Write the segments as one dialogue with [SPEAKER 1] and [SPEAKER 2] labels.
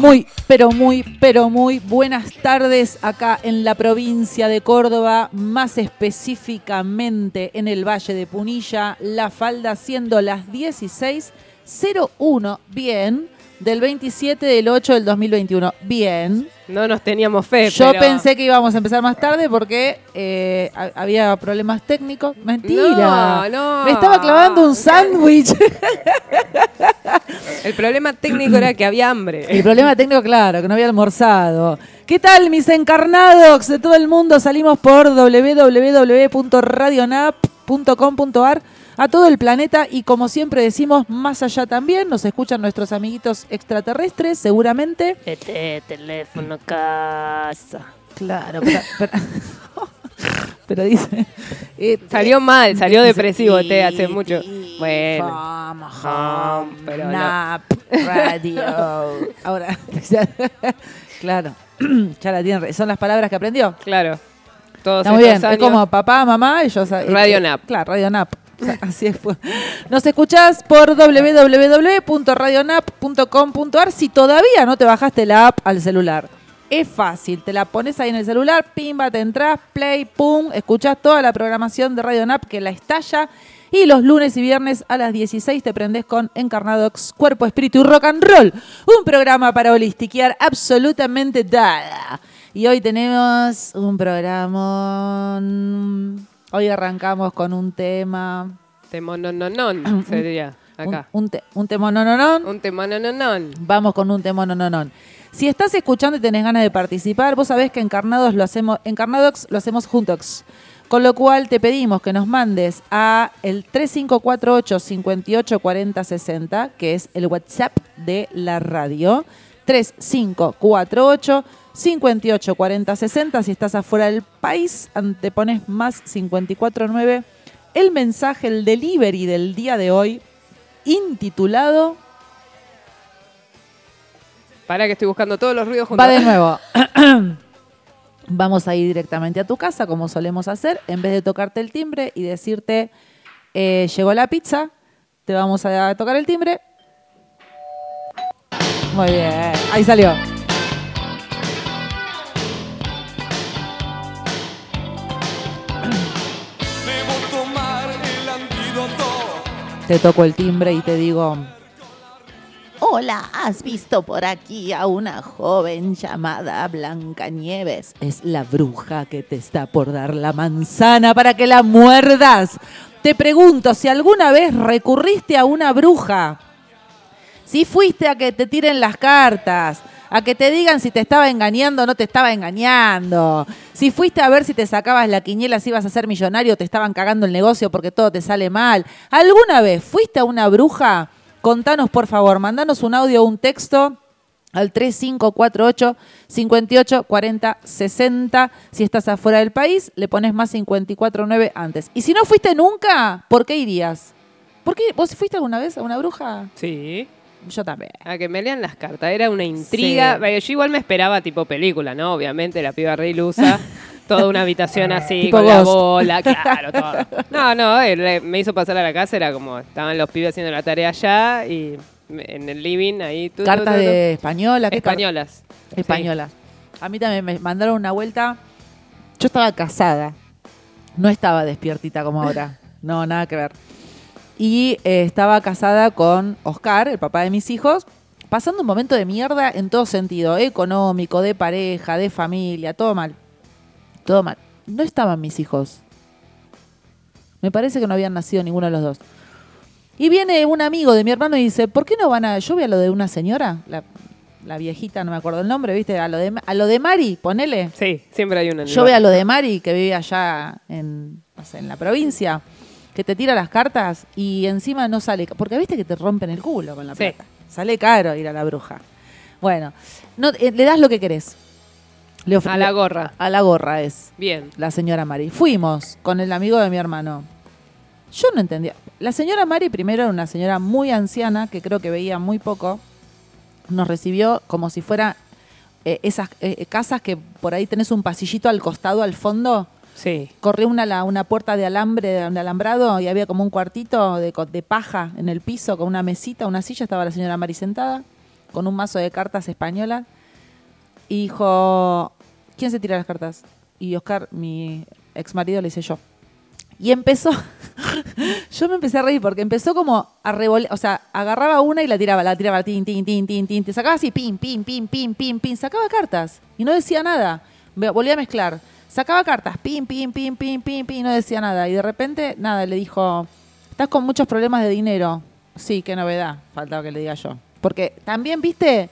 [SPEAKER 1] Muy, pero muy, pero muy buenas tardes acá en la provincia de Córdoba, más específicamente en el Valle de Punilla, La Falda, siendo las 16.01. Bien, del 27 del 8 del 2021. Bien.
[SPEAKER 2] No nos teníamos fe,
[SPEAKER 1] Yo
[SPEAKER 2] pero-
[SPEAKER 1] pensé que íbamos a empezar más tarde porque eh, ha- había problemas técnicos. Mentira.
[SPEAKER 2] No, no.
[SPEAKER 1] Me estaba clavando un sándwich.
[SPEAKER 2] El problema técnico era que había hambre.
[SPEAKER 1] El problema técnico, claro, que no había almorzado. ¿Qué tal, mis encarnados de todo el mundo? Salimos por www.radionap.com.ar a todo el planeta y como siempre decimos, más allá también, nos escuchan nuestros amiguitos extraterrestres, seguramente.
[SPEAKER 3] Este teléfono casa.
[SPEAKER 1] Claro, pero, pero, pero dice... eh,
[SPEAKER 2] Salió mal, salió
[SPEAKER 1] dice,
[SPEAKER 2] depresivo, te hace
[SPEAKER 1] "Y-
[SPEAKER 2] mucho. Bueno. Hum, pero no.
[SPEAKER 1] nap, radio. Ahora, claro, ya la tienen, re- son las palabras que aprendió.
[SPEAKER 2] Claro. Todos
[SPEAKER 1] Está muy bien,
[SPEAKER 2] estos
[SPEAKER 1] es
[SPEAKER 2] años.
[SPEAKER 1] como papá, mamá, ellos... eh,
[SPEAKER 2] Radio
[SPEAKER 1] eh,
[SPEAKER 2] Nap.
[SPEAKER 1] Claro, Radio Nap. Así es. pues. Nos escuchás por www.radionap.com.ar si todavía no te bajaste la app al celular. Es fácil, te la pones ahí en el celular, pimba, te entras, play, pum, escuchás toda la programación de Radio Nap que la estalla y los lunes y viernes a las 16 te prendés con Encarnadox, Cuerpo, Espíritu y Rock and Roll, un programa para holistiquear absolutamente nada. Y hoy tenemos un programa... Hoy arrancamos con un tema...
[SPEAKER 2] Temonononon sería acá.
[SPEAKER 1] Un, un, te- un tema no, no, no.
[SPEAKER 2] Un temonononon.
[SPEAKER 1] Vamos con un tema no, no, no. Si estás escuchando y tenés ganas de participar, vos sabés que Encarnados lo hacemos, Encarnadox lo hacemos juntos. Con lo cual te pedimos que nos mandes a el 3548 58 40 60, que es el WhatsApp de la radio. 3548 58 40 60. Si estás afuera del país, antepones más 549. El mensaje, el delivery del día de hoy, intitulado
[SPEAKER 2] Para que estoy buscando todos los ruidos juntos.
[SPEAKER 1] Va de nuevo. Vamos a ir directamente a tu casa, como solemos hacer. En vez de tocarte el timbre y decirte, eh, llegó la pizza, te vamos a tocar el timbre. Muy bien, ahí salió.
[SPEAKER 4] Debo tomar el antídoto.
[SPEAKER 1] Te toco el timbre y te digo,
[SPEAKER 5] Hola, ¿has visto por aquí a una joven llamada Blancanieves?
[SPEAKER 1] es la bruja que te está por dar la manzana para que la muerdas. Te pregunto si alguna vez recurriste a una bruja. Si fuiste a que te tiren las cartas, a que te digan si te estaba engañando o no te estaba engañando. Si fuiste a ver si te sacabas la quiniela, si ibas a ser millonario, te estaban cagando el negocio porque todo te sale mal. ¿Alguna vez fuiste a una bruja? Contanos, por favor, mandanos un audio o un texto al 3548 58 40 60. Si estás afuera del país, le pones más 549 antes. Y si no fuiste nunca, ¿por qué irías? ¿Por qué? ¿Vos fuiste alguna vez a una bruja?
[SPEAKER 2] Sí.
[SPEAKER 1] Yo también.
[SPEAKER 2] A que me lean las cartas. Era una intriga.
[SPEAKER 1] Sí.
[SPEAKER 2] Yo igual me esperaba tipo película, ¿no? Obviamente, la piba re ilusa. Toda una habitación así,
[SPEAKER 1] Tipo
[SPEAKER 2] con la bola, claro, todo. No, no, él, eh, me hizo pasar a la casa, era como, estaban los pibes haciendo la tarea allá y en el living ahí. tu,
[SPEAKER 1] Cartas
[SPEAKER 2] tu, tu.
[SPEAKER 1] de española. ¿qué car-
[SPEAKER 2] Españolas. Sí.
[SPEAKER 1] Españolas. A mí también me mandaron una vuelta. Yo estaba casada. No estaba despiertita como ahora. No, nada que ver. Y eh, estaba casada con Oscar, el papá de mis hijos, pasando un momento de mierda en todo sentido, económico, de pareja, de familia, todo mal. Todo mal. No estaban mis hijos. Me parece que no habían nacido ninguno de los dos. Y viene un amigo de mi hermano y dice, ¿por qué no van a... Yo voy a lo de una señora, la, la viejita, no me acuerdo el nombre, ¿viste? A lo de, a lo de Mari, ponele.
[SPEAKER 2] Sí, siempre hay una. en el
[SPEAKER 1] Yo voy a lo de Mari, que vive allá en, no sé, en la provincia, que te tira las cartas y encima no sale. Porque viste que te rompen el culo con la
[SPEAKER 2] Sí.
[SPEAKER 1] plata. Sale caro ir a la bruja. Bueno, no, eh, le das lo que querés. Le
[SPEAKER 2] A la gorra.
[SPEAKER 1] A la gorra es
[SPEAKER 2] Bien.
[SPEAKER 1] la señora Mari. Fuimos con el amigo de mi hermano. Yo no entendía. La señora Mari primero era una señora muy anciana, que creo que veía muy poco. Nos recibió como si fuera eh, esas eh, casas que por ahí tenés un pasillito al costado, al fondo.
[SPEAKER 2] Sí.
[SPEAKER 1] Corrió una, una puerta de alambre, de alambrado, y había como un cuartito de, de paja en el piso, con una mesita, una silla, estaba la señora Mari sentada. con un mazo de cartas españolas y dijo, ¿quién se tira las cartas? Y Oscar, mi ex marido, le dice yo. Y empezó, yo me empecé a reír porque empezó como a revolear, o sea, agarraba una y la tiraba, la tiraba, tin, tin, tin, tin, tin, te sacaba así, pim, pim, pim, pim, pim, pim, sacaba cartas y no decía nada. Volvía a mezclar, sacaba cartas, pim, pim, pim, pim, pim, pim, y no decía nada. Y de repente, nada, le dijo, estás con muchos problemas de dinero. Sí, qué novedad, faltaba que le diga yo. Porque también, viste,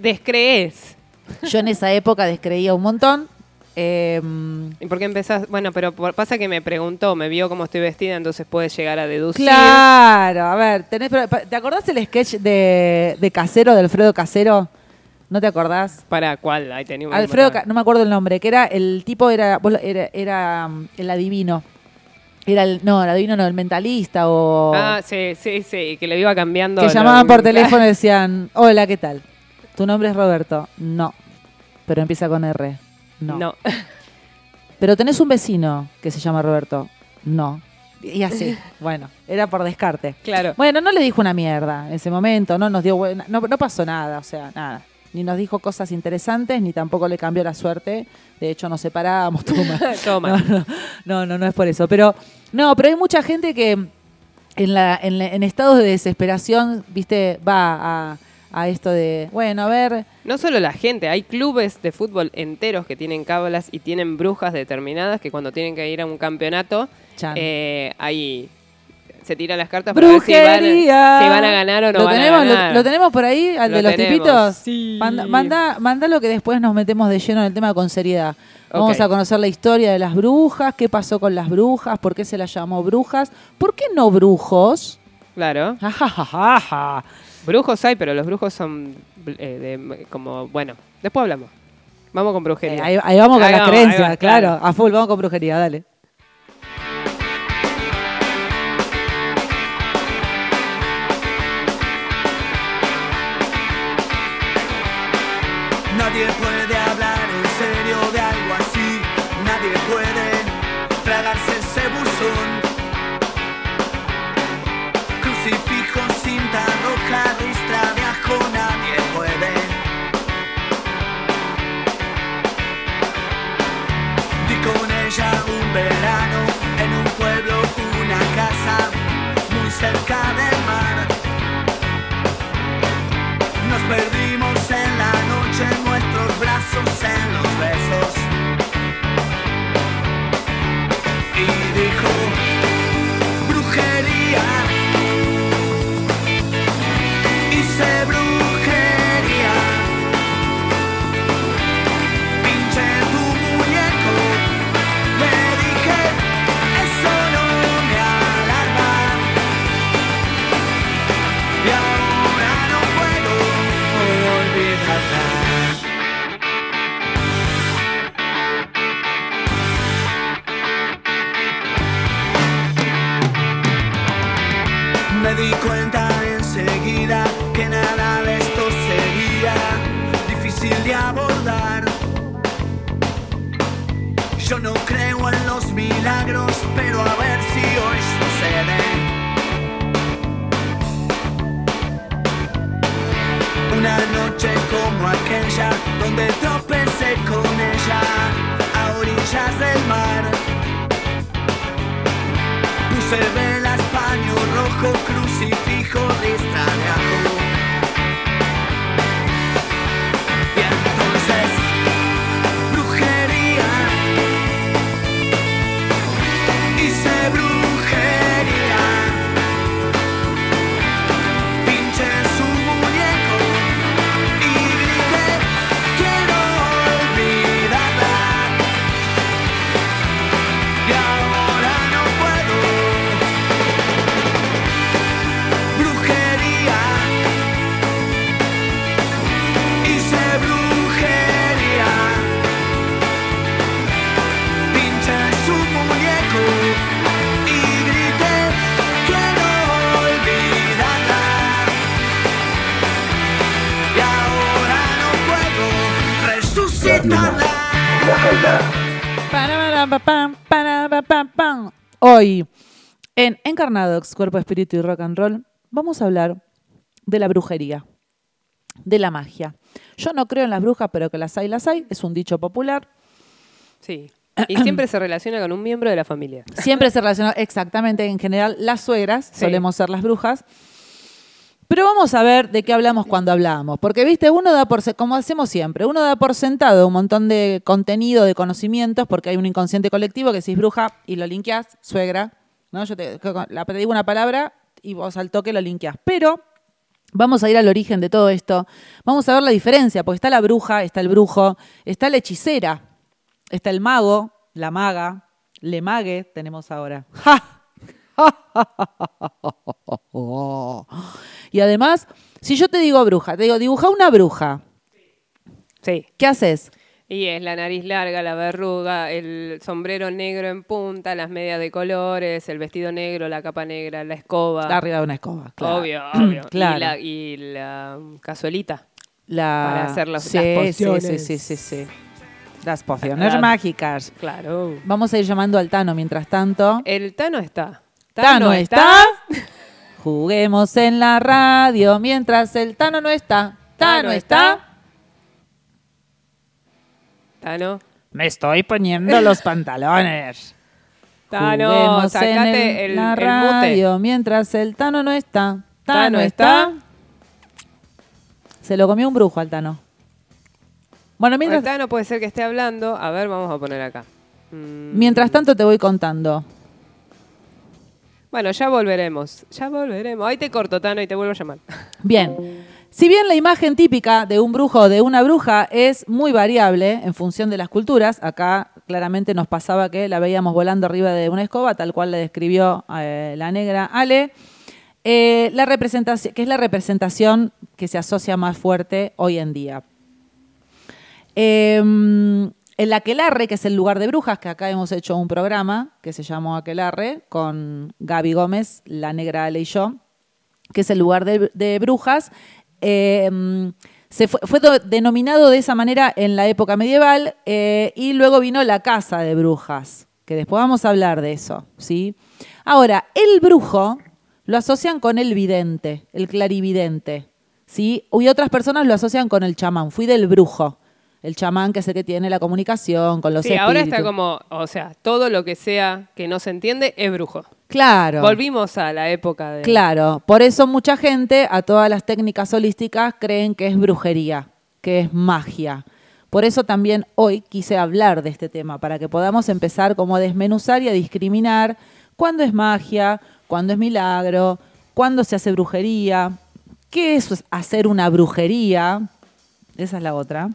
[SPEAKER 2] Descrees.
[SPEAKER 1] yo en esa época descreía un montón. eh,
[SPEAKER 2] ¿Y por qué empezás? Bueno, pero por- pasa que me preguntó, me vio cómo estoy vestida, entonces puede llegar a deducir.
[SPEAKER 1] Claro, a ver, tenés, ¿te acordás el sketch de, de Casero, de Alfredo Casero? ¿No te acordás?
[SPEAKER 2] ¿Para cuál? Ahí tenía un
[SPEAKER 1] Alfredo. Ca- no me acuerdo el nombre, que era, el tipo era, vos lo- era, era um, el adivino. Era el, no, el adivino no, el mentalista o...
[SPEAKER 2] Ah, sí, sí, sí, que le iba cambiando.
[SPEAKER 1] que
[SPEAKER 2] lo-
[SPEAKER 1] llamaban por teléfono y decían, hola, ¿qué tal? ¿Tu nombre es Roberto? No, pero empieza con R. No.
[SPEAKER 2] No.
[SPEAKER 1] Pero tenés un vecino que se llama Roberto. No. Y así, bueno, era por descarte.
[SPEAKER 2] Claro.
[SPEAKER 1] Bueno, no le dijo una mierda en ese momento, no nos dio buena, no, no pasó nada, o sea, nada. Ni nos dijo cosas interesantes, ni tampoco le cambió la suerte. De hecho, nos separábamos. Todo mal. No, no, no, no, no es por eso. Pero, no, pero hay mucha gente que en, la, en, la- en estados de desesperación, viste, va a, a esto de, bueno, a ver,
[SPEAKER 2] No solo la gente, hay clubes de fútbol enteros que tienen cábalas y tienen brujas determinadas que cuando tienen que ir a un campeonato, eh, ahí se tiran las cartas para ver si van,
[SPEAKER 1] ¡Brujería!
[SPEAKER 2] a, si van a ganar o no
[SPEAKER 1] ¿Lo
[SPEAKER 2] van
[SPEAKER 1] tenemos,
[SPEAKER 2] a
[SPEAKER 1] lo-
[SPEAKER 2] ganar.
[SPEAKER 1] Lo, tenemos por ahí, al
[SPEAKER 2] Lo
[SPEAKER 1] de los
[SPEAKER 2] tenemos,
[SPEAKER 1] tipitos?
[SPEAKER 2] sí.
[SPEAKER 1] Manda, manda, mándalo que después nos metemos de lleno en el tema con seriedad. Vamos a conocer la historia de las brujas, qué pasó con las brujas, por qué se las llamó brujas, por qué no brujos.
[SPEAKER 2] Claro. Brujos hay, pero los brujos son eh, de- como, bueno, después hablamos. Vamos con brujería.
[SPEAKER 1] Eh, ahí, ahí vamos con
[SPEAKER 2] Ahí
[SPEAKER 1] las
[SPEAKER 2] vamos, ahí
[SPEAKER 1] creencias,
[SPEAKER 2] va,
[SPEAKER 1] claro. A full, vamos con brujería, dale.
[SPEAKER 4] Perdimos en la noche, nuestros brazos, en los di cuenta enseguida que nada de esto sería difícil de abordar. Yo no creo en los milagros, pero a ver si hoy sucede. Una noche como aquella donde tropecé con ella a orillas del mar. Puse velas, paño rojo, crucifijo, de ajo.
[SPEAKER 1] En Encarnadox, Cuerpo, Espíritu y Rock and Roll, vamos a hablar de la brujería. de la magia. Yo no creo en las brujas, pero que las hay, las hay. Es un dicho popular.
[SPEAKER 2] Sí. Y siempre se relaciona con un miembro de la familia.
[SPEAKER 1] Siempre se relaciona exactamente, en general, las suegras
[SPEAKER 2] Sí.
[SPEAKER 1] solemos ser las brujas. Pero vamos a ver de qué hablamos cuando hablamos. Porque, viste, uno da por, como hacemos siempre, uno da por sentado un montón de contenido, de conocimientos, porque hay un inconsciente colectivo que si es bruja y lo linkeás, suegra, ¿no? Yo te, la- te digo una palabra y vos al toque lo linkeás. Pero Vamos a ir al origen de todo esto. Vamos a ver la diferencia, porque está la bruja, está el brujo, está la hechicera, está el mago, la maga, le mague tenemos ahora. ¡Ja! Y además, si yo te digo bruja, te digo, dibuja una bruja,
[SPEAKER 2] Sí.
[SPEAKER 1] ¿qué haces?
[SPEAKER 2] Y es la nariz larga, la verruga, el sombrero negro en punta, las medias de colores, el vestido negro, la capa negra, la escoba.
[SPEAKER 1] Arriba de una escoba. claro.
[SPEAKER 2] Obvio, obvio.
[SPEAKER 1] Claro.
[SPEAKER 2] Y, la, y la cazuelita.
[SPEAKER 1] La-
[SPEAKER 2] para hacer los-
[SPEAKER 1] sí,
[SPEAKER 2] las
[SPEAKER 1] sí,
[SPEAKER 2] pociones.
[SPEAKER 1] Sí, sí, sí, sí. Las pociones mágicas.
[SPEAKER 2] Claro.
[SPEAKER 1] Vamos a ir llamando al Tano mientras tanto.
[SPEAKER 2] El Tano está.
[SPEAKER 1] Tano está. Juguemos en la radio mientras el Tano no está. Tano
[SPEAKER 2] Tano
[SPEAKER 1] está.
[SPEAKER 2] Tano.
[SPEAKER 1] Me estoy poniendo los pantalones.
[SPEAKER 2] Tano,
[SPEAKER 1] Juguemos en
[SPEAKER 2] sacate
[SPEAKER 1] el-
[SPEAKER 2] el,
[SPEAKER 1] la
[SPEAKER 2] el mute.
[SPEAKER 1] radio mientras el Tano no está. Tano,
[SPEAKER 2] Tano
[SPEAKER 1] está.
[SPEAKER 2] está.
[SPEAKER 1] Se lo comió un brujo al Tano. Bueno, mientras,
[SPEAKER 2] El Tano puede ser que esté hablando. A ver, vamos a poner acá. Mm,
[SPEAKER 1] mientras tanto te voy contando.
[SPEAKER 2] Bueno, ya volveremos. Ya volveremos. Ahí te corto, Tano, y te vuelvo a llamar.
[SPEAKER 1] Bien. Si bien la imagen típica de un brujo o de una bruja es muy variable en función de las culturas, acá claramente nos pasaba que la veíamos volando arriba de una escoba, tal cual le describió eh, la negra Ale, eh, la representación, que es la representación que se asocia más fuerte hoy en día. Eh, el Aquelarre, que es el lugar de brujas, que acá hemos hecho un programa que se llamó Aquelarre con Gaby Gómez, la negra Ale y yo, que es el lugar de brujas, eh, mm, se fue, fue do- denominado de esa manera en la época medieval eh, y luego vino la casa de brujas, que después vamos a hablar de eso, ¿sí? Ahora, el brujo lo asocian con el vidente, el clarividente, ¿sí? Y otras personas lo asocian con el chamán, fui del brujo, el chamán que es el que tiene la comunicación con los
[SPEAKER 2] Sí, ahora está
[SPEAKER 1] espíritus.
[SPEAKER 2] como, o sea, todo lo que sea que no se entiende es brujo.
[SPEAKER 1] Claro.
[SPEAKER 2] Volvimos a la época de...
[SPEAKER 1] Claro, por eso mucha gente a todas las técnicas holísticas creen que es brujería, que es magia. Por eso también hoy quise hablar de este tema, para que podamos empezar como a desmenuzar y a discriminar cuándo es magia, cuándo es milagro, cuándo se hace brujería, qué es hacer una brujería. Esa es la otra.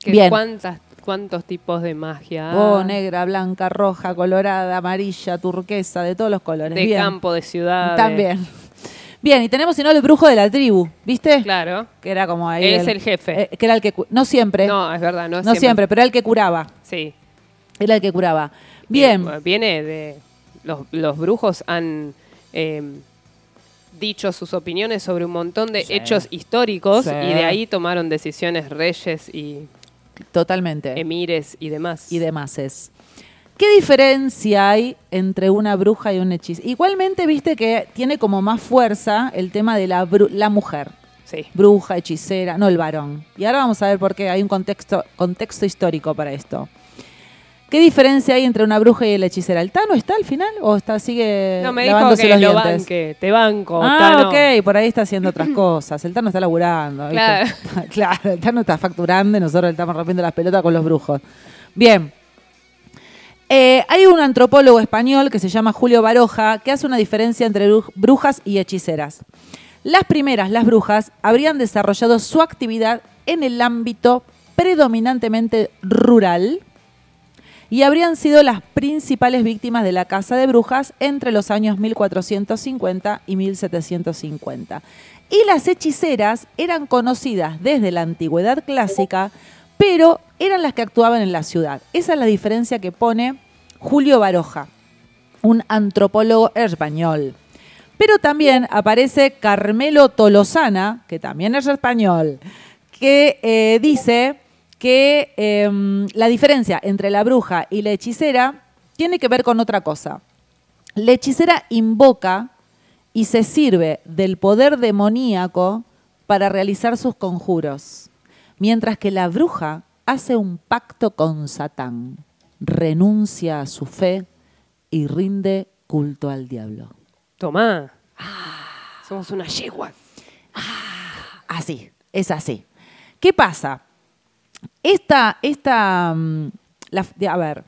[SPEAKER 2] que
[SPEAKER 1] Bien.
[SPEAKER 2] ¿cuántas, ¿Cuántos tipos de magia?
[SPEAKER 1] Oh, negra, blanca, roja, colorada, amarilla, turquesa, de todos los colores.
[SPEAKER 2] De
[SPEAKER 1] Bien.
[SPEAKER 2] campo, de ciudad.
[SPEAKER 1] También. Bien, y tenemos si no el brujo de la tribu, ¿viste?
[SPEAKER 2] Claro.
[SPEAKER 1] Que era como ahí.
[SPEAKER 2] Es el jefe.
[SPEAKER 1] eh, que era el que. No siempre. No,
[SPEAKER 2] No, es verdad, no,
[SPEAKER 1] siempre. pero era el que curaba.
[SPEAKER 2] Sí.
[SPEAKER 1] Era el que curaba. Bien.
[SPEAKER 2] Eh, Viene de... Los, los brujos han eh, dicho sus opiniones sobre un montón de
[SPEAKER 1] Sí.
[SPEAKER 2] hechos históricos
[SPEAKER 1] Sí.
[SPEAKER 2] y de ahí tomaron decisiones reyes y
[SPEAKER 1] Totalmente.
[SPEAKER 2] emires y demás.
[SPEAKER 1] y demás es. ¿Qué diferencia hay entre una bruja y un hechizo? Igualmente, viste que tiene como más fuerza el tema de la, bru- la mujer.
[SPEAKER 2] Sí.
[SPEAKER 1] Bruja, hechicera, no el varón. Y ahora vamos a ver por qué hay un contexto, contexto histórico para esto. ¿Qué diferencia hay entre una bruja y la hechicera? ¿El Tano está al final o está sigue
[SPEAKER 2] No, me dijo que
[SPEAKER 1] los
[SPEAKER 2] lo
[SPEAKER 1] dientes?
[SPEAKER 2] banque, te banco,
[SPEAKER 1] Ah,
[SPEAKER 2] Tano.
[SPEAKER 1] ok, por ahí está haciendo otras cosas. El Tano está laburando. ¿viste?
[SPEAKER 2] Claro.
[SPEAKER 1] claro, el Tano está facturando y nosotros le estamos rompiendo las pelotas con los brujos. Bien. Eh, hay un antropólogo español que se llama Julio Baroja que hace una diferencia entre bru- brujas y hechiceras. Las primeras, las brujas, habrían desarrollado su actividad en el ámbito predominantemente rural y habrían sido las principales víctimas de la caza de brujas entre los años 1450 y 1750. Y las hechiceras eran conocidas desde la antigüedad clásica, pero eran las que actuaban en la ciudad. Esa es la diferencia que pone Julio Baroja, un antropólogo español. Pero también aparece Carmelo Tolosana, que también es español, que eh, dice que em, la diferencia entre la bruja y la hechicera tiene que ver con otra cosa. La hechicera invoca y se sirve del poder demoníaco para realizar sus conjuros, mientras que la bruja hace un pacto con Satán, renuncia a su fe y rinde culto al diablo.
[SPEAKER 2] Tomá. Somos una yegua.
[SPEAKER 1] Así, es así. ¿Qué pasa? Esta, esta, mm, a ver,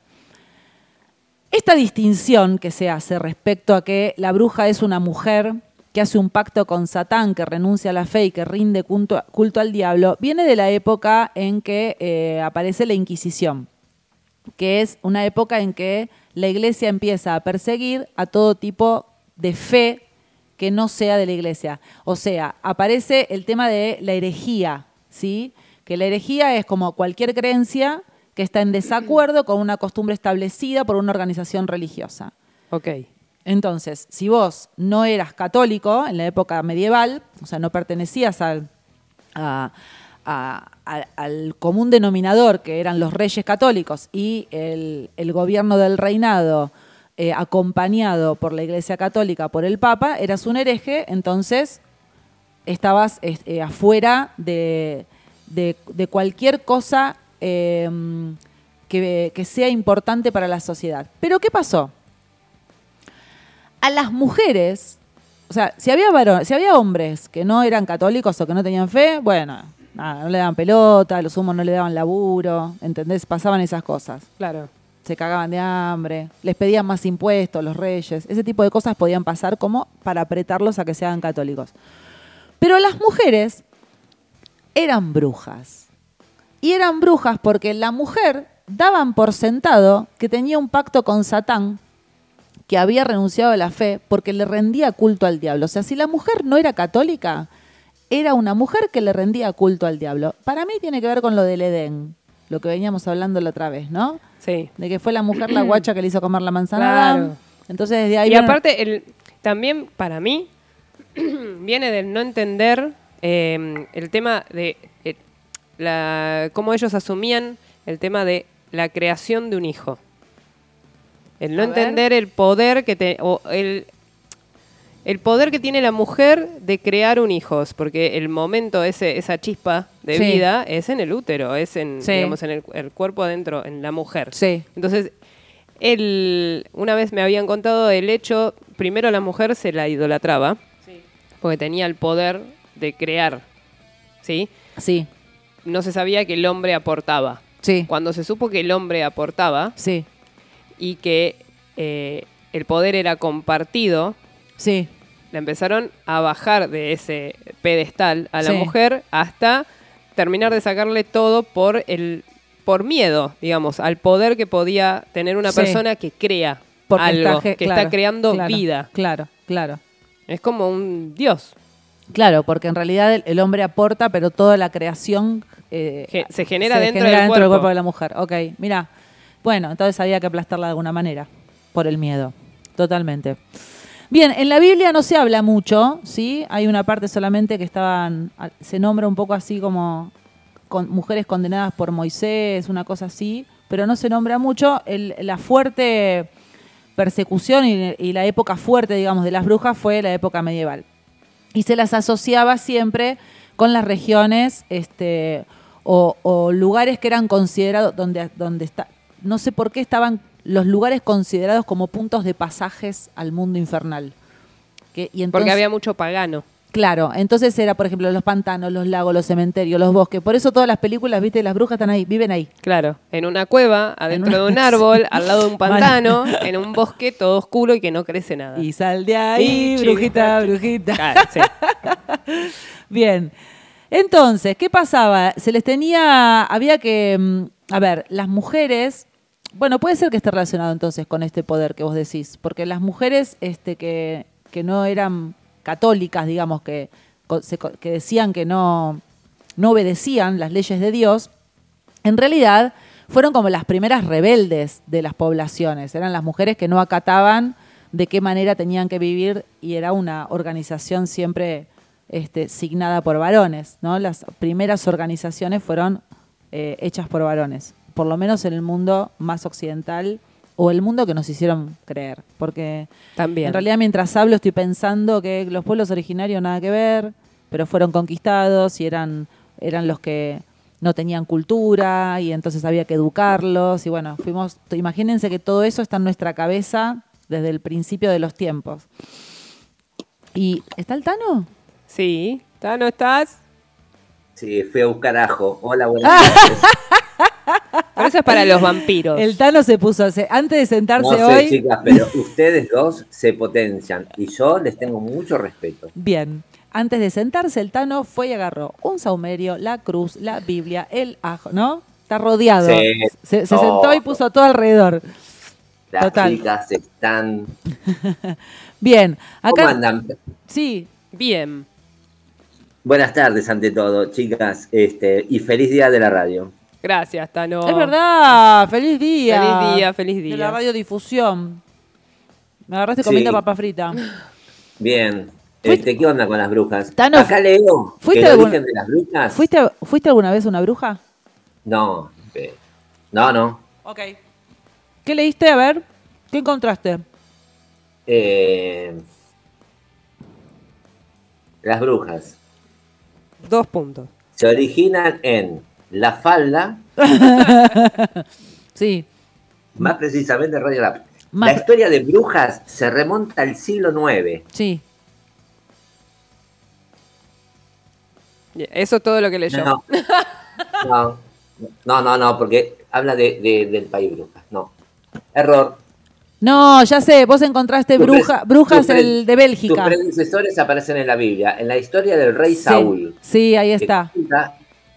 [SPEAKER 1] esta distinción que se hace respecto a que la bruja es una mujer que hace un pacto con Satán, que renuncia a la fe y que rinde culto, culto al diablo, viene de la época en que eh, aparece la Inquisición, que es una época en que la iglesia empieza a perseguir a todo tipo de fe que no sea de la iglesia. O sea, aparece el tema de la herejía, ¿sí? Que la herejía es como cualquier creencia que está en desacuerdo con una costumbre establecida por una organización religiosa.
[SPEAKER 2] Ok.
[SPEAKER 1] Entonces, si vos no eras católico en la época medieval, o sea, no pertenecías al, a- a- a- al común denominador que eran los reyes católicos y el, el gobierno del reinado eh, acompañado por la Iglesia Católica, por el Papa, eras un hereje, entonces estabas es- eh, afuera de, de- de cualquier cosa eh, que, que sea importante para la sociedad. Pero ¿qué pasó? a las mujeres, o sea, si había varones, si había hombres que no eran católicos o que no tenían fe, bueno, nada, no le daban pelota, los humos no le daban laburo, ¿entendés? Pasaban esas cosas.
[SPEAKER 2] Claro.
[SPEAKER 1] Se cagaban de hambre, les pedían más impuestos los reyes, ese tipo de cosas podían pasar como para apretarlos a que se hagan católicos. Pero las mujeres eran brujas. Y eran brujas porque la mujer daban por sentado que tenía un pacto con Satán que había renunciado a la fe porque le rendía culto al diablo. O sea, si la mujer no era católica, era una mujer que le rendía culto al diablo. Para mí tiene que ver con lo del Edén, lo que veníamos hablando la otra vez, ¿no?
[SPEAKER 2] Sí.
[SPEAKER 1] De que fue la mujer la guacha que le hizo comer la manzana.
[SPEAKER 2] Claro.
[SPEAKER 1] Entonces desde ahí
[SPEAKER 2] Y
[SPEAKER 1] viene-
[SPEAKER 2] aparte, el, también para mí, viene del no entender eh, el tema de eh, la, cómo ellos asumían el tema de la creación de un hijo. El no
[SPEAKER 1] A ver.
[SPEAKER 2] entender el poder que te, o el, el poder que tiene la mujer de crear un hijo, porque el momento, ese, esa chispa de
[SPEAKER 1] Sí.
[SPEAKER 2] vida es en el útero, es en,
[SPEAKER 1] Sí.
[SPEAKER 2] digamos, en el, el cuerpo adentro, en la mujer.
[SPEAKER 1] Sí,
[SPEAKER 2] Entonces, él, una vez me habían contado el hecho, primero la mujer se la idolatraba, porque tenía el poder de crear, ¿sí?
[SPEAKER 1] sí,
[SPEAKER 2] No se sabía que el hombre aportaba.
[SPEAKER 1] sí,
[SPEAKER 2] Cuando se supo que el hombre aportaba
[SPEAKER 1] sí,
[SPEAKER 2] y que eh, el poder era compartido,
[SPEAKER 1] sí,
[SPEAKER 2] la empezaron a bajar de ese pedestal a la
[SPEAKER 1] Sí.
[SPEAKER 2] mujer hasta terminar de sacarle todo por el por miedo, digamos, al poder que podía tener una
[SPEAKER 1] Sí.
[SPEAKER 2] persona que crea
[SPEAKER 1] porque
[SPEAKER 2] algo,
[SPEAKER 1] está,
[SPEAKER 2] que
[SPEAKER 1] claro,
[SPEAKER 2] está creando
[SPEAKER 1] claro,
[SPEAKER 2] vida.
[SPEAKER 1] Claro, claro.
[SPEAKER 2] Es como un dios.
[SPEAKER 1] Claro, porque en realidad el, el hombre aporta, pero toda la creación eh,
[SPEAKER 2] Ge- se genera dentro del
[SPEAKER 1] dentro
[SPEAKER 2] cuerpo.
[SPEAKER 1] de la mujer. Ok, mira. Bueno, entonces había que aplastarla de alguna manera, por el miedo. Totalmente. Bien, en la Biblia no se habla mucho, ¿sí? Hay una parte solamente que estaban, a- se nombra un poco así como con mujeres condenadas por Moisés, una cosa así, pero no se nombra mucho. El- la fuerte persecución y, y la época fuerte, digamos, de las brujas fue la época medieval y se las asociaba siempre con las regiones este, o, o lugares que eran considerados donde, donde está, no sé por qué estaban los lugares considerados como puntos de pasajes al mundo infernal. Que, y entonces,
[SPEAKER 2] Porque había mucho pagano.
[SPEAKER 1] Claro, entonces era, por ejemplo, los pantanos, los lagos, los cementerios, los bosques. Por eso todas las películas, viste, las brujas están ahí, viven ahí.
[SPEAKER 2] Claro, en una cueva, adentro
[SPEAKER 1] una-
[SPEAKER 2] de un árbol, al lado de un pantano, en un bosque todo oscuro y que no crece nada.
[SPEAKER 1] Y sal de ahí,
[SPEAKER 2] Y
[SPEAKER 1] brujita, brujita.
[SPEAKER 2] Claro, sí.
[SPEAKER 1] Bien. Entonces, ¿qué pasaba? Se les tenía, había que, mm, a ver, las mujeres, bueno, puede ser que esté relacionado entonces con este poder que vos decís, porque las mujeres este, que, que no eran católicas, digamos, que, que decían que no, no obedecían las leyes de Dios, en realidad fueron como las primeras rebeldes de las poblaciones. Eran las mujeres que no acataban de qué manera tenían que vivir y era una organización siempre este, signada por varones. ¿no? Las primeras organizaciones fueron eh, hechas por varones, por lo menos en el mundo más occidental o el mundo que nos hicieron creer. Porque
[SPEAKER 2] También.
[SPEAKER 1] en realidad mientras hablo estoy pensando que los pueblos originarios nada que ver, pero fueron conquistados y eran, eran los que no tenían cultura y entonces había que educarlos y bueno, fuimos, imagínense que todo eso está en nuestra cabeza desde el principio de los tiempos. ¿Y está el Tano?
[SPEAKER 2] Sí. ¿Tano estás?
[SPEAKER 6] Sí, fui a buscar ajo. Hola, buenas
[SPEAKER 1] Ah.
[SPEAKER 2] Pero eso es para los vampiros.
[SPEAKER 1] El Tano se puso, antes de sentarse
[SPEAKER 6] No sé,
[SPEAKER 1] hoy,
[SPEAKER 6] chicas, pero ustedes dos se potencian y yo les tengo mucho respeto.
[SPEAKER 1] bien, antes de sentarse el Tano fue y agarró un saumerio, la cruz, la Biblia, el ajo, ¿no? Está rodeado.
[SPEAKER 6] Sí.
[SPEAKER 1] Se, sentó y puso todo alrededor.
[SPEAKER 6] Las
[SPEAKER 1] Total.
[SPEAKER 6] chicas están.
[SPEAKER 1] Bien,
[SPEAKER 6] ¿Cómo
[SPEAKER 1] acá
[SPEAKER 6] andan?
[SPEAKER 1] sí,
[SPEAKER 2] Bien.
[SPEAKER 6] Buenas tardes, ante todo, chicas, este, y feliz día de la radio.
[SPEAKER 2] Gracias, Tano.
[SPEAKER 1] es verdad, feliz día.
[SPEAKER 2] Feliz día, feliz
[SPEAKER 1] De
[SPEAKER 2] día.
[SPEAKER 1] la radiodifusión. Me agarraste
[SPEAKER 6] Sí.
[SPEAKER 1] comiendo papa frita.
[SPEAKER 6] Bien.
[SPEAKER 1] Fuiste-
[SPEAKER 6] Este, ¿Qué onda con las brujas?
[SPEAKER 1] Tano,
[SPEAKER 6] Acá leo que
[SPEAKER 1] ¿fuiste
[SPEAKER 6] el
[SPEAKER 1] algún-
[SPEAKER 6] origen de las brujas.
[SPEAKER 1] ¿Fuiste, ¿Fuiste alguna vez una bruja?
[SPEAKER 6] No, eh, no, no.
[SPEAKER 1] Ok. ¿Qué leíste? A ver, ¿qué encontraste?
[SPEAKER 6] Eh, las brujas
[SPEAKER 2] Dos puntos.
[SPEAKER 6] se originan en la falda,
[SPEAKER 1] Sí,
[SPEAKER 6] más precisamente Radio.
[SPEAKER 1] Más-
[SPEAKER 6] La historia de brujas se remonta al siglo IX.
[SPEAKER 1] sí.
[SPEAKER 2] Eso es todo lo que leyó.
[SPEAKER 6] No, no, no, no, no, porque habla de, de- del país brujas. No, error.
[SPEAKER 1] No, ya sé, vos encontraste bruja, brujas el de
[SPEAKER 6] Sus
[SPEAKER 1] Bélgica.
[SPEAKER 6] predecesores aparecen en la Biblia. En la historia del rey
[SPEAKER 1] Sí,
[SPEAKER 6] Saúl,
[SPEAKER 1] sí, ahí está.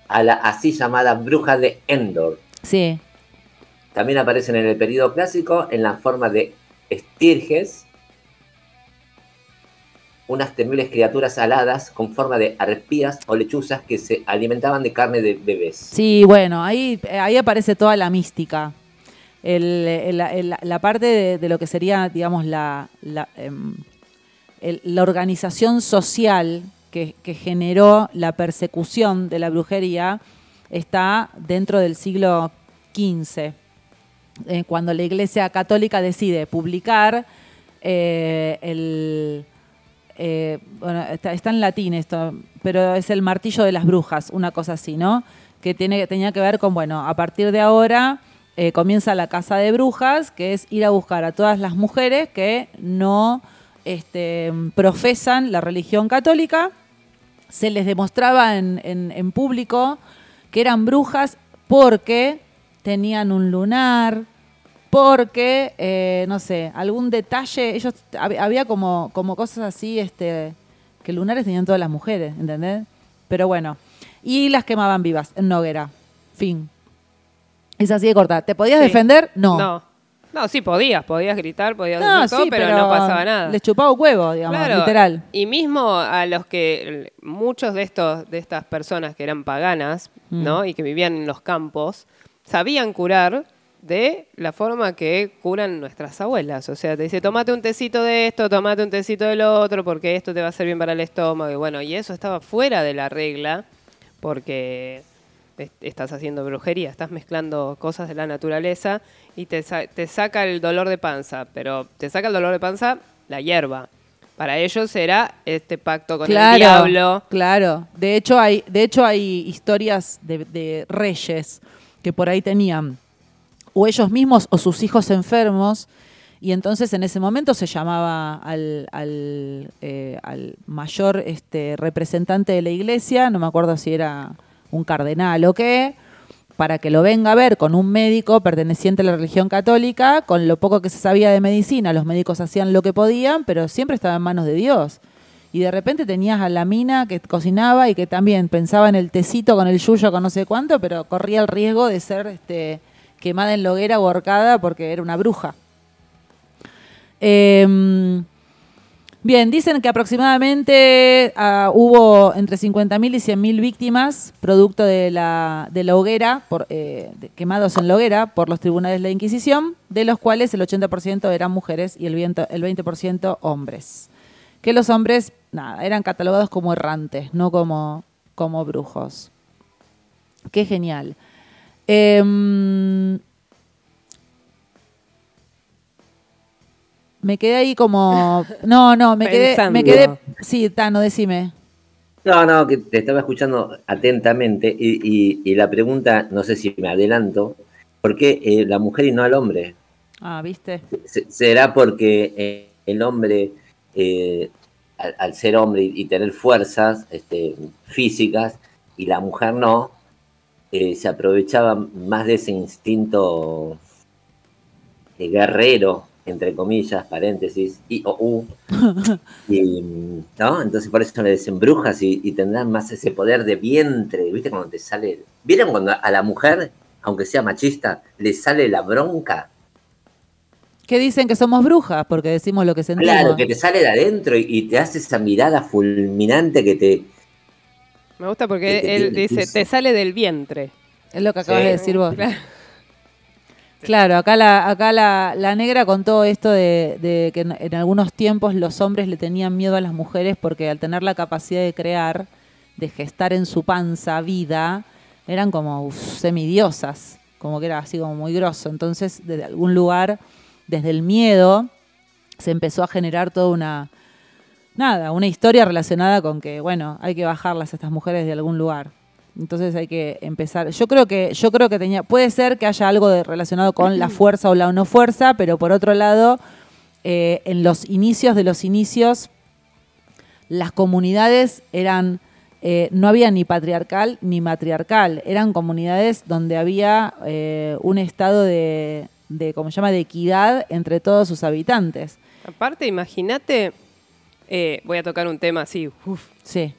[SPEAKER 6] A la así llamada bruja de Endor.
[SPEAKER 1] Sí,
[SPEAKER 6] También aparecen en el periodo clásico en la forma de estirges, unas temibles criaturas aladas con forma de arpías o lechuzas que se alimentaban de carne de bebés.
[SPEAKER 1] sí, bueno, ahí, eh, ahí aparece toda la mística. El- el- el- la parte de, de lo que sería, digamos, la, la, em, la organización social que, generó la persecución de la brujería está dentro del siglo XV, eh, cuando la Iglesia Católica decide publicar eh, el... eh, bueno, está, en latín esto, pero es el martillo de las brujas, una cosa así, ¿no? Que tiene, tenía que ver con, bueno, a partir de ahora comienza la casa de brujas, que es ir a buscar a todas las mujeres que no este, profesan la religión católica, se les demostraba en, en- en público que eran brujas porque tenían un lunar, porque, eh, no sé, algún detalle, ellos, hab- había como, como cosas así, este, que lunares tenían todas las mujeres, ¿entendés? Pero bueno, y las quemaban vivas en una hoguera, fin. Es así de corta. ¿Te podías
[SPEAKER 2] Sí.
[SPEAKER 1] defender? No.
[SPEAKER 2] No. No, sí podías, podías gritar, podías
[SPEAKER 1] No,
[SPEAKER 2] todo,
[SPEAKER 1] sí,
[SPEAKER 2] pero, no pasaba nada.
[SPEAKER 1] Les chupaba un huevo, digamos,
[SPEAKER 2] Claro,
[SPEAKER 1] literal.
[SPEAKER 2] Y mismo a los que muchos de estos de estas personas que eran paganas,
[SPEAKER 1] Mm.
[SPEAKER 2] ¿no? Y que vivían en los campos, sabían curar de la forma que curan nuestras abuelas. O sea, te dice, tomate un tecito de esto, tomate un tecito del otro, porque esto te va a hacer bien para el estómago. Y bueno, y eso estaba fuera de la regla, porque estás haciendo brujería, estás mezclando cosas de la naturaleza y te, sa- te saca el dolor de panza, pero te saca el dolor de panza la hierba. Para ellos era este pacto con el diablo.
[SPEAKER 1] Claro. De hecho, hay, de hecho, hay historias de, de reyes que por ahí tenían o ellos mismos o sus hijos enfermos. Y entonces en ese momento se llamaba al, al, eh, al mayor este, representante de la iglesia, no me acuerdo si era un cardenal o qué, para que lo venga a ver con un médico perteneciente a la religión católica, con lo poco que se sabía de medicina, los médicos hacían lo que podían, pero siempre estaba en manos de Dios. Y de repente tenías a la mina que cocinaba y que también pensaba en el tecito con el yuyo con no sé cuánto, pero corría el riesgo de ser este, quemada en la hoguera o ahorcada porque era una bruja. Em, bien, dicen que aproximadamente ah, hubo entre 50.000 y 100.000 víctimas producto de la, de la hoguera, por, eh, quemados en la hoguera por los tribunales de la Inquisición, de los cuales el 80% eran mujeres y el 20% hombres. Que los hombres, nada, eran catalogados como errantes, no como, como brujos. Qué genial. Em, me quedé ahí como. No, no, me quedé. Me quedé. Sí, Tano, decime.
[SPEAKER 6] No, no, que te estaba escuchando atentamente y, y- y la pregunta, no sé si me adelanto, ¿por qué eh, la mujer y no al hombre?
[SPEAKER 1] Ah, ¿viste?
[SPEAKER 6] Se- ¿Será porque eh, el hombre, eh, al, al ser hombre y, y tener fuerzas este, físicas, y la mujer no, eh, se aprovechaba más de ese instinto eh, guerrero, entre comillas, paréntesis, y o u, y, ¿no? Entonces por eso le dicen brujas y, y tendrán más ese poder de vientre, ¿viste? Cuando te sale... ¿Vieron cuando a la mujer, aunque sea machista, le sale la bronca?
[SPEAKER 1] Que dicen que somos brujas porque decimos lo que sentimos.
[SPEAKER 6] Claro, que te sale de adentro y, y te hace esa mirada fulminante que te...
[SPEAKER 2] Me gusta
[SPEAKER 6] Que
[SPEAKER 2] porque
[SPEAKER 6] te
[SPEAKER 2] él dice, te sale del vientre.
[SPEAKER 1] Es lo que acabas
[SPEAKER 6] Sí.
[SPEAKER 1] de decir vos.
[SPEAKER 2] Claro.
[SPEAKER 1] Claro, acá la, acá la, la negra contó esto de, que en, en algunos tiempos los hombres le tenían miedo a las mujeres porque al tener la capacidad de crear, de gestar en su panza vida, eran como uf, semidiosas, como que era así como muy grosso. Entonces, desde algún lugar, desde el miedo, se empezó a generar toda una, nada, una historia relacionada con que, bueno, hay que bajarlas a estas mujeres de algún lugar. Entonces hay que empezar. Yo creo que, yo creo que tenía, puede ser que haya algo de- relacionado con la fuerza o la no fuerza, pero por otro lado, eh, en los inicios de los inicios, las comunidades eran, eh, no había ni patriarcal ni matriarcal, eran comunidades donde había eh, un estado de, de, ¿cómo se llama?, de equidad entre todos sus habitantes.
[SPEAKER 2] Aparte, imagínate, eh, voy a tocar un tema así, uf.
[SPEAKER 1] Sí.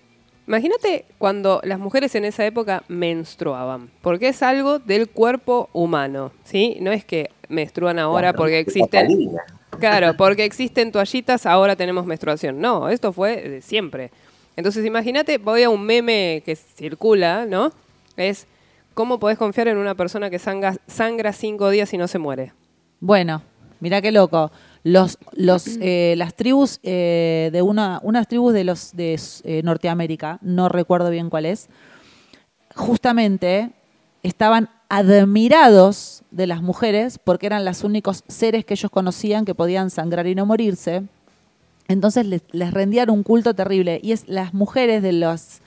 [SPEAKER 2] Imagínate cuando las mujeres en esa época menstruaban, porque es algo del cuerpo humano, ¿sí? No es que menstruan ahora
[SPEAKER 6] Claro,
[SPEAKER 2] porque existen, claro, porque existen toallitas, ahora tenemos menstruación. No, esto fue de siempre. Entonces, imagínate, voy a un meme que circula, ¿no? Es cómo podés confiar en una persona que sangra, sangra cinco días y no se muere.
[SPEAKER 1] Bueno, mirá qué loco. Los, los, eh, las tribus eh, de una, unas tribus de los de eh, Norteamérica, no recuerdo bien cuál es, justamente estaban admirados de las mujeres porque eran los únicos seres que ellos conocían que podían sangrar y no morirse. Entonces les, les rendían un culto terrible. Y es las mujeres de los.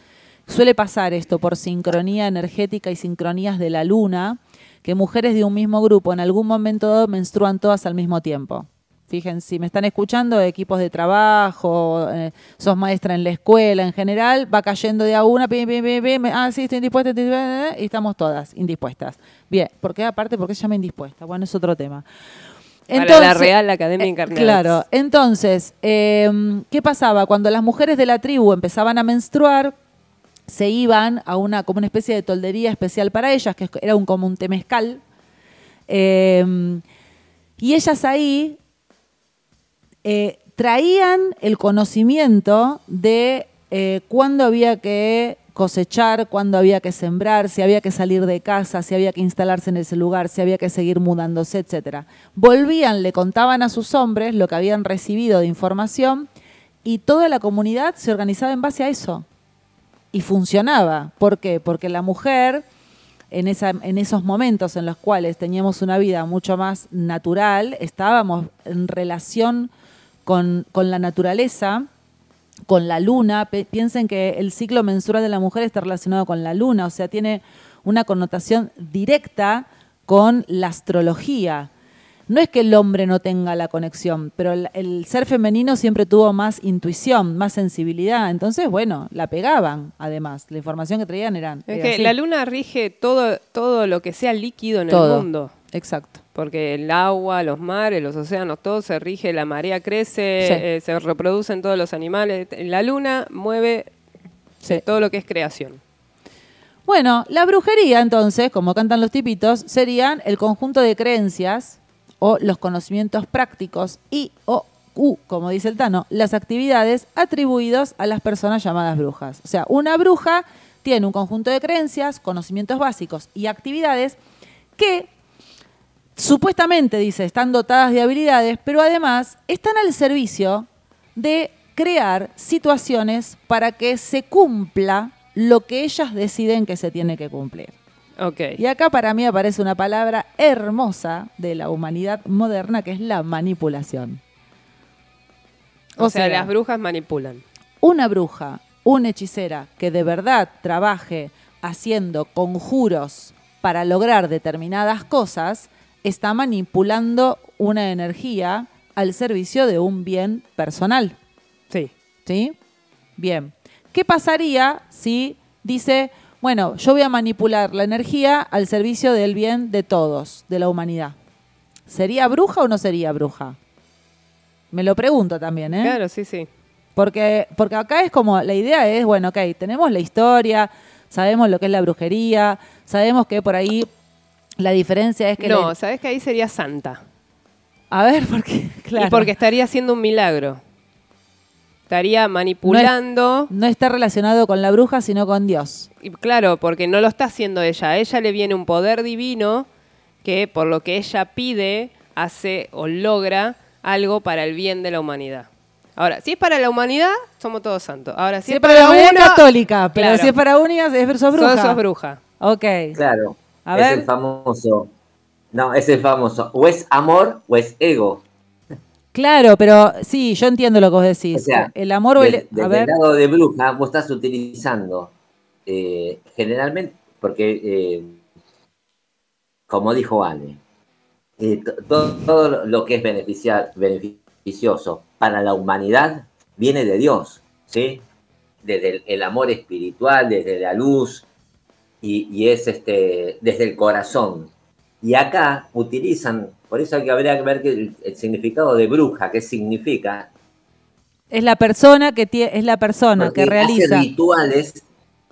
[SPEAKER 1] Suele pasar esto por sincronía energética y sincronías de la luna, que mujeres de un mismo grupo en algún momento menstruan todas al mismo tiempo. Fíjense, si me están escuchando, equipos de trabajo, eh, sos maestra en la escuela en general, va cayendo de a una, pim, pim, pim, ah, sí, estoy indispuesta, estoy indispuesta, y estamos todas indispuestas. Bien, ¿por qué aparte? ¿Por qué se llama indispuesta? Bueno, es otro tema.
[SPEAKER 2] Para la Real Academia
[SPEAKER 1] eh,
[SPEAKER 2] Encarnadas.
[SPEAKER 1] Claro, entonces, eh, ¿qué pasaba? Cuando las mujeres de la tribu empezaban a menstruar, se iban a una como una especie de toldería especial para ellas, que era un, como un temezcal. Eh, y ellas ahí eh, traían el conocimiento de eh, cuándo había que cosechar, cuándo había que sembrar, si había que salir de casa, si había que instalarse en ese lugar, si había que seguir mudándose, etcétera. Volvían, le contaban a sus hombres lo que habían recibido de información y toda la comunidad se organizaba en base a eso. Y funcionaba. ¿Por qué? Porque la mujer, en, en esos momentos en los cuales teníamos una vida mucho más natural, estábamos en relación con, con la naturaleza, con la luna. Piensen que el ciclo menstrual de la mujer está relacionado con la luna, o sea, tiene una connotación directa con la astrología. No es que el hombre no tenga la conexión, pero el, el ser femenino siempre tuvo más intuición, más sensibilidad. Entonces, bueno, la pegaban, además. La información que traían eran.
[SPEAKER 2] Es
[SPEAKER 1] era
[SPEAKER 2] que
[SPEAKER 1] así.
[SPEAKER 2] la luna rige todo, todo lo que sea líquido en
[SPEAKER 1] Todo.
[SPEAKER 2] el mundo.
[SPEAKER 1] Exacto.
[SPEAKER 2] Porque el agua, los mares, los océanos, todo se rige, la marea crece,
[SPEAKER 1] Sí.
[SPEAKER 2] eh, se reproducen todos los animales. La luna mueve
[SPEAKER 1] Sí.
[SPEAKER 2] todo lo que es creación.
[SPEAKER 1] Bueno, la brujería, entonces, como cantan los tipitos, serían el conjunto de creencias o los conocimientos prácticos y o u, como dice el Tano, las actividades atribuidos a las personas llamadas brujas. O sea, una bruja tiene un conjunto de creencias, conocimientos básicos y actividades que supuestamente, dice, están dotadas de habilidades, pero además están al servicio de crear situaciones para que se cumpla lo que ellas deciden que se tiene que cumplir.
[SPEAKER 2] Ok.
[SPEAKER 1] Y acá para mí aparece una palabra hermosa de la humanidad moderna que es la manipulación.
[SPEAKER 2] o, sea, las brujas manipulan.
[SPEAKER 1] una bruja, una hechicera que de verdad trabaje haciendo conjuros para lograr determinadas cosas, está manipulando una energía al servicio de un bien personal.
[SPEAKER 2] Sí.
[SPEAKER 1] ¿Sí? Bien. ¿Qué pasaría si dice, bueno, yo voy a manipular la energía al servicio del bien de todos, de la humanidad? ¿Sería bruja o no sería bruja? Me lo pregunto también, ¿eh?
[SPEAKER 2] Claro, sí, sí.
[SPEAKER 1] Porque, porque acá es como, la idea es, bueno, ok, tenemos la historia, sabemos lo que es la brujería, sabemos que por ahí la diferencia es que...
[SPEAKER 2] No,
[SPEAKER 1] la-
[SPEAKER 2] sabes que ahí sería santa.
[SPEAKER 1] a ver, porque, claro,
[SPEAKER 2] Y porque estaría haciendo un milagro. Estaría manipulando.
[SPEAKER 1] no está relacionado con la bruja, sino con Dios.
[SPEAKER 2] Y claro, porque no lo está haciendo ella. A ella le viene un poder divino que por lo que ella pide, hace o logra algo para el bien de la humanidad. Ahora, si es para la humanidad, somos todos santos. Ahora, si,
[SPEAKER 1] Si es para la
[SPEAKER 2] uno,
[SPEAKER 1] humanidad católica, pero
[SPEAKER 2] claro.
[SPEAKER 1] si es para únicas, es sos bruja.
[SPEAKER 2] sos, sos bruja.
[SPEAKER 1] Ok.
[SPEAKER 6] Claro.
[SPEAKER 1] A
[SPEAKER 6] es
[SPEAKER 1] ver.
[SPEAKER 6] el famoso. No, es el famoso. O es amor o es ego.
[SPEAKER 1] Claro, pero sí, yo entiendo lo que vos decís.
[SPEAKER 6] O sea,
[SPEAKER 1] el amor o el... A ver,
[SPEAKER 6] el lado de bruja, vos estás utilizando eh, generalmente, porque eh, como dijo Ale, eh, to- todo, todo lo que es beneficiar, beneficioso para la humanidad viene de Dios, ¿sí? Desde el, el amor espiritual, desde la luz, y, y es este, desde el corazón. Y acá utilizan, por eso hay que habría que ver que el, el significado de bruja, qué significa,
[SPEAKER 1] es la persona que tiene, es la persona
[SPEAKER 6] porque
[SPEAKER 1] que
[SPEAKER 6] hace
[SPEAKER 1] realiza.
[SPEAKER 6] rituales,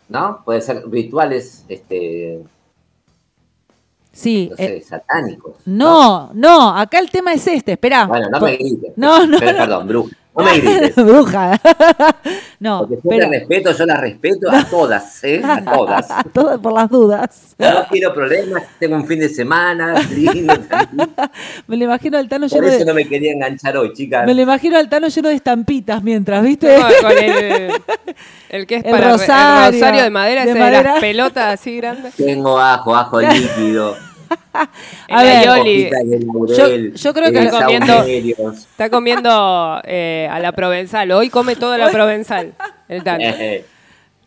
[SPEAKER 6] ¿no? Puede ser rituales, este,
[SPEAKER 1] Sí.
[SPEAKER 6] no
[SPEAKER 1] eh,
[SPEAKER 6] satánicos.
[SPEAKER 1] no, no, acá el tema es este, esperá.
[SPEAKER 6] Bueno, no me grites.
[SPEAKER 1] No, no,
[SPEAKER 6] Pero,
[SPEAKER 1] no.
[SPEAKER 6] Perdón, bruja. No me grites.
[SPEAKER 1] Bruja. no,
[SPEAKER 6] Porque yo
[SPEAKER 1] pero
[SPEAKER 6] la respeto, yo la respeto a todas, ¿eh? A todas.
[SPEAKER 1] Todo por las dudas.
[SPEAKER 6] No quiero problemas, tengo un fin de semana, lindo.
[SPEAKER 1] Me lo imagino al Tano
[SPEAKER 6] Por
[SPEAKER 1] lleno
[SPEAKER 6] eso
[SPEAKER 1] de,
[SPEAKER 6] no me quería enganchar hoy, chicas.
[SPEAKER 1] me lo imagino al Tano lleno de estampitas mientras, ¿viste?
[SPEAKER 2] No, con el, el que es
[SPEAKER 1] El
[SPEAKER 2] para re- el
[SPEAKER 1] rosario,
[SPEAKER 2] rosario de madera,
[SPEAKER 1] de
[SPEAKER 2] ese de
[SPEAKER 1] madera.
[SPEAKER 2] las pelotas así grandes.
[SPEAKER 6] Tengo ajo, ajo líquido.
[SPEAKER 1] A ver,
[SPEAKER 6] de laurel,
[SPEAKER 1] yo creo que
[SPEAKER 6] eh,
[SPEAKER 2] está comiendo-
[SPEAKER 6] saumerios.
[SPEAKER 2] Está comiendo eh, a la provenzal. Hoy come toda la provenzal. El Tano.
[SPEAKER 6] Eh,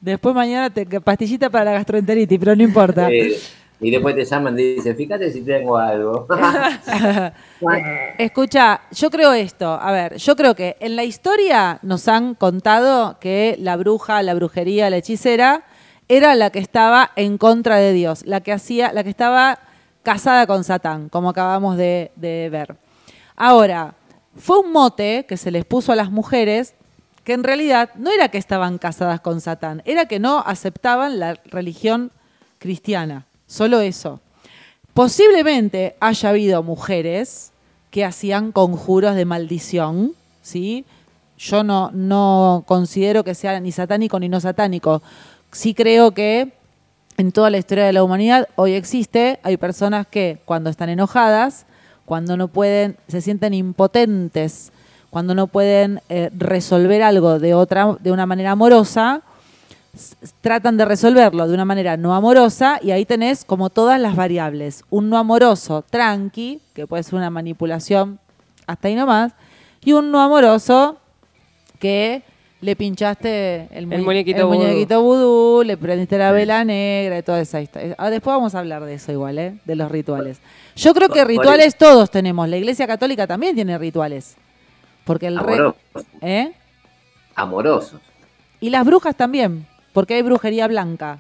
[SPEAKER 1] Después mañana te pastillita para la gastroenteritis, pero no importa.
[SPEAKER 6] eh, y después te llaman y dicen, fíjate si tengo algo.
[SPEAKER 1] Escucha, yo creo esto. A ver, yo creo que en la historia nos han contado que la bruja, la brujería, la hechicera era la que estaba en contra de Dios, la que hacía, la que estaba casada con Satán, como acabamos de, ver. Ahora, fue un mote que se les puso a las mujeres que en realidad no era que estaban casadas con Satán, era que no aceptaban la religión cristiana, solo eso. Posiblemente haya habido mujeres que hacían conjuros de maldición, ¿sí? Yo no, no considero que sea ni satánico ni no satánico. Sí creo que en toda la historia de la humanidad hoy existe, hay personas que cuando están enojadas, cuando no pueden, se sienten impotentes, cuando no pueden eh, resolver algo de otra, de una manera amorosa, tratan de resolverlo de una manera no amorosa y ahí tenés como todas las variables. Un no amoroso tranqui, que puede ser una manipulación hasta ahí nomás, y un no amoroso que le pinchaste el, muñe-
[SPEAKER 2] muñequito
[SPEAKER 1] el
[SPEAKER 2] vudú.
[SPEAKER 1] muñequito vudú, le prendiste la vela negra y toda esa historia. Ah, Después vamos a hablar de eso igual, ¿eh? de los rituales. Yo creo que rituales todos tenemos. La Iglesia Católica también tiene rituales. Porque el rey...
[SPEAKER 6] Amorosos.
[SPEAKER 1] ¿Eh?
[SPEAKER 6] Amorosos.
[SPEAKER 1] Y las brujas también, porque hay brujería blanca.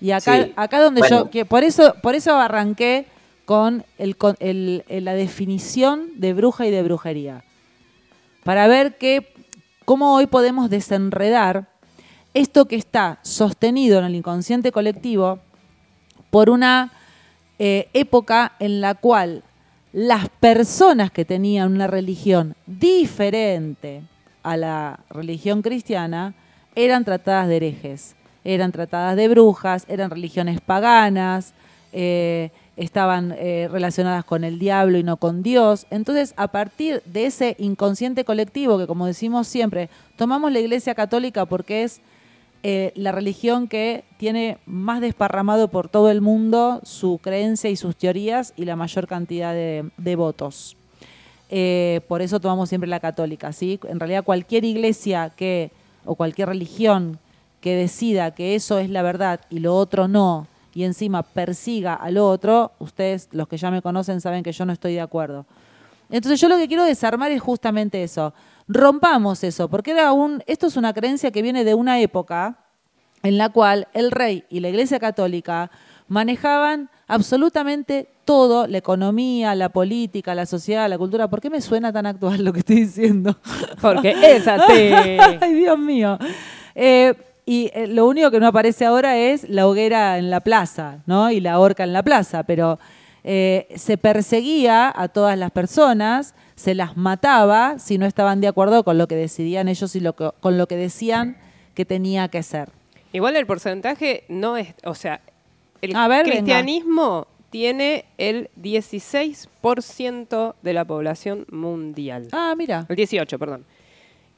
[SPEAKER 1] Y acá,
[SPEAKER 6] Sí.
[SPEAKER 1] acá donde yo, que por eso, por eso arranqué con, el, con el- el- la definición de bruja y de brujería. Para ver que, cómo hoy podemos desenredar esto que está sostenido en el inconsciente colectivo por una eh, época en la cual las personas que tenían una religión diferente a la religión cristiana eran tratadas de herejes, eran tratadas de brujas, eran religiones paganas, eh, estaban eh, relacionadas con el diablo y no con Dios. Entonces, a partir de ese inconsciente colectivo que, como decimos siempre, tomamos la Iglesia Católica porque es eh, la religión que tiene más desparramado por todo el mundo su creencia y sus teorías y la mayor cantidad de, votos. Eh, por eso tomamos siempre la católica, ¿sí? En realidad cualquier iglesia que o cualquier religión que decida que eso es la verdad y lo otro no, y encima persiga al otro, ustedes, los que ya me conocen, saben que yo no estoy de acuerdo. Entonces yo lo que quiero desarmar es justamente eso. Rompamos eso, porque era un, esto es una creencia que viene de una época en la cual el rey y la Iglesia Católica manejaban absolutamente todo, la economía, la política, la sociedad, la cultura. ¿Por qué me suena tan actual lo que estoy diciendo?
[SPEAKER 2] Porque es así.
[SPEAKER 1] Ay, Dios mío. Eh, y eh, lo único que no aparece ahora es la hoguera en la plaza, ¿no? Y la horca en la plaza, pero eh, se perseguía a todas las personas, se las mataba si no estaban de acuerdo con lo que decidían ellos y lo que- con lo que decían que tenía que ser.
[SPEAKER 2] Igual el porcentaje no es, o sea, el
[SPEAKER 1] A ver, venga.
[SPEAKER 2] cristianismo tiene el 16% de la población mundial.
[SPEAKER 1] Ah, mira,
[SPEAKER 2] El 18, perdón.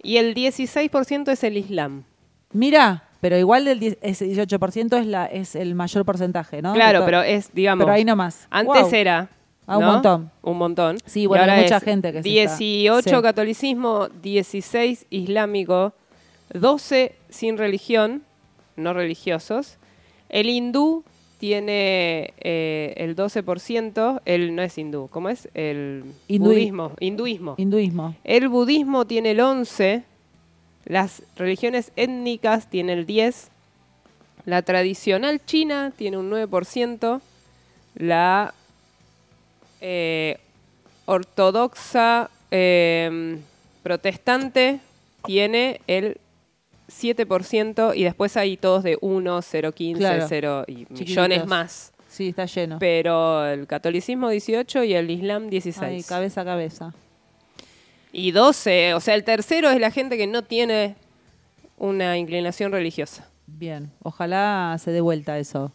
[SPEAKER 2] Y el 16% es el Islam.
[SPEAKER 1] Mira, pero igual del ese 18% es, la, es el mayor porcentaje, ¿no?
[SPEAKER 2] Claro, pero es, digamos,
[SPEAKER 1] Pero ahí nomás.
[SPEAKER 2] antes
[SPEAKER 1] Wow.
[SPEAKER 2] era...
[SPEAKER 1] Ah, un
[SPEAKER 2] ¿no?
[SPEAKER 1] montón.
[SPEAKER 2] Un montón.
[SPEAKER 1] Sí, bueno, hay mucha gente que se
[SPEAKER 2] 18
[SPEAKER 1] está- sí.
[SPEAKER 2] catolicismo, 16 islámico, 12 sin religión, no religiosos. El hindú tiene eh, el 12%, el no es hindú, ¿cómo es? El
[SPEAKER 1] Hindui-
[SPEAKER 2] budismo, hinduismo.
[SPEAKER 1] Hinduismo.
[SPEAKER 2] El budismo tiene el 11, las religiones étnicas tienen el 10, la tradicional china tiene un 9%, la eh, ortodoxa eh, protestante tiene el 7% y después hay todos de 1, 0, 15,
[SPEAKER 1] Claro.
[SPEAKER 2] 0 y millones más.
[SPEAKER 1] Sí, está lleno.
[SPEAKER 2] Pero el catolicismo 18 y el islam 16.
[SPEAKER 1] Ay, cabeza a cabeza.
[SPEAKER 2] Y 12, o sea, el tercero es la gente que no tiene una inclinación religiosa.
[SPEAKER 1] Bien, ojalá se dé vuelta eso.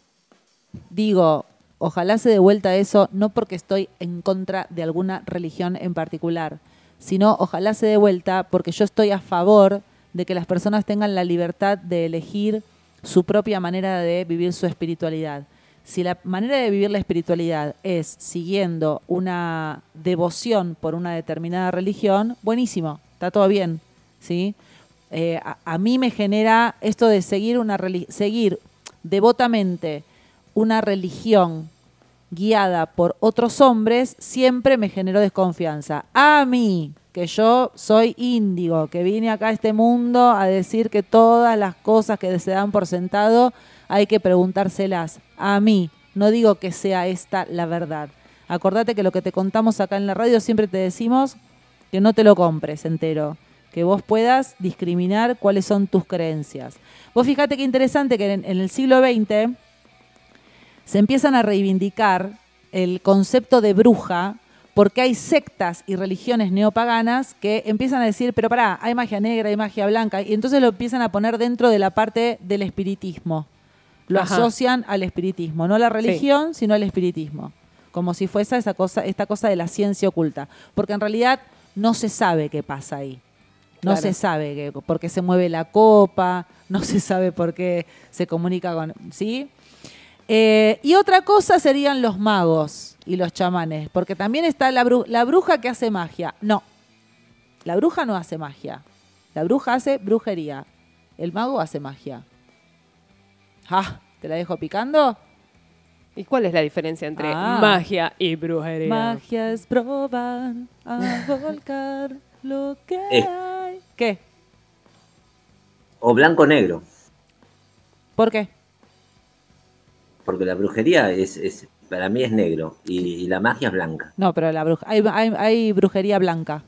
[SPEAKER 1] Digo, ojalá se dé vuelta eso, no porque estoy en contra de alguna religión en particular, sino ojalá se dé vuelta porque yo estoy a favor de que las personas tengan la libertad de elegir su propia manera de vivir su espiritualidad. Si la manera de vivir la espiritualidad es siguiendo una devoción por una determinada religión, buenísimo, está todo bien, ¿sí? Eh, a, mí me genera esto de seguir una seguir devotamente una religión guiada por otros hombres siempre me generó desconfianza. A mí, que yo soy índigo, que vine acá a este mundo a decir que todas las cosas que se dan por sentado hay que preguntárselas. A mí, no digo que sea esta la verdad. Acordate que lo que te contamos acá en la radio siempre te decimos que no te lo compres entero, que vos puedas discriminar cuáles son tus creencias. Vos fíjate qué interesante que en, el siglo XX se empiezan a reivindicar el concepto de bruja porque hay sectas y religiones neopaganas que empiezan a decir, pero pará, hay magia negra, hay magia blanca, y entonces lo empiezan a poner dentro de la parte del espiritismo. Lo
[SPEAKER 2] Ajá.
[SPEAKER 1] asocian al espiritismo, no a la religión, sino al espiritismo. Como si fuese esa cosa, esta cosa de la ciencia oculta. Porque en realidad no se sabe qué pasa ahí. No
[SPEAKER 2] Claro.
[SPEAKER 1] se sabe que- por qué se mueve la copa, no se sabe por qué se comunica con. ¿Sí? Eh, y otra cosa serían los magos y los chamanes, porque también está la, bru- la bruja que hace magia. No, la bruja no hace magia. La bruja hace brujería. El mago hace magia. Ah, ¿te la dejo picando?
[SPEAKER 2] ¿Y cuál es la diferencia entre
[SPEAKER 1] Ah.
[SPEAKER 2] magia y brujería?
[SPEAKER 1] Magia es probar a volcar lo que
[SPEAKER 6] Eh.
[SPEAKER 1] hay. ¿Qué?
[SPEAKER 6] O blanco-negro,
[SPEAKER 1] ¿Por qué?
[SPEAKER 6] porque la brujería es, es para mí es negro y, y la magia es blanca.
[SPEAKER 1] No, pero la bruja. Hay, hay- hay brujería blanca.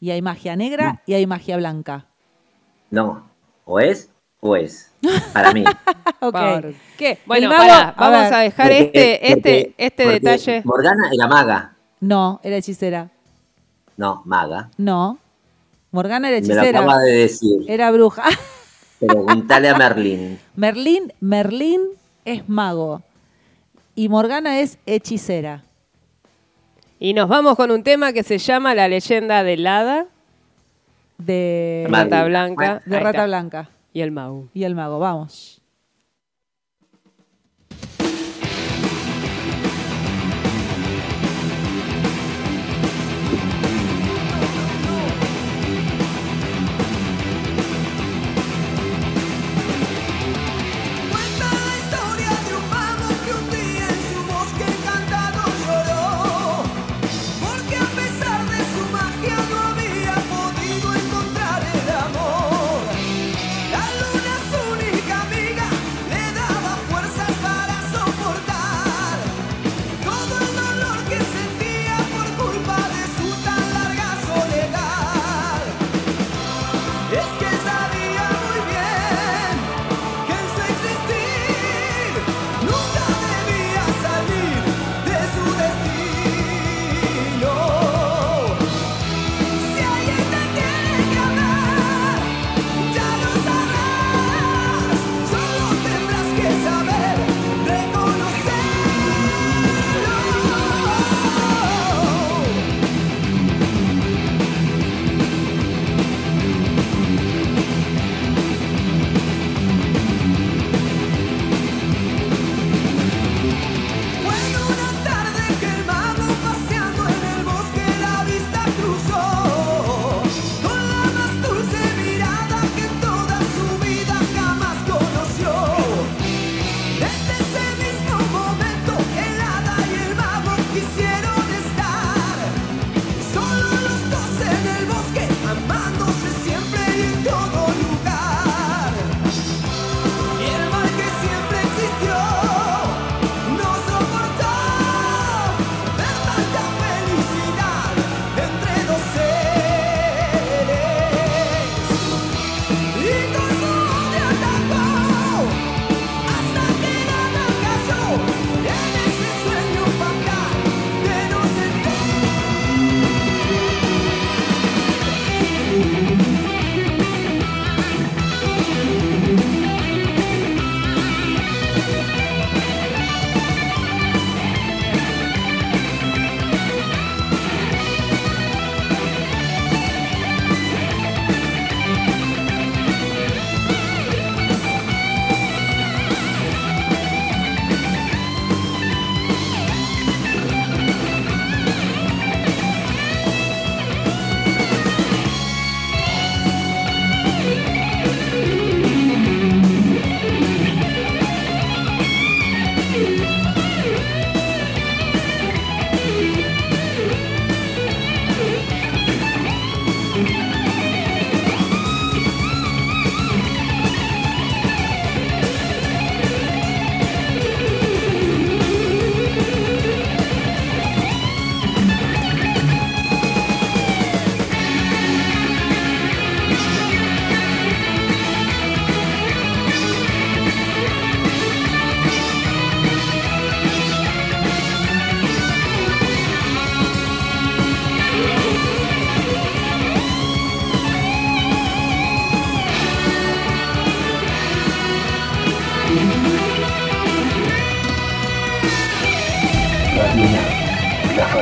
[SPEAKER 1] Y hay magia negra y hay magia blanca.
[SPEAKER 6] No, o es o es, para mí.
[SPEAKER 1] Ok.
[SPEAKER 2] ¿Por qué? Bueno,
[SPEAKER 1] mago-
[SPEAKER 2] pará,
[SPEAKER 1] a
[SPEAKER 2] vamos a dejar
[SPEAKER 6] Porque-
[SPEAKER 2] este, este,
[SPEAKER 6] porque-
[SPEAKER 2] este
[SPEAKER 6] porque
[SPEAKER 2] detalle.
[SPEAKER 6] Morgana era maga,
[SPEAKER 1] No, era hechicera.
[SPEAKER 6] no, maga.
[SPEAKER 1] No. Morgana era
[SPEAKER 6] Me lo
[SPEAKER 1] hechicera.
[SPEAKER 6] acaba de decir.
[SPEAKER 1] Era bruja.
[SPEAKER 6] Preguntale a Merlín.
[SPEAKER 1] Merlín, Merlín es mago. Y Morgana es hechicera.
[SPEAKER 2] Y nos vamos con un tema que se llama La leyenda del hada
[SPEAKER 1] De.
[SPEAKER 2] Rata Blanca
[SPEAKER 1] de
[SPEAKER 2] Ahí
[SPEAKER 1] Rata
[SPEAKER 2] está.
[SPEAKER 1] Blanca.
[SPEAKER 2] Y el mago.
[SPEAKER 1] Y el mago. Vamos.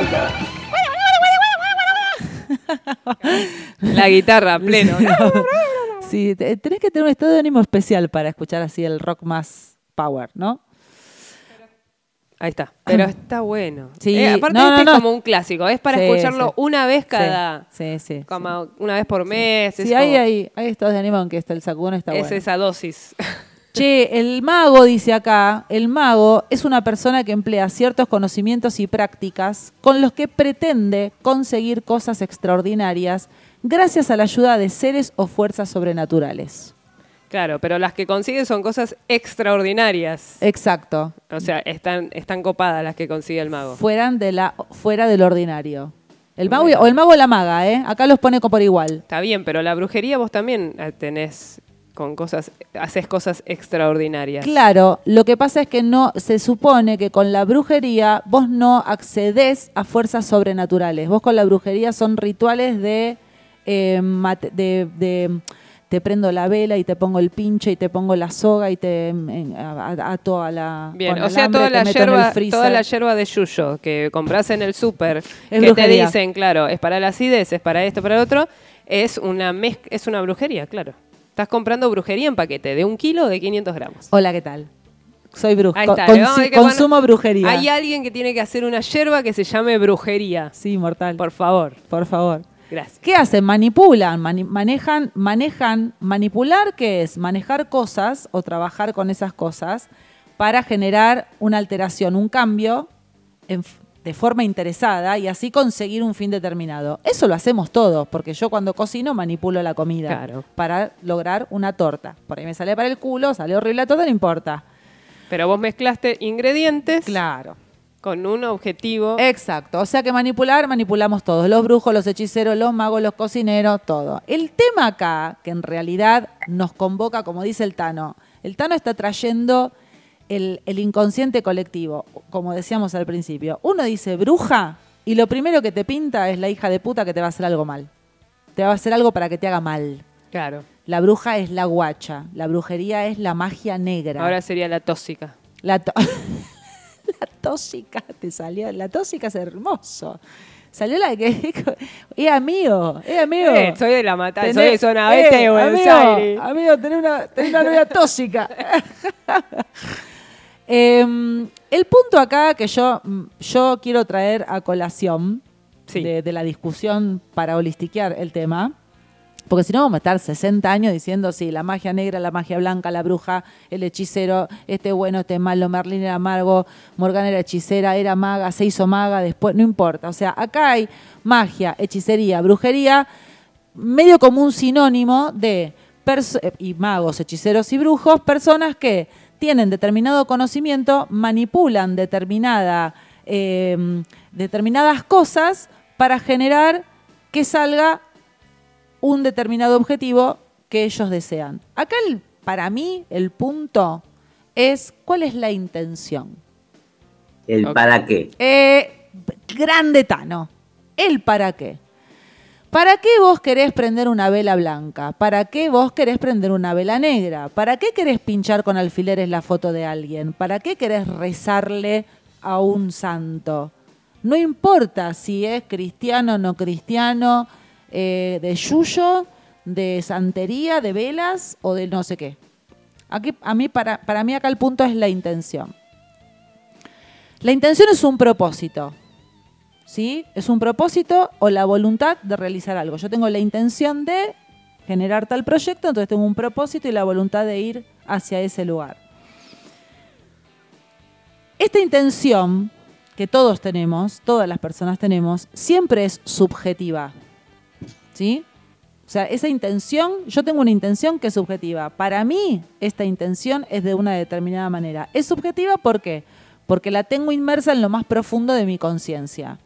[SPEAKER 1] guitarra.
[SPEAKER 2] La guitarra, pleno.
[SPEAKER 1] Sí, tenés que tener un estado de ánimo especial para escuchar así el rock más power, ¿no?
[SPEAKER 2] Ahí está. Pero está bueno.
[SPEAKER 1] Sí.
[SPEAKER 2] Eh, aparte, este es como un clásico. Es para escucharlo una vez cada.
[SPEAKER 1] Sí, sí.
[SPEAKER 2] como una vez por mes.
[SPEAKER 1] Sí,
[SPEAKER 2] es
[SPEAKER 1] hay, hay, estados de ánimo, aunque está el sacudón está bueno.
[SPEAKER 2] Es esa dosis.
[SPEAKER 1] Che, el mago, dice acá, el mago es una persona que emplea ciertos conocimientos y prácticas con los que pretende conseguir cosas extraordinarias gracias a la ayuda de seres o fuerzas sobrenaturales.
[SPEAKER 2] claro, pero las que consigue son cosas extraordinarias.
[SPEAKER 1] Exacto.
[SPEAKER 2] O sea, están, están copadas las que consigue el mago.
[SPEAKER 1] Fueran de la, fuera del ordinario. El mago o el mago o la maga, ¿eh? Acá los pone como por igual.
[SPEAKER 2] Está bien, pero la brujería vos también eh, tenés con cosas, haces cosas extraordinarias.
[SPEAKER 1] Claro, lo que pasa es que no se supone que con la brujería vos no accedes a fuerzas sobrenaturales. Vos con la brujería son rituales de, eh, mate- de, de- te prendo la vela y te pongo el pinche y te pongo la soga y te mm, a- a- ato a la
[SPEAKER 2] Bien, o sea, toda la,
[SPEAKER 1] el freezer.
[SPEAKER 2] toda la yerba de yuyo que compras en el súper, que te dicen, claro, es para la acidez, es para esto, para lo otro, es una, mez- es una brujería, claro. Estás comprando brujería en paquete de un kilo o de 500 gramos.
[SPEAKER 1] Hola, ¿qué tal? Soy bruja.
[SPEAKER 2] Ahí está,
[SPEAKER 1] Con- consumo
[SPEAKER 2] bueno,
[SPEAKER 1] brujería.
[SPEAKER 2] Hay alguien que tiene que hacer una yerba que se llame brujería.
[SPEAKER 1] Sí, mortal.
[SPEAKER 2] Por favor.
[SPEAKER 1] Por favor.
[SPEAKER 2] Gracias.
[SPEAKER 1] ¿Qué hacen? Manipulan, mani- manejan, manejan, manipular, ¿qué es? Manejar cosas o trabajar con esas cosas para generar una alteración, un cambio en de forma interesada y así conseguir un fin determinado. Eso lo hacemos todos, porque yo cuando cocino manipulo la comida
[SPEAKER 2] Claro.
[SPEAKER 1] para lograr una torta. Por ahí me sale para el culo, sale horrible la torta, no importa.
[SPEAKER 2] Pero vos mezclaste ingredientes
[SPEAKER 1] Claro.
[SPEAKER 2] con un objetivo.
[SPEAKER 1] Exacto, o sea que manipular, manipulamos todos, los brujos, los hechiceros, los magos, los cocineros, todo. El tema acá, que en realidad nos convoca, como dice el Tano, el Tano está trayendo el, el inconsciente colectivo, como decíamos al principio. Uno dice bruja y lo primero que te pinta es la hija de puta que te va a hacer algo mal. Te va a hacer algo para que te haga mal.
[SPEAKER 2] Claro.
[SPEAKER 1] La bruja es la guacha, la brujería es la magia negra.
[SPEAKER 2] Ahora sería la tóxica.
[SPEAKER 1] La, to- la tóxica te salió. La tóxica es hermoso. Salió la que. Es mío, es amigo.
[SPEAKER 2] Eh, soy de la mata, soy de zona oeste de
[SPEAKER 1] eh,
[SPEAKER 2] Buenos
[SPEAKER 1] amigo,
[SPEAKER 2] Aires.
[SPEAKER 1] Amigo, tenés una, tenés una novia tóxica. Em, el punto acá que yo, mm, yo quiero traer a colación
[SPEAKER 2] Sí.
[SPEAKER 1] de, de la discusión para holistiquear el tema, porque si no vamos a estar 60 años diciendo, sí, la magia negra, la magia blanca, la bruja, el hechicero, este bueno, este malo, Merlín era amargo, Morgan era hechicera, era maga, se hizo maga, después, no importa. O sea, acá hay magia, hechicería, brujería, medio como un sinónimo de, eh, y magos, hechiceros y brujos, personas que tienen determinado conocimiento, manipulan determinada, eh, determinadas cosas para generar que salga un determinado objetivo que ellos desean. Acá, el- para mí, el punto es cuál es la intención.
[SPEAKER 6] ¿El para qué?
[SPEAKER 1] Eh, grande Tano. ¿El para qué? ¿Para qué vos querés prender una vela blanca? ¿Para qué vos querés prender una vela negra? ¿Para qué querés pinchar con alfileres la foto de alguien? ¿Para qué querés rezarle a un santo? No importa si es cristiano, no cristiano, eh, de yuyo, de santería, de velas o de no sé qué. Aquí, a mí, para, para mí acá el punto es la intención. La intención es un propósito. ¿Sí? Es un propósito o la voluntad de realizar algo. Yo tengo la intención de generar tal proyecto, entonces tengo un propósito y la voluntad de ir hacia ese lugar. Esta intención que todos tenemos, todas las personas tenemos, siempre es subjetiva. ¿Sí? O sea, esa intención, yo tengo una intención que es subjetiva. Para mí, esta intención es de una determinada manera. Es subjetiva ¿por qué? Porque la tengo inmersa en lo más profundo de mi conciencia.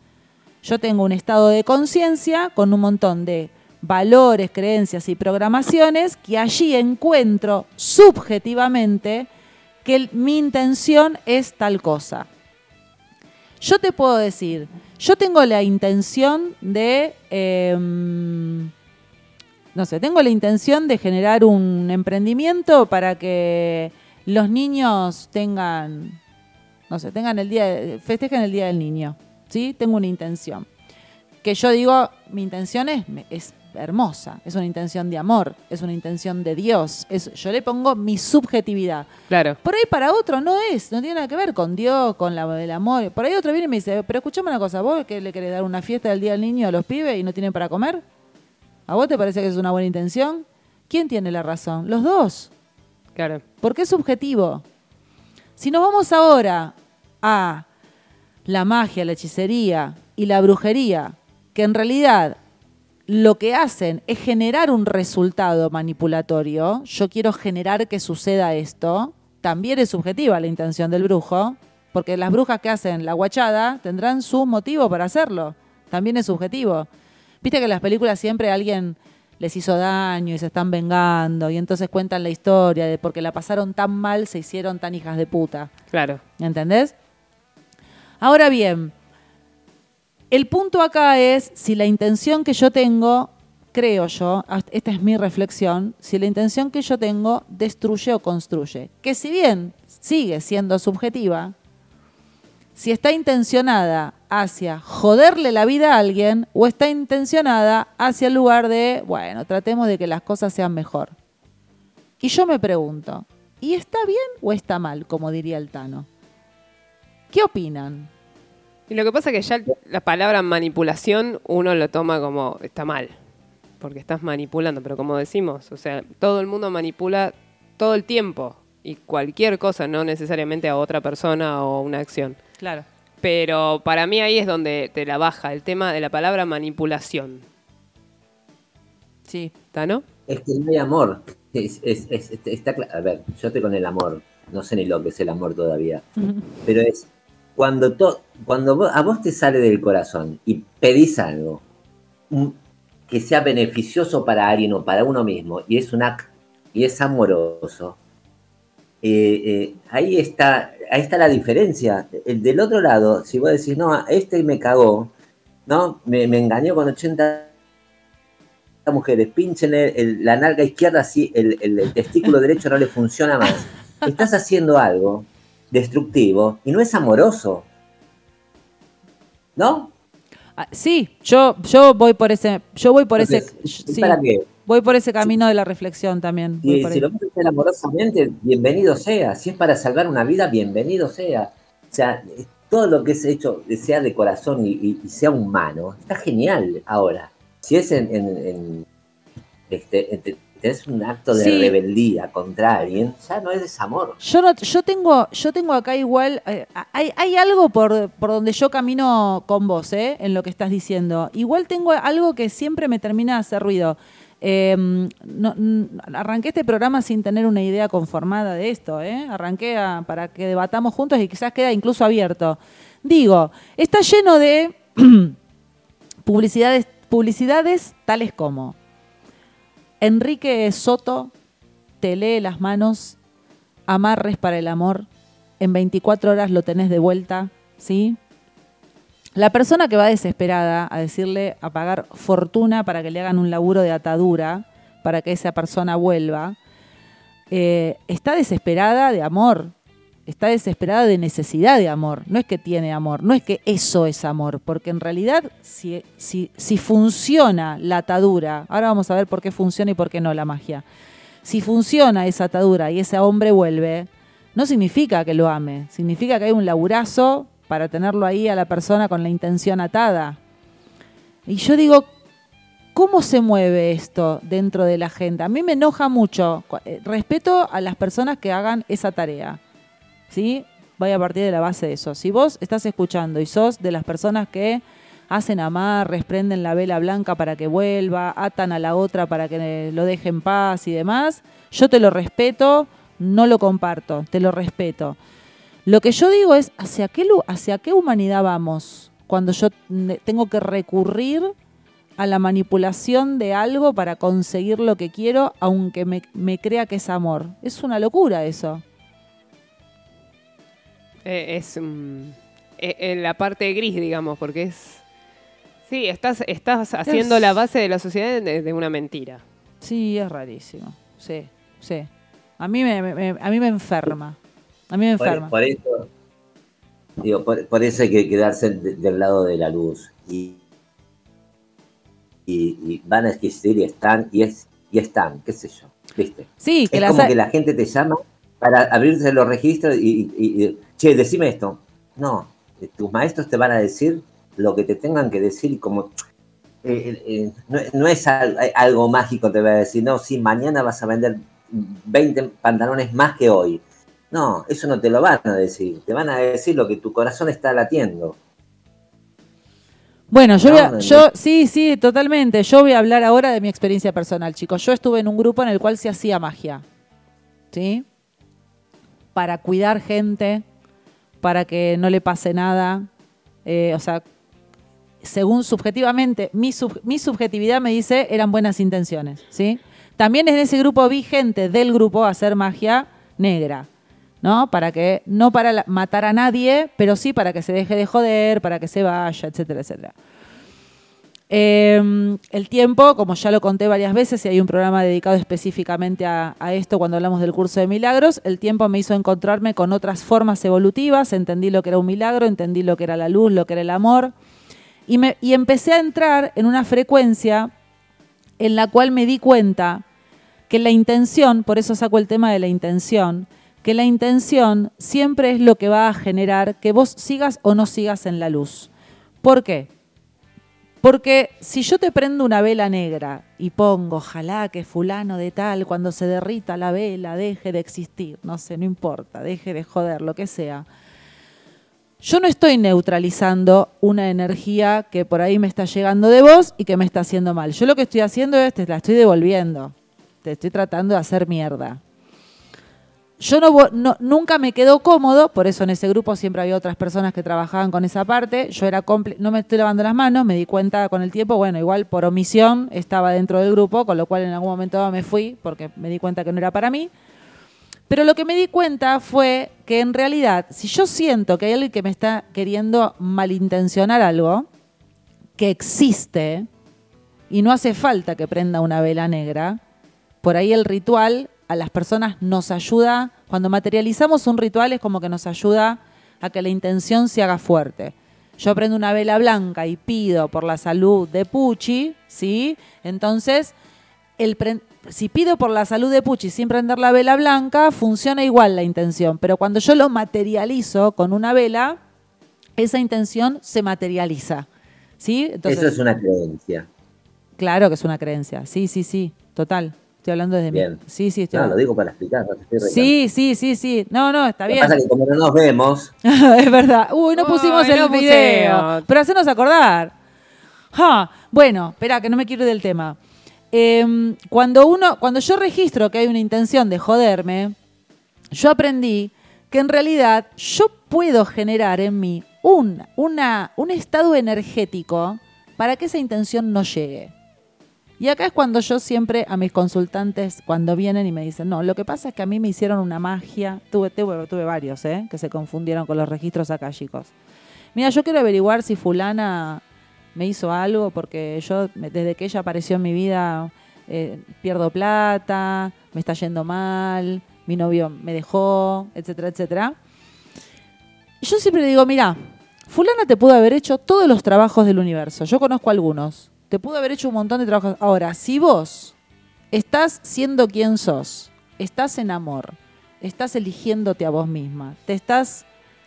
[SPEAKER 1] Yo tengo un estado de conciencia con un montón de valores, creencias y programaciones que allí encuentro subjetivamente que mi intención es tal cosa. Yo te puedo decir, yo tengo la intención de, em, no sé, tengo la intención de generar un emprendimiento para que los niños tengan, no sé, tengan el día, festejen el día del niño, ¿sí? Tengo una intención. que yo digo, mi intención es, es hermosa, es una intención de amor, es una intención de Dios, es, yo le pongo mi subjetividad.
[SPEAKER 2] Claro.
[SPEAKER 1] Por ahí para otro no es, no tiene nada que ver con Dios, con la, el amor. Por ahí otro viene y me dice, pero escuchame una cosa, ¿vos que le querés dar una fiesta del Día del Niño a los pibes y no tienen para comer? ¿A vos te parece que es una buena intención? ¿Quién tiene la razón? Los dos.
[SPEAKER 2] Claro.
[SPEAKER 1] Porque es subjetivo. Si nos vamos ahora a la magia, la hechicería y la brujería, que en realidad lo que hacen es generar un resultado manipulatorio, yo quiero generar que suceda esto, también es subjetiva la intención del brujo, porque las brujas que hacen la guachada tendrán su motivo para hacerlo, también es subjetivo. Viste que en las películas siempre alguien les hizo daño y se están vengando y entonces cuentan la historia de porque la pasaron tan mal se hicieron tan hijas de puta.
[SPEAKER 2] Claro.
[SPEAKER 1] ¿Entendés? Ahora bien, el punto acá es si la intención que yo tengo, creo yo, esta es mi reflexión, si la intención que yo tengo destruye o construye. Que si bien sigue siendo subjetiva, si está intencionada hacia joderle la vida a alguien o está intencionada hacia el lugar de, bueno, tratemos de que las cosas sean mejor. Y yo me pregunto, ¿y está bien o está mal, como diría el Tano? ¿Qué opinan?
[SPEAKER 2] Y lo que pasa es que ya la palabra manipulación uno lo toma como está mal, porque estás manipulando, pero como decimos, o sea, todo el mundo manipula todo el tiempo y cualquier cosa, no necesariamente a otra persona o una acción.
[SPEAKER 1] Claro.
[SPEAKER 2] Pero para mí ahí es donde te la baja el tema de la palabra manipulación.
[SPEAKER 1] Sí.
[SPEAKER 2] ¿Está, no?
[SPEAKER 6] Es que no hay amor. Es- es- es- está cla- a ver, yo estoy con el amor. No sé ni lo que es el amor todavía. Pero es cuando, to- cuando vos- a vos te sale del corazón y pedís algo que sea beneficioso para alguien o para uno mismo y es un acto y es amoroso, eh, eh, ahí, está, ahí está la diferencia. El del otro lado, si vos decís, no, este me cagó, ¿no? Me, me engañó con 80 mujeres, pinchenle el- la nalga izquierda así, el testículo derecho no le funciona más. Estás haciendo algo destructivo y no es amoroso. ¿No?
[SPEAKER 1] Ah, sí, yo, yo voy por ese, yo voy por
[SPEAKER 6] Entonces,
[SPEAKER 1] ese,
[SPEAKER 6] ¿y
[SPEAKER 1] sí,
[SPEAKER 6] ¿Para qué?
[SPEAKER 1] voy por ese camino de la reflexión también. voy
[SPEAKER 6] Si,
[SPEAKER 1] por
[SPEAKER 6] si
[SPEAKER 1] ahí.
[SPEAKER 6] lo a hacer amorosamente, bienvenido sea. Si es para salvar una vida, bienvenido sea. O sea, todo lo que es hecho, sea de corazón y, y- y sea humano, está genial ahora. Si es en, en- en- este, en- tenés un acto de
[SPEAKER 1] Sí.
[SPEAKER 6] rebeldía contra alguien, ya no es desamor.
[SPEAKER 1] Yo, no, yo, tengo, yo tengo acá igual, eh, hay, hay algo por, por donde yo camino con vos, ¿eh? en lo que estás diciendo. Igual tengo algo que siempre me termina de hacer ruido. Eh, no- n- arranqué este programa sin tener una idea conformada de esto, ¿eh? arranqué a- para que debatamos juntos y quizás queda incluso abierto. Digo, está lleno de publicidades, publicidades tales como Enrique Soto te lee las manos, amarres para el amor, en 24 horas lo tenés de vuelta, ¿sí? La persona que va desesperada a decirle a pagar fortuna para que le hagan un laburo de atadura, para que esa persona vuelva, eh, está desesperada de amor, está desesperada de necesidad de amor. No es que tiene amor, no es que eso es amor, porque en realidad si, si, si funciona la atadura, ahora vamos a ver por qué funciona y por qué no la magia. Si funciona esa atadura y ese hombre vuelve, no significa que lo ame, significa que hay un laburazo para tenerlo ahí a la persona con la intención atada. Y yo digo, ¿cómo se mueve esto dentro de la gente? A mí me enoja mucho. Eh, Respeto a las personas que hagan esa tarea. ¿Sí? Voy a partir de la base de eso. Si vos estás escuchando y sos de las personas que hacen amarres, prenden la vela blanca para que vuelva, atan a la otra para que lo deje en paz y demás, yo te lo respeto, no lo comparto, te lo respeto. Lo que yo digo es, ¿hacia qué, hacia qué humanidad vamos cuando yo tengo que recurrir a la manipulación de algo para conseguir lo que quiero, aunque me crea que es amor? Es una locura eso.
[SPEAKER 2] Eh, es mm, eh, en la parte gris, digamos, porque es... Sí, estás, estás haciendo
[SPEAKER 1] Es-
[SPEAKER 2] la base de la sociedad de, de una mentira.
[SPEAKER 1] Sí, es rarísimo. Sí, sí. A mí me, me- me- a mí me enferma. A mí me
[SPEAKER 6] Por,
[SPEAKER 1] enferma.
[SPEAKER 6] por eso, digo, por, por eso hay que quedarse de- del lado de la luz. Y, y, y van a existir y están, y, es, y están, qué sé yo, ¿viste?
[SPEAKER 1] Sí, que
[SPEAKER 6] Es como que la gente te llama para abrirse los registros y, y- y, che, decime esto. No, eh, tus maestros te van a decir lo que te tengan que decir y como... eh, eh, no, no es al- algo mágico, te voy a decir, no, sí, mañana vas a vender 20 pantalones más que hoy. No, eso no te lo van a decir, te van a decir lo que tu corazón está latiendo.
[SPEAKER 1] Bueno, yo,
[SPEAKER 6] No,
[SPEAKER 1] voy a- yo sí, sí, totalmente. Yo voy a hablar ahora de mi experiencia personal, chicos. Yo estuve en un grupo en el cual se hacía magia, ¿sí? Para cuidar gente, para que no le pase nada. Eh, o sea, según subjetivamente, mi, sub- mi subjetividad me dice eran buenas intenciones, ¿sí? También en ese grupo vi gente del grupo hacer magia negra, ¿no? Para que, no para matar a nadie, pero sí para que se deje de joder, para que se vaya, etcétera, etcétera. Eh, el tiempo, como ya lo conté varias veces, y hay un programa dedicado específicamente a, esto cuando hablamos del curso de milagros, el tiempo me hizo encontrarme con otras formas evolutivas, entendí lo que era un milagro, entendí lo que era la luz, lo que era el amor, y, y empecé a entrar en una frecuencia en la cual me di cuenta que la intención, por eso saco el tema de la intención, que la intención siempre es lo que va a generar que vos sigas o no sigas en la luz. ¿Por qué? Porque si yo te prendo una vela negra y pongo, ojalá que fulano de tal, cuando se derrita la vela, deje de existir, no sé, no importa, deje de joder, lo que sea. Yo no estoy neutralizando una energía que por ahí me está llegando de vos y que me está haciendo mal. Yo lo que estoy haciendo es, te la estoy devolviendo. Te estoy tratando de hacer mierda. Yo no, nunca me quedo cómodo, por eso en ese grupo siempre había otras personas que trabajaban con esa parte. Yo era no me estoy lavando las manos, me di cuenta con el tiempo, bueno, igual por omisión estaba dentro del grupo, con lo cual en algún momento me fui porque me di cuenta que no era para mí. Pero lo que me di cuenta fue que en realidad, si yo siento que hay alguien que me está queriendo malintencionar algo, que existe, y no hace falta que prenda una vela negra, por ahí el ritual a las personas nos ayuda, cuando materializamos un ritual es como que nos ayuda a que la intención se haga fuerte. Yo prendo una vela blanca y pido por la salud de Pucci, ¿sí? Entonces, el si pido por la salud de Pucci sin prender la vela blanca, funciona igual la intención. Pero cuando yo lo materializo con una vela, esa intención se materializa. ¿Sí? Entonces,
[SPEAKER 6] Eso es una creencia.
[SPEAKER 1] Claro que es una creencia. Sí, sí, sí. Total. Estoy hablando desde
[SPEAKER 6] Bien.
[SPEAKER 1] mi. Sí, sí, estoy
[SPEAKER 6] No, lo digo para explicar. no te estoy reclamando.
[SPEAKER 1] Sí, sí, sí, sí. No, no, está
[SPEAKER 6] Lo que
[SPEAKER 1] bien.
[SPEAKER 6] pasa es que como no nos vemos,
[SPEAKER 1] es verdad. Uy, no
[SPEAKER 2] Uy,
[SPEAKER 1] pusimos el
[SPEAKER 2] no
[SPEAKER 1] video. Pero hacenos acordar. Ja, Bueno, espera, que no me quiero ir del tema. Em, cuando uno, cuando yo registro que hay una intención de joderme, yo aprendí que en realidad yo puedo generar en mí un, una, un estado energético para que esa intención no llegue. Y acá es cuando yo siempre a mis consultantes, cuando vienen y me dicen, no, lo que pasa es que a mí me hicieron una magia, tuve, tuve, varios, ¿eh? que se confundieron con los registros acá, chicos. Mira, yo quiero averiguar si fulana me hizo algo, porque yo, desde que ella apareció en mi vida, eh, pierdo plata, me está yendo mal, mi novio me dejó, etcétera, etcétera. Yo siempre digo, mira, fulana te pudo haber hecho todos los trabajos del universo. Yo conozco algunos. Te pudo haber hecho un montón de trabajos. Ahora, si vos estás siendo quien sos, estás en amor, estás eligiéndote a vos misma, te estás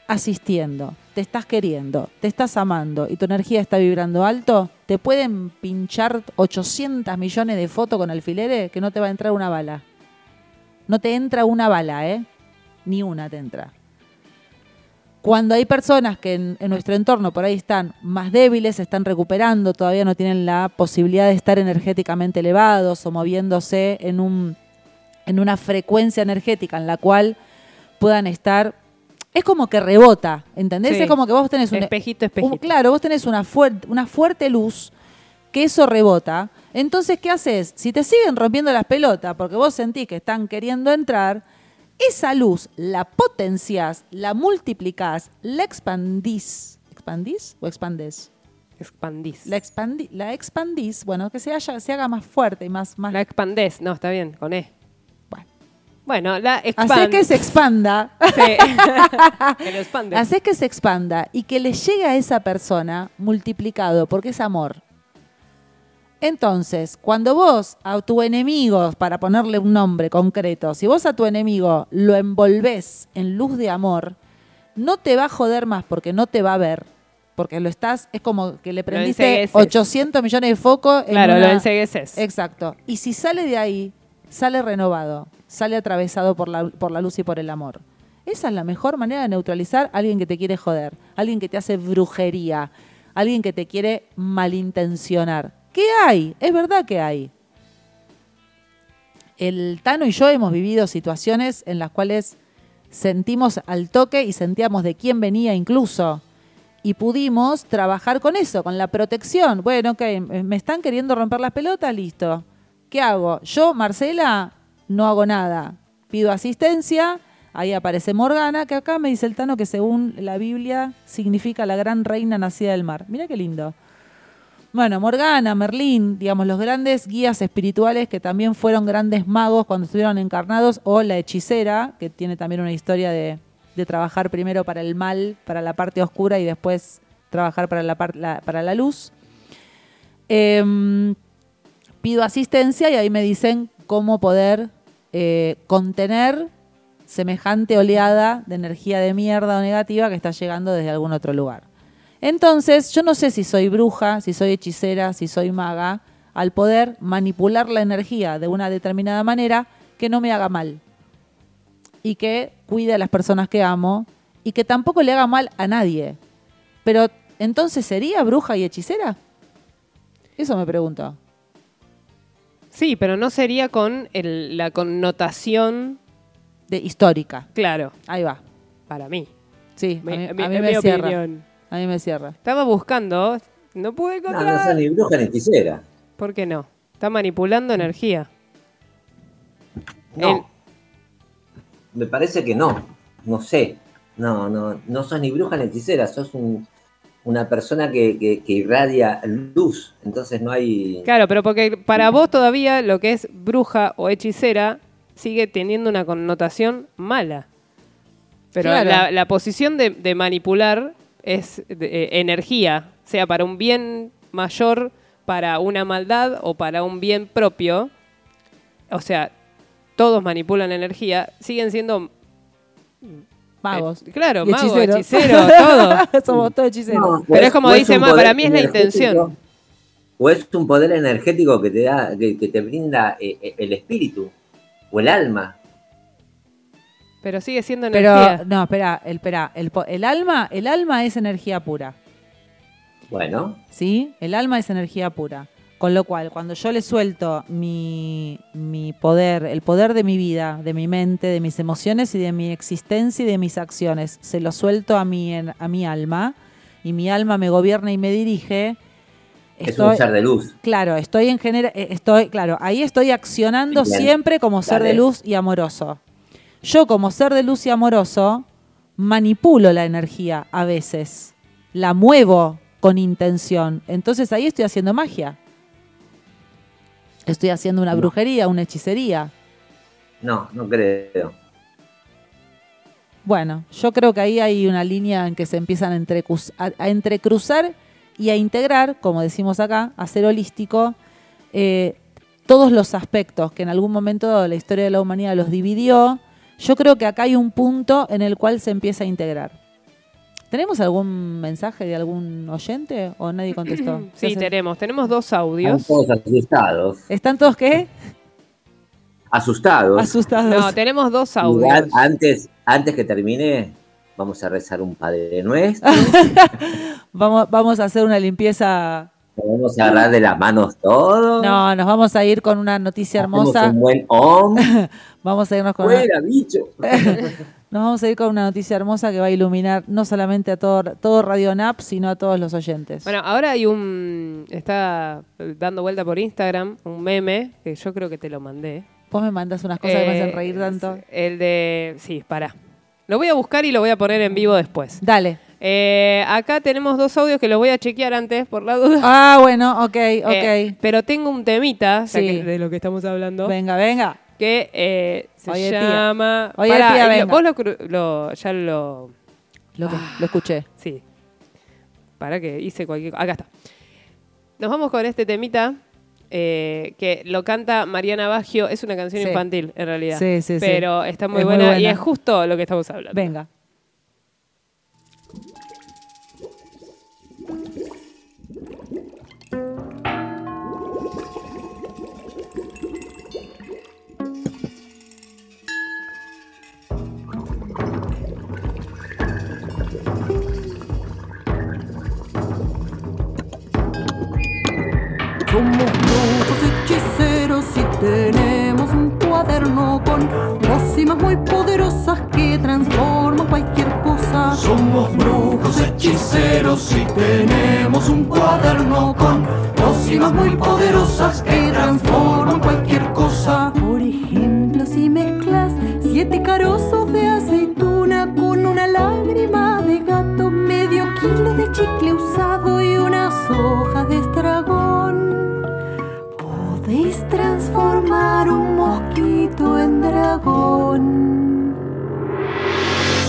[SPEAKER 1] asistiendo, te estás queriendo, te estás amando y tu energía está vibrando alto, te pueden pinchar 800 millones de fotos con alfileres que no te va a entrar una bala. No te entra una bala, ¿eh? Ni una te entra. Cuando hay personas que en, en nuestro entorno por ahí están más débiles, se están recuperando, todavía no tienen la posibilidad de estar energéticamente elevados o moviéndose en, un, en una frecuencia energética en la cual puedan estar... Es como que rebota, ¿entendés?
[SPEAKER 2] Sí.
[SPEAKER 1] Es como que vos tenés un,
[SPEAKER 2] Espejito,
[SPEAKER 1] un-
[SPEAKER 2] espejito.
[SPEAKER 1] claro, vos tenés una, fuer- una fuerte luz que eso rebota. Entonces, ¿qué haces? Si te siguen rompiendo las pelotas porque vos sentís que están queriendo entrar, esa luz la potenciás, la multiplicás, la expandís. ¿Expandís o expandés?
[SPEAKER 2] Expandís.
[SPEAKER 1] La, expandi- la expandís, bueno, que se, haya- se haga más fuerte y más... más
[SPEAKER 2] La expandés. No, está bien, con E.
[SPEAKER 1] Bueno.
[SPEAKER 2] Bueno, la
[SPEAKER 1] Hacé
[SPEAKER 2] expand.
[SPEAKER 1] que se expanda.
[SPEAKER 2] Sí. que lo expande.
[SPEAKER 1] Hacés que se expanda y que le llegue a esa persona multiplicado, porque es amor. Entonces, cuando vos a tu enemigo, para ponerle un nombre concreto, si vos a tu enemigo lo envolvés en luz de amor, no te va a joder más porque no te va a ver. Porque lo estás, es como que le prendiste
[SPEAKER 2] encegueces.
[SPEAKER 1] 800 millones de focos. en
[SPEAKER 2] Claro, lo ensegueces.
[SPEAKER 1] Exacto. Y si sale de ahí, sale renovado, sale atravesado por la, por la luz y por el amor. Esa es la mejor manera de neutralizar a alguien que te quiere joder, alguien que te hace brujería, alguien que te quiere malintencionar. ¿Qué hay? Es verdad que hay. El Tano y yo hemos vivido situaciones en las cuales sentimos al toque y sentíamos de quién venía incluso. Y pudimos trabajar con eso, con la protección. Bueno, ok, me están queriendo romper las pelotas, listo. ¿Qué hago? Yo, Marcela, no hago nada. Pido asistencia, ahí aparece Morgana, que acá me dice el Tano que según la Biblia significa la gran reina nacida del mar. Mira qué lindo. Bueno, Morgana, Merlín, digamos, los grandes guías espirituales que también fueron grandes magos cuando estuvieron encarnados, o la hechicera, que tiene también una historia de, trabajar primero para el mal, para la parte oscura y después trabajar para la, par- la- para la luz. Em, pido asistencia y ahí me dicen cómo poder eh, contener semejante oleada de energía de mierda o negativa que está llegando desde algún otro lugar. Entonces, yo no sé si soy bruja, si soy hechicera, si soy maga, al poder manipular la energía de una determinada manera que no me haga mal y que cuide a las personas que amo y que tampoco le haga mal a nadie. Pero entonces, ¿sería bruja y hechicera? Eso me pregunto.
[SPEAKER 2] Sí, pero no sería con el- la connotación,
[SPEAKER 1] De histórica.
[SPEAKER 2] claro,
[SPEAKER 1] Ahí va.
[SPEAKER 2] para mí.
[SPEAKER 1] Sí, a
[SPEAKER 2] Mi-
[SPEAKER 1] mí,
[SPEAKER 2] mi-
[SPEAKER 1] a mí
[SPEAKER 2] es
[SPEAKER 1] me
[SPEAKER 2] mi opinión.
[SPEAKER 1] A mí me cierra.
[SPEAKER 2] Estaba buscando, no pude
[SPEAKER 6] No,
[SPEAKER 2] encontrar.
[SPEAKER 6] no son ni bruja ni hechicera.
[SPEAKER 2] ¿Por qué no? Está manipulando energía.
[SPEAKER 6] No.
[SPEAKER 2] El-
[SPEAKER 6] Me parece que no. No sé. No, no, no sos ni bruja ni hechicera, sos un- una persona que, que- que irradia luz. Entonces no hay.
[SPEAKER 2] Claro, pero porque para vos todavía lo que es bruja o hechicera sigue teniendo una connotación mala. Pero
[SPEAKER 1] Claro.
[SPEAKER 2] la, la posición de, de manipular es eh, energía, sea para un bien mayor, para una maldad o para un bien propio. O sea, todos manipulan energía, siguen siendo...
[SPEAKER 1] Magos.
[SPEAKER 2] eh, claro,
[SPEAKER 1] Y
[SPEAKER 2] magos,
[SPEAKER 1] hechiceros.
[SPEAKER 2] hechiceros, todo.
[SPEAKER 1] Somos todos hechiceros.
[SPEAKER 6] No,
[SPEAKER 2] Pero es como
[SPEAKER 6] o
[SPEAKER 2] dice
[SPEAKER 6] poder
[SPEAKER 2] para mí es la intención.
[SPEAKER 6] O es un poder energético que te da, que, que te brinda eh, eh, el espíritu o el alma.
[SPEAKER 2] Pero sigue siendo
[SPEAKER 1] Pero,
[SPEAKER 2] energía.
[SPEAKER 1] no, espera, el, espera, el, po- el alma, el alma es energía pura,
[SPEAKER 6] Bueno,
[SPEAKER 1] ¿sí? El alma es energía pura. Con lo cual, cuando yo le suelto mi, mi poder, el poder de mi vida, de mi mente, de mis emociones y de mi existencia y de mis acciones, se lo suelto a mi, en- a mi alma y mi alma me gobierna y me dirige.
[SPEAKER 6] es un ser de luz.
[SPEAKER 1] Claro, estoy en genera, eh, estoy, claro, ahí estoy accionando
[SPEAKER 6] Bien.
[SPEAKER 1] siempre como ser de luz y amoroso. Yo como ser de luz y amoroso manipulo la energía a veces, la muevo con intención. Entonces ahí estoy haciendo magia. Estoy haciendo una
[SPEAKER 6] No.
[SPEAKER 1] brujería, una hechicería.
[SPEAKER 6] No, no creo.
[SPEAKER 1] Bueno, yo creo que ahí hay una línea en que se empiezan a, entrecruz- a- a entrecruzar y a integrar, como decimos acá, a ser holístico, eh, todos los aspectos que en algún momento la historia de la humanidad los dividió. Yo creo que acá hay un punto en el cual se empieza a integrar. ¿Tenemos algún mensaje de algún oyente o nadie contestó?
[SPEAKER 2] Sí,
[SPEAKER 1] ¿Se hace-
[SPEAKER 2] tenemos. Tenemos dos
[SPEAKER 6] Están
[SPEAKER 2] audios.
[SPEAKER 6] todos asustados.
[SPEAKER 1] ¿Están todos qué?
[SPEAKER 6] Asustados.
[SPEAKER 1] Asustados.
[SPEAKER 2] No, tenemos dos audios.
[SPEAKER 6] antes, antes que termine, vamos a rezar un Padre Nuestro.
[SPEAKER 1] Vamos, vamos a hacer una limpieza.
[SPEAKER 6] Vamos a agarrar de las manos todo.
[SPEAKER 1] No, nos vamos a ir con una noticia
[SPEAKER 6] Hacemos
[SPEAKER 1] hermosa.
[SPEAKER 6] un buen om.
[SPEAKER 1] Vamos a irnos con una-
[SPEAKER 6] Fuera, bicho.
[SPEAKER 1] Nos vamos a ir con una noticia hermosa que va a iluminar no solamente a todo, todo Radio NAP, sino a todos los oyentes.
[SPEAKER 2] Bueno, ahora hay un. Está dando vuelta por Instagram un meme que yo creo que te lo mandé.
[SPEAKER 1] Vos me mandas unas cosas que me
[SPEAKER 2] Eh,
[SPEAKER 1] hacen reír tanto.
[SPEAKER 2] El de. Sí, para. Lo voy a buscar y lo voy a poner en vivo después.
[SPEAKER 1] Dale.
[SPEAKER 2] Eh, acá tenemos dos audios que los voy a chequear antes por la duda.
[SPEAKER 1] Ah, bueno, ok, ok.
[SPEAKER 2] Eh, pero tengo un temita,
[SPEAKER 1] Sí.
[SPEAKER 2] que de lo que estamos hablando,
[SPEAKER 1] venga, venga.
[SPEAKER 2] que eh, se
[SPEAKER 1] Oye, tía.
[SPEAKER 2] llama.
[SPEAKER 1] Oye,
[SPEAKER 2] Pará,
[SPEAKER 1] tía, venga.
[SPEAKER 2] vos lo, ya lo.
[SPEAKER 1] Lo, que-
[SPEAKER 2] Ah.
[SPEAKER 1] lo escuché.
[SPEAKER 2] Sí. Para que hice cualquier cosa. Acá está. Nos vamos con este temita eh, que lo canta Mariana Baggio. Es una canción
[SPEAKER 1] Sí.
[SPEAKER 2] infantil, en realidad.
[SPEAKER 1] Sí, sí, sí.
[SPEAKER 2] Pero está muy buena, y es justo lo que estamos hablando.
[SPEAKER 1] Venga.
[SPEAKER 7] Muy poderosas que transforman cualquier cosa.
[SPEAKER 8] Somos brujos hechiceros y tenemos un cuaderno con pócimas muy poderosas que transforman cualquier cosa.
[SPEAKER 7] Por ejemplo, si mezclas siete carozos de aceituna con una lágrima de gato, medio kilo de chicle usado y unas hojas de estragón, podéis transformar un mosquito en dragón.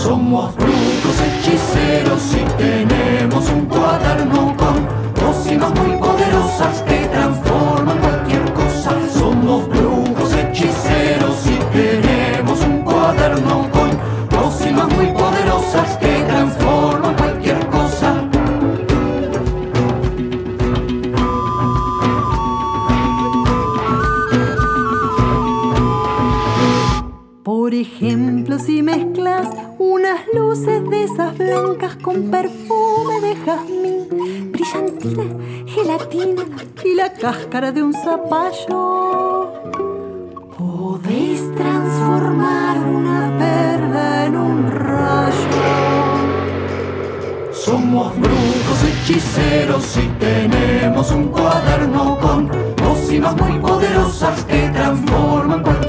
[SPEAKER 8] Somos brujos hechiceros y tenemos un cuaderno con pócimas muy poderosas que transforman cualquier cosa. Somos brujos hechiceros y tenemos un cuaderno con pócimas muy poderosas que
[SPEAKER 7] ejemplo, si mezclas unas luces de esas blancas con perfume de jazmín, brillantina, gelatina y la cáscara de un zapallo, podéis transformar una perla en un rayo.
[SPEAKER 8] Somos brujos hechiceros y tenemos un cuaderno con pócimas muy poderosas que transforman cualquier.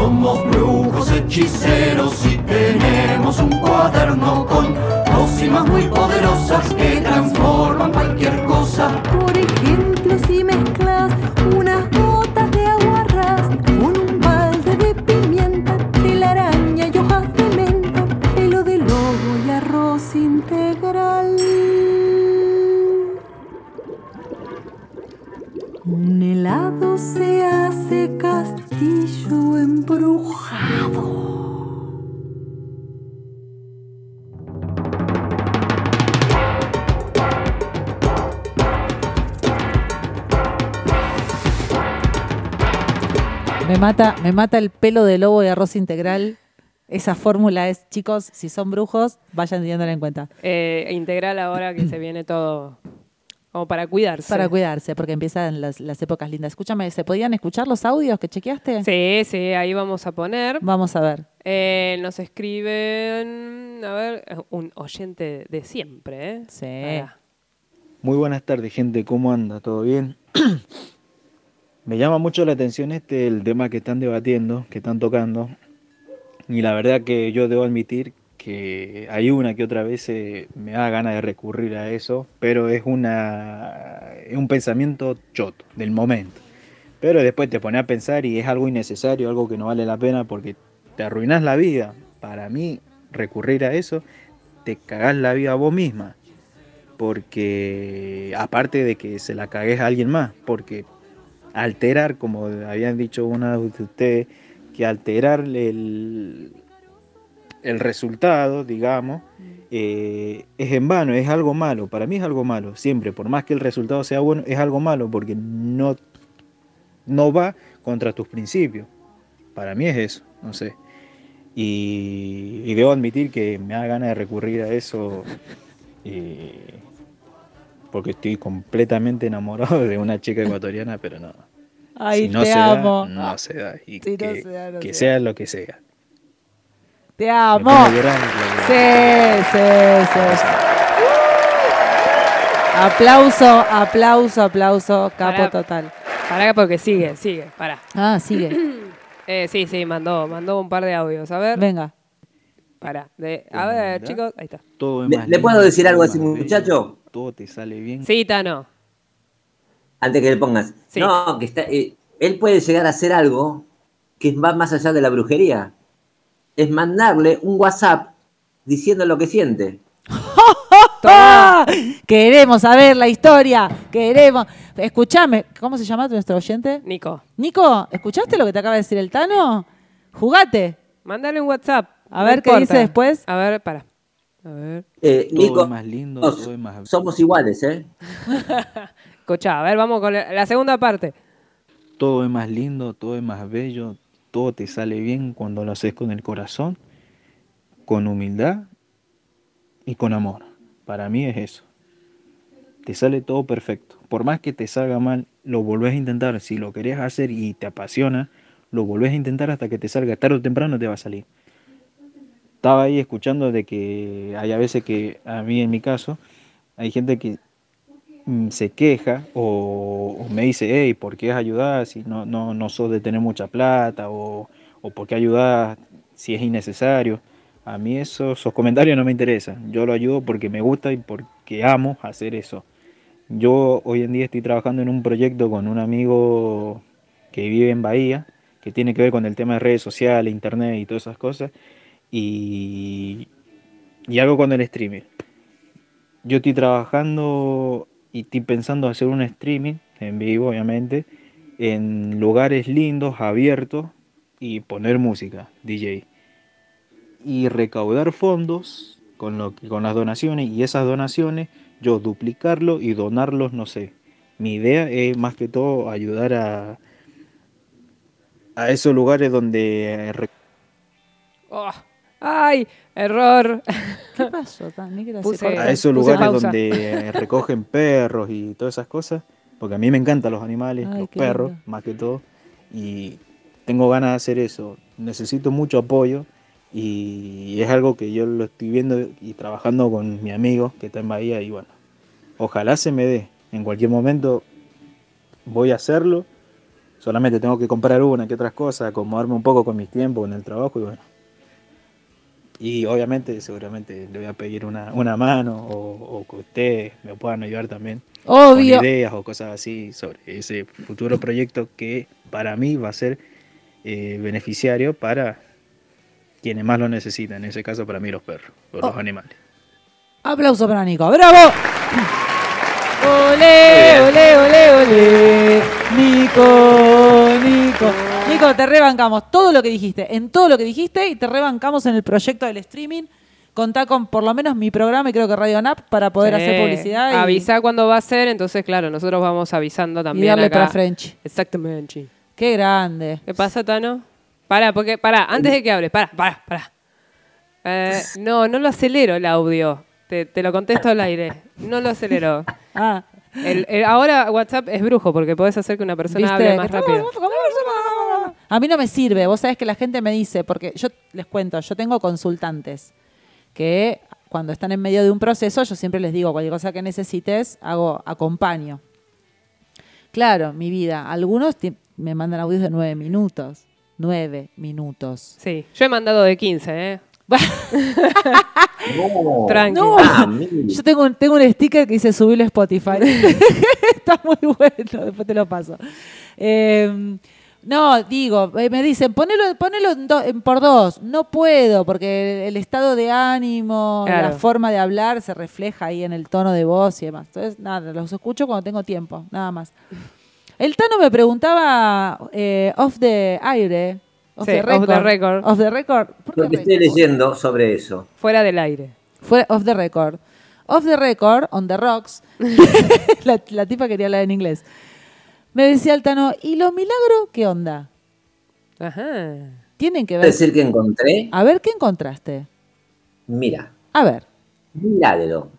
[SPEAKER 8] Somos brujos hechiceros y tenemos un cuaderno con pócimas muy poderosas que transforman cualquier cosa.
[SPEAKER 7] Por ejemplo, si mezclas unas gotas de aguarrás con un balde de pimienta, telaraña y hojas de menta, pelo de lobo y arroz integral. Un helado se
[SPEAKER 1] mata, me mata el pelo de lobo de arroz integral. Esa fórmula es, chicos, si son brujos, vayan teniéndola en cuenta.
[SPEAKER 2] Eh, integral ahora que se viene todo como para cuidarse.
[SPEAKER 1] Para cuidarse, porque empiezan las, las épocas lindas. Escúchame, ¿se podían escuchar los audios que chequeaste?
[SPEAKER 2] Sí, sí, ahí vamos a poner.
[SPEAKER 1] Vamos a ver.
[SPEAKER 2] Eh, nos escriben, a ver, un oyente de siempre, ¿eh?
[SPEAKER 1] Sí.
[SPEAKER 9] Muy buenas tardes, gente. ¿Cómo anda? ¿Todo bien? Me llama mucho la atención este el tema que están debatiendo, que están tocando. Y la verdad que yo debo admitir que hay una que otra vez eh, me da ganas de recurrir a eso, pero es una es un pensamiento choto del momento. Pero después te pones a pensar y es algo innecesario, algo que no vale la pena porque te arruinas la vida. Para mí, recurrir a eso, te cagás la vida a vos misma porque aparte de que se la cagues a alguien más, porque alterar, como habían dicho una de ustedes, que alterar el, el resultado, digamos, eh, es en vano, es algo malo, para mí es algo malo, siempre, por más que el resultado sea bueno, es algo malo, porque no, no va contra tus principios, para mí es eso, no sé. Y, y debo admitir que me da ganas de recurrir a eso eh, porque estoy completamente enamorado de una chica ecuatoriana, pero no.
[SPEAKER 1] Ay,
[SPEAKER 9] si no
[SPEAKER 1] te
[SPEAKER 9] se
[SPEAKER 1] amo.
[SPEAKER 9] da, no se da. Y
[SPEAKER 1] Si no
[SPEAKER 9] que,
[SPEAKER 1] se da, no
[SPEAKER 9] que sea lo que sea.
[SPEAKER 1] Te amo. Sí, sí, sí. Aplauso, aplauso, aplauso, capo
[SPEAKER 2] Pará.
[SPEAKER 1] total.
[SPEAKER 2] Pará porque sigue, sigue, pará.
[SPEAKER 1] Ah, sigue.
[SPEAKER 2] Eh, sí, sí, mandó, mandó un par de audios. A ver,
[SPEAKER 1] Venga.
[SPEAKER 2] Pará. De, a ver, chicos, ahí está.
[SPEAKER 9] Todo
[SPEAKER 6] ¿Le- puedo decir algo a
[SPEAKER 9] todo
[SPEAKER 6] ese
[SPEAKER 9] es más
[SPEAKER 6] muchacho?
[SPEAKER 9] Todo te sale bien.
[SPEAKER 2] Sí, Tano.
[SPEAKER 6] Antes que le pongas.
[SPEAKER 2] Sí.
[SPEAKER 6] No, que está, eh, él puede llegar a hacer algo que va más allá de la brujería. Es mandarle un WhatsApp diciendo lo que siente.
[SPEAKER 1] Queremos saber la historia. Queremos. Escuchame, ¿cómo se llama nuestro oyente?
[SPEAKER 2] Nico,
[SPEAKER 1] Nico, ¿escuchaste lo que te acaba de decir el Tano? Jugate.
[SPEAKER 2] mándale un WhatsApp.
[SPEAKER 1] A
[SPEAKER 2] no
[SPEAKER 1] ver qué dice después.
[SPEAKER 2] A ver, para. A ver.
[SPEAKER 6] Eh,
[SPEAKER 9] Todo
[SPEAKER 6] Nico,
[SPEAKER 9] es más lindo, es más...
[SPEAKER 6] somos iguales, ¿eh?
[SPEAKER 2] Escuchá, a ver, vamos con la la segunda parte.
[SPEAKER 9] Todo es más lindo, todo es más bello, todo te sale bien cuando lo haces con el corazón, con humildad y con amor. Para mí es eso. Te sale todo perfecto. Por más que te salga mal, lo volvés a intentar. Si lo querés hacer y te apasiona, lo volvés a intentar hasta que te salga. Tarde o temprano te va a salir. Estaba ahí escuchando de que hay a veces que, a mí en mi caso, hay gente que mm, se queja o, o me dice, hey, ¿por qué ayudar si no, no, no sos de tener mucha plata? O, o ¿por qué ayudar si es innecesario? A mí eso- esos comentarios no me interesan. Yo lo ayudo porque me gusta y porque amo hacer eso. Yo hoy en día estoy trabajando en un proyecto con un amigo que vive en Bahía, que tiene que ver con el tema de redes sociales, internet y todas esas cosas. Y, y algo con el streaming. Yo estoy trabajando y estoy pensando hacer un streaming en vivo, obviamente, en lugares lindos, abiertos y poner música, DJ. Y recaudar fondos con, lo, con las donaciones y esas donaciones yo duplicarlo y donarlos, no sé. Mi idea es más que todo ayudar a, a esos lugares donde
[SPEAKER 2] Oh, ¡Ay! Error.
[SPEAKER 1] ¿Qué pasó?
[SPEAKER 2] Puse-
[SPEAKER 9] a esos lugares
[SPEAKER 2] pausa.
[SPEAKER 9] donde recogen perros y todas esas cosas, porque a mí me encantan los animales,
[SPEAKER 1] Ay,
[SPEAKER 9] los perros,
[SPEAKER 1] lindo.
[SPEAKER 9] más que todo, y tengo ganas de hacer eso. Necesito mucho apoyo y es algo que yo lo estoy viendo y trabajando con mi amigo que está en Bahía y bueno, ojalá se me dé. En cualquier momento voy a hacerlo, solamente tengo que comprar una que otras cosas, acomodarme un poco con mis tiempos en el trabajo y bueno. Y obviamente, seguramente le voy a pedir una, una mano o, o que ustedes me puedan ayudar también
[SPEAKER 1] Obvio.
[SPEAKER 9] con ideas o cosas así sobre ese futuro proyecto que para mí va a ser eh, beneficiario para quienes más lo necesitan, en ese caso para mí los perros o los
[SPEAKER 1] Oh.
[SPEAKER 9] animales.
[SPEAKER 1] Aplauso para Nico. ¡Bravo! ¡Ole, ole, ole, ole! Nico, Nico. Nico, te rebancamos todo lo que dijiste, en todo lo que dijiste y te rebancamos en el proyecto del streaming. Contá con por lo menos mi programa y creo que Radio NAP para poder hacer publicidad y,
[SPEAKER 2] Avisa cuándo va a ser, entonces, claro, nosotros vamos avisando
[SPEAKER 1] y
[SPEAKER 2] también.
[SPEAKER 1] darle
[SPEAKER 2] acá.
[SPEAKER 1] para French.
[SPEAKER 2] Exactamente.
[SPEAKER 1] Qué grande.
[SPEAKER 2] ¿Qué pasa, Tano? Pará, porque, pará, antes de que hables, pará, pará, pará. Eh, no, no lo acelero el audio. Te, te lo contesto al aire. No lo acelero.
[SPEAKER 1] Ah,
[SPEAKER 2] El- el- ahora WhatsApp es brujo porque podés hacer que una persona hable más rápido.
[SPEAKER 1] A mí no me sirve. Vos sabés que la gente me dice, porque yo les cuento, yo tengo consultantes que cuando están en medio de un proceso, yo siempre les digo, cualquier cosa que necesites, hago, acompaño. Claro, mi vida. Algunos me mandan audios de nueve minutos. Nueve minutos.
[SPEAKER 2] Sí, yo he mandado de 15, ¿eh?
[SPEAKER 6] No.
[SPEAKER 2] Tranqui.
[SPEAKER 1] No.
[SPEAKER 6] Ah.
[SPEAKER 1] Yo tengo, un- tengo un sticker que dice subirlo a Spotify. Está muy bueno, después te lo paso. Eh, no, digo, eh, me dicen, ponelo, ponelo en do- en por dos. No puedo, porque el estado de ánimo, la forma de hablar se refleja ahí en el tono de voz y demás. Entonces, nada, los escucho cuando tengo tiempo, nada más. El Tano me preguntaba eh, off the aire. Off,
[SPEAKER 2] Sí,
[SPEAKER 1] the
[SPEAKER 2] off
[SPEAKER 1] record,
[SPEAKER 2] the record.
[SPEAKER 1] Off the record. ¿Por qué
[SPEAKER 6] Lo que estoy leyendo sobre eso.
[SPEAKER 2] Fuera del aire.
[SPEAKER 1] Fue off the record. Off the record, on the rocks. la, la tipa quería hablar en inglés. Me decía el Tano, ¿y los milagros qué onda?
[SPEAKER 2] Ajá.
[SPEAKER 1] Tienen que
[SPEAKER 6] Es
[SPEAKER 1] ver.
[SPEAKER 6] decir, que encontré,
[SPEAKER 1] A ver, ¿qué encontraste?
[SPEAKER 6] mira,
[SPEAKER 1] A ver.
[SPEAKER 6] milagro.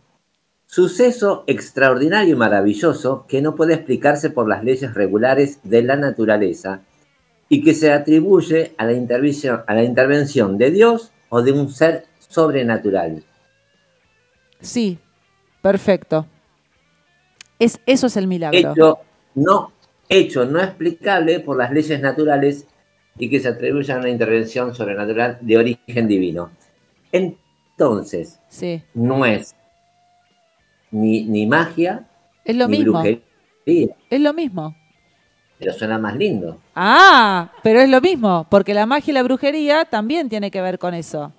[SPEAKER 6] Suceso extraordinario y maravilloso que no puede explicarse por las leyes regulares de la naturaleza y que se atribuye a la intervención, a la intervención de Dios o de un ser sobrenatural.
[SPEAKER 1] Sí, perfecto. Es, eso es el milagro.
[SPEAKER 6] Hecho no, hecho no explicable por las leyes naturales y que se atribuye a una intervención sobrenatural de origen divino. Entonces,
[SPEAKER 1] Sí,
[SPEAKER 6] no es ni, ni magia
[SPEAKER 1] es lo
[SPEAKER 6] ni
[SPEAKER 1] mismo.
[SPEAKER 6] brujería,
[SPEAKER 1] Es lo mismo.
[SPEAKER 6] pero suena más lindo.
[SPEAKER 1] Ah, pero es lo mismo, porque la magia y la brujería también tiene que ver con eso.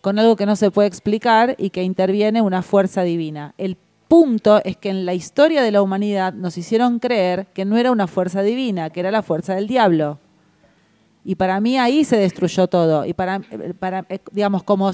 [SPEAKER 1] Con algo que no se puede explicar y que interviene una fuerza divina. El punto es que en la historia de la humanidad nos hicieron creer que no era una fuerza divina, que era la fuerza del diablo. Y para mí ahí se destruyó todo. Y para, eh, digamos, como,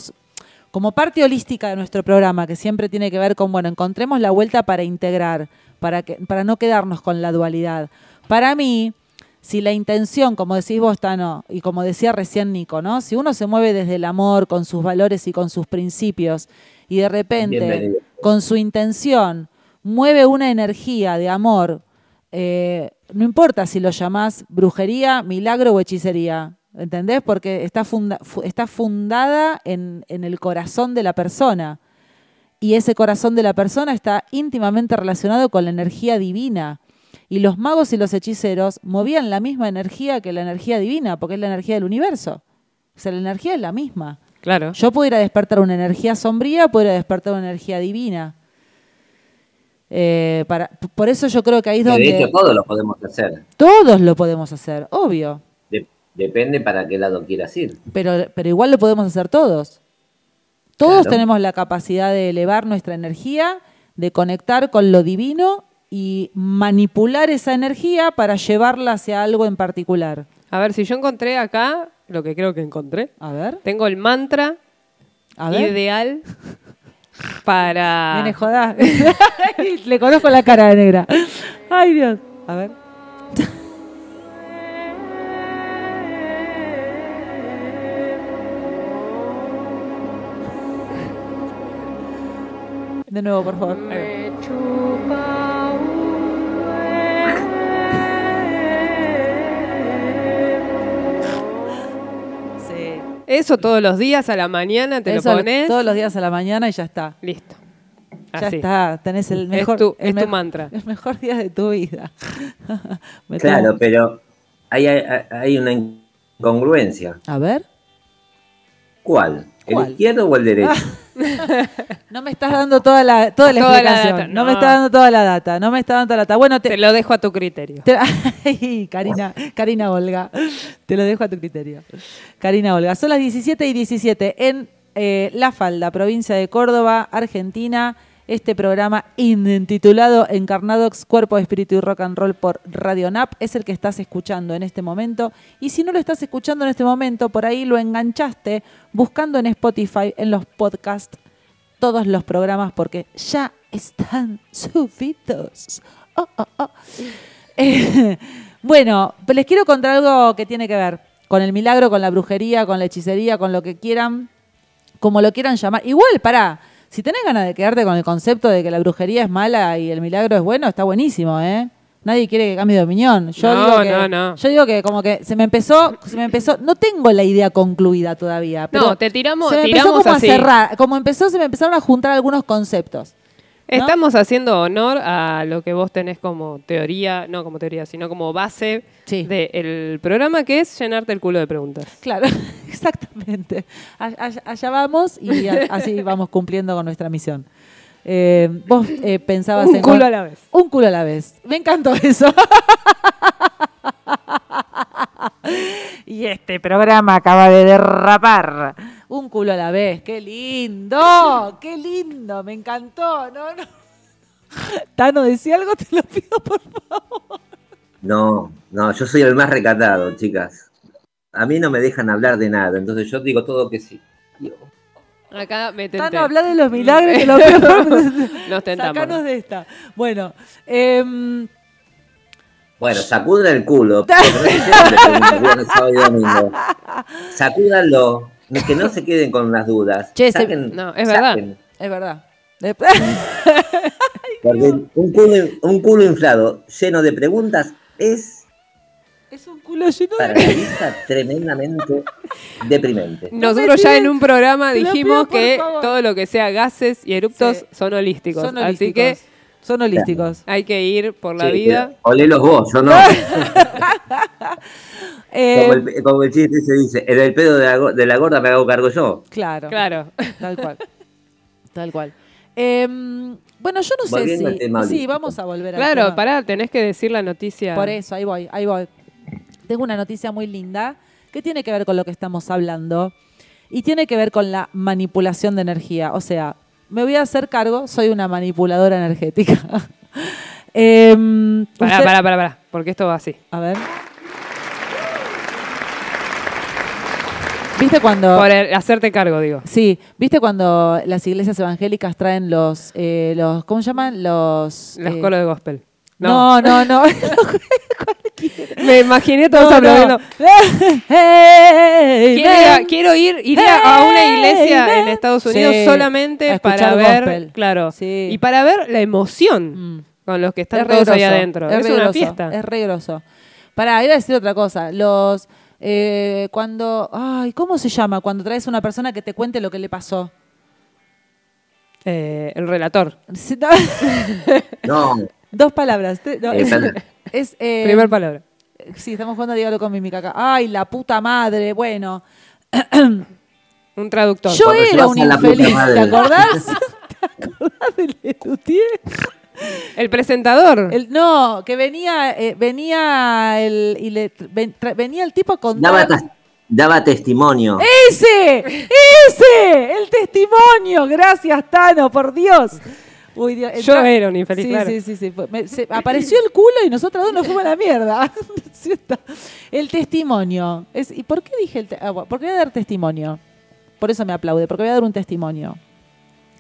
[SPEAKER 1] como parte holística de nuestro programa, que siempre tiene que ver con, bueno, encontremos la vuelta para integrar, para, que, para no quedarnos con la dualidad. Para mí, si la intención, como decís vos, Tano, y como decía recién Nico, ¿no? Si uno se mueve desde el amor, con sus valores y con sus principios, y de repente,
[SPEAKER 6] Bienvenido.
[SPEAKER 1] con su intención, mueve una energía de amor, eh, no importa si lo llamás brujería, milagro o hechicería, ¿entendés? Porque está, funda- fu- está fundada en, en el corazón de la persona. Y ese corazón de la persona está íntimamente relacionado con la energía divina. Y los magos y los hechiceros movían la misma energía que la energía divina, porque es la energía del universo. O sea, la energía es la misma.
[SPEAKER 2] Claro.
[SPEAKER 1] Yo puedo ir a despertar una energía sombría, puedo ir a despertar una energía divina. Eh, para, por eso yo creo que ahí es
[SPEAKER 6] Que de hecho
[SPEAKER 1] donde
[SPEAKER 6] todo lo podemos hacer.
[SPEAKER 1] todos lo podemos hacer, obvio.
[SPEAKER 6] De- depende para qué lado quieras ir.
[SPEAKER 1] Pero, pero igual lo podemos hacer todos. Todos
[SPEAKER 6] Claro.
[SPEAKER 1] tenemos la capacidad de elevar nuestra energía, de conectar con lo divino y manipular esa energía para llevarla hacia algo en particular.
[SPEAKER 2] A ver, si yo encontré acá lo que creo que encontré.
[SPEAKER 1] A ver,
[SPEAKER 2] Tengo el mantra
[SPEAKER 1] a ver.
[SPEAKER 2] ideal para...
[SPEAKER 1] Nene, jodá. Le conozco la cara de negra. Ay, Dios. A ver. De nuevo, por favor. Ahí va.
[SPEAKER 2] Eso todos los días a la mañana te
[SPEAKER 1] Eso
[SPEAKER 2] lo pones.
[SPEAKER 1] todos los días a la mañana y ya está.
[SPEAKER 2] Listo.
[SPEAKER 1] Ya
[SPEAKER 2] Así.
[SPEAKER 1] está, tenés el
[SPEAKER 2] Es
[SPEAKER 1] mejor,
[SPEAKER 2] tu-
[SPEAKER 1] el
[SPEAKER 2] es tu
[SPEAKER 1] me-
[SPEAKER 2] mantra.
[SPEAKER 1] El mejor día de tu vida.
[SPEAKER 6] Claro, pero hay, hay, hay una incongruencia.
[SPEAKER 1] A ver.
[SPEAKER 6] ¿Cuál? ¿El
[SPEAKER 1] ¿Cuál?
[SPEAKER 6] izquierdo o el derecho?
[SPEAKER 1] No me estás dando toda la, toda la
[SPEAKER 2] Toda la
[SPEAKER 1] explicación.
[SPEAKER 2] data,
[SPEAKER 1] no. me
[SPEAKER 2] no.
[SPEAKER 1] estás dando toda la data. No me estás dando toda la data. Bueno,
[SPEAKER 2] Te
[SPEAKER 1] te,
[SPEAKER 2] lo dejo a tu criterio.
[SPEAKER 1] te- Ay, Karina, Karina Olga. Te lo dejo a tu criterio. Karina Olga. Son las 17 y 17 en eh, La Falda, provincia de Córdoba, Argentina. Este programa intitulado Encarnadox, Cuerpo, Espíritu y Rock and Roll por Radio NAP es el que estás escuchando en este momento. Y si no lo estás escuchando en este momento, por ahí lo enganchaste buscando en Spotify, en los podcasts, todos los programas porque ya están subidos. Oh, oh, oh. Bueno, les quiero contar algo que tiene que ver con el milagro, con la brujería, con la hechicería, con lo que quieran, como lo quieran llamar. Igual, pará, si tenés ganas de quedarte con el concepto de que la brujería es mala y el milagro es bueno, está buenísimo, ¿eh? Nadie quiere que cambie de opinión. Yo
[SPEAKER 2] No,
[SPEAKER 1] digo que,
[SPEAKER 2] no, no.
[SPEAKER 1] Yo digo que como que se me empezó, se me empezó, no tengo la idea concluida todavía. Pero
[SPEAKER 2] No, te tiramos,
[SPEAKER 1] se me empezó
[SPEAKER 2] tiramos
[SPEAKER 1] como
[SPEAKER 2] así.
[SPEAKER 1] a cerrar, como empezó, se me empezaron a juntar algunos conceptos.
[SPEAKER 2] Estamos haciendo honor a lo que vos tenés como teoría, no como teoría, sino como base
[SPEAKER 1] Sí.
[SPEAKER 2] del programa, que es llenarte el culo de preguntas.
[SPEAKER 1] Claro, exactamente. Allá, allá vamos y así vamos cumpliendo con nuestra misión. Eh, vos eh, pensabas
[SPEAKER 2] Un
[SPEAKER 1] en...
[SPEAKER 2] culo a la vez.
[SPEAKER 1] Un culo a la vez. Me encantó eso. y este programa acaba de derrapar. Un culo a la vez. ¡Qué lindo! ¡Qué lindo! Me encantó. No, no. Tano, decía algo, te lo pido por favor.
[SPEAKER 6] No, no, yo soy el más recatado, chicas. A mí no me dejan hablar de nada, entonces yo digo todo que sí.
[SPEAKER 2] Acá metente.
[SPEAKER 1] Tano, habla de los milagros, te lo
[SPEAKER 2] Nos tentamos.
[SPEAKER 1] Sacanos de esta. Bueno, em,
[SPEAKER 6] Bueno, sacudan el culo. porque que no se queden con las dudas.
[SPEAKER 1] Che, se-
[SPEAKER 6] Saquen-
[SPEAKER 2] no, es verdad.
[SPEAKER 6] saquen.
[SPEAKER 1] es verdad. De-
[SPEAKER 6] Porque un culo, un culo inflado lleno de preguntas es
[SPEAKER 1] es un culo lleno
[SPEAKER 6] para
[SPEAKER 1] de...
[SPEAKER 6] la vista tremendamente deprimente.
[SPEAKER 2] Nosotros ya en un programa dijimos
[SPEAKER 1] pido,
[SPEAKER 2] que todo lo que sea gases y eruptos
[SPEAKER 1] Sí.
[SPEAKER 2] son holísticos.
[SPEAKER 1] Son
[SPEAKER 2] Así
[SPEAKER 1] holísticos.
[SPEAKER 2] que
[SPEAKER 1] Son holísticos.
[SPEAKER 2] hay que ir por la
[SPEAKER 6] Sí,
[SPEAKER 2] vida.
[SPEAKER 6] pero Olelos vos, yo no.
[SPEAKER 1] Eh,
[SPEAKER 6] Como el, como el chiste se dice, en el pedo de la, de la gorda me hago cargo yo.
[SPEAKER 1] Claro,
[SPEAKER 2] Claro.
[SPEAKER 1] tal cual. Tal cual. Em, bueno, yo no sé
[SPEAKER 6] Volviendo
[SPEAKER 1] si...
[SPEAKER 6] tema
[SPEAKER 1] Sí, vamos a volver al
[SPEAKER 2] Claro,
[SPEAKER 1] tema.
[SPEAKER 2] pará, tenés que decir la noticia.
[SPEAKER 1] Por eso, ahí voy, ahí voy. Tengo una noticia muy linda que tiene que ver con lo que estamos hablando y tiene que ver con la manipulación de energía. O sea, me voy a hacer cargo, soy una manipuladora energética. Em,
[SPEAKER 2] Pará,
[SPEAKER 1] usted-
[SPEAKER 2] pará, pará, pará, porque esto va así.
[SPEAKER 1] A ver. ¿Viste cuando...
[SPEAKER 2] Por el- hacerte cargo, digo.
[SPEAKER 1] Sí, ¿viste cuando las iglesias evangélicas traen los, eh, los ¿cómo se llaman? Los...
[SPEAKER 2] Las
[SPEAKER 1] eh,
[SPEAKER 2] colas de gospel.
[SPEAKER 1] No, no, no.
[SPEAKER 2] Me imaginé todos
[SPEAKER 1] No,
[SPEAKER 2] aplaudiendo.
[SPEAKER 1] no. Hey,
[SPEAKER 2] Quiero ir, a,
[SPEAKER 1] ven.
[SPEAKER 2] quiero ir- iría a una iglesia en. Estados Unidos
[SPEAKER 1] Sí,
[SPEAKER 2] solamente para ver,
[SPEAKER 1] gospel.
[SPEAKER 2] claro,
[SPEAKER 1] Sí.
[SPEAKER 2] y para ver la emoción
[SPEAKER 1] Mm.
[SPEAKER 2] con los que están
[SPEAKER 1] Es
[SPEAKER 2] todos ahí adentro. Es,
[SPEAKER 1] re
[SPEAKER 2] una
[SPEAKER 1] groso,
[SPEAKER 2] fiesta.
[SPEAKER 1] Es re groso. Pará, iba a decir otra cosa. Los... eh, cuando... Ay, ¿cómo se llama? Cuando traes a una persona que te cuente lo que le pasó.
[SPEAKER 2] Eh, el relator.
[SPEAKER 1] No, Dos palabras. Te- no,
[SPEAKER 6] Eh,
[SPEAKER 1] es,
[SPEAKER 6] perdón.
[SPEAKER 1] es, eh,
[SPEAKER 2] Primer palabra.
[SPEAKER 1] Sí, estamos jugando a Dígalo con mímica acá. Ay, la puta madre. Bueno,
[SPEAKER 2] Un traductor.
[SPEAKER 1] yo
[SPEAKER 6] cuando
[SPEAKER 1] era
[SPEAKER 6] llevas
[SPEAKER 1] un
[SPEAKER 6] a la puta
[SPEAKER 1] infeliz,
[SPEAKER 6] madre.
[SPEAKER 1] ¿te acordás? ¿Te acordás de Lelutier?
[SPEAKER 2] El presentador.
[SPEAKER 1] El- no, que venía, eh, venía el, y le- ven- tra- venía el tipo a
[SPEAKER 6] daba,
[SPEAKER 1] contar.
[SPEAKER 6] tas- daba testimonio.
[SPEAKER 1] ¡Ese! ¡Ese! ¡El testimonio! Gracias, Tano, por Dios. Uy, Dios,
[SPEAKER 2] Yo era un infeliz,
[SPEAKER 1] Sí,
[SPEAKER 2] claro.
[SPEAKER 1] sí, sí. sí. Fue- me- se- apareció el culo y nosotros dos nos fuimos a la mierda. Sí. El testimonio. Es, ¿Y por qué dije el te- ah, bueno, Porque voy a dar testimonio. Por eso me aplaude, porque voy a dar un testimonio.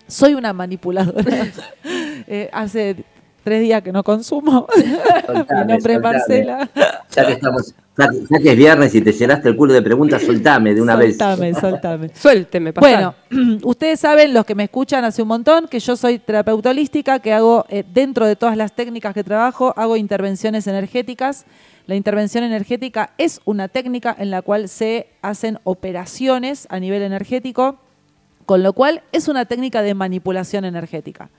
[SPEAKER 1] Soy una manipuladora. Eh, hace tres días que no consumo. Mi
[SPEAKER 6] Soltame,
[SPEAKER 1] nombre es
[SPEAKER 6] soltame.
[SPEAKER 1] Marcela.
[SPEAKER 6] Ya que estamos, ya que, ya que es viernes y te llenaste el culo de preguntas, soltame de una
[SPEAKER 1] soltame,
[SPEAKER 6] vez.
[SPEAKER 1] soltame.
[SPEAKER 2] Suélteme, pasá.
[SPEAKER 1] Bueno, ustedes saben, los que me escuchan hace un montón, que yo soy terapeuta holística, que hago, eh, dentro de todas las técnicas que trabajo, hago intervenciones energéticas. La intervención energética es una técnica en la cual se hacen operaciones a nivel energético, con lo cual es una técnica de manipulación energética.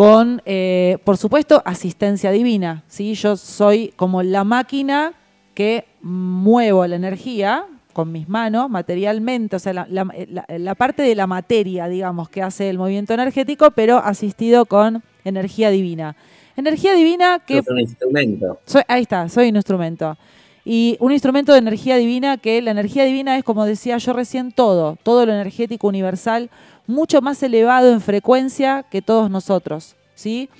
[SPEAKER 1] Con, eh, por supuesto, asistencia divina. ¿sí? Yo soy como la máquina que muevo la energía con mis manos materialmente, o sea, la, la- la- la parte de la materia, digamos, que hace el movimiento energético, pero asistido con energía divina. Energía divina que
[SPEAKER 6] Es un instrumento.
[SPEAKER 1] soy- ahí está, soy un instrumento. Y un instrumento de energía divina que la energía divina es, como decía yo recién, todo, todo lo energético universal, mucho más elevado en frecuencia que todos nosotros, ¿sí?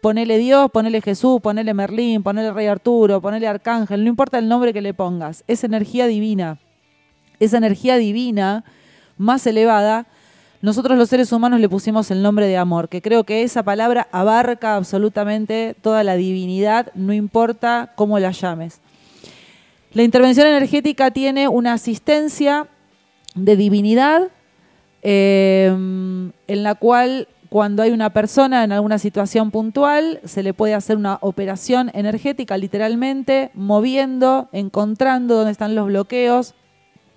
[SPEAKER 1] Ponele Dios, ponele Jesús, ponele Merlín, ponele Rey Arturo, ponele Arcángel, no importa el nombre que le pongas, es energía divina. Esa energía divina más elevada, nosotros los seres humanos le pusimos el nombre de amor, que creo que esa palabra abarca absolutamente toda la divinidad, no importa cómo la llames. La intervención energética tiene una asistencia de divinidad eh, en la cual cuando hay una persona en alguna situación puntual se le puede hacer una operación energética literalmente, moviendo, encontrando dónde están los bloqueos,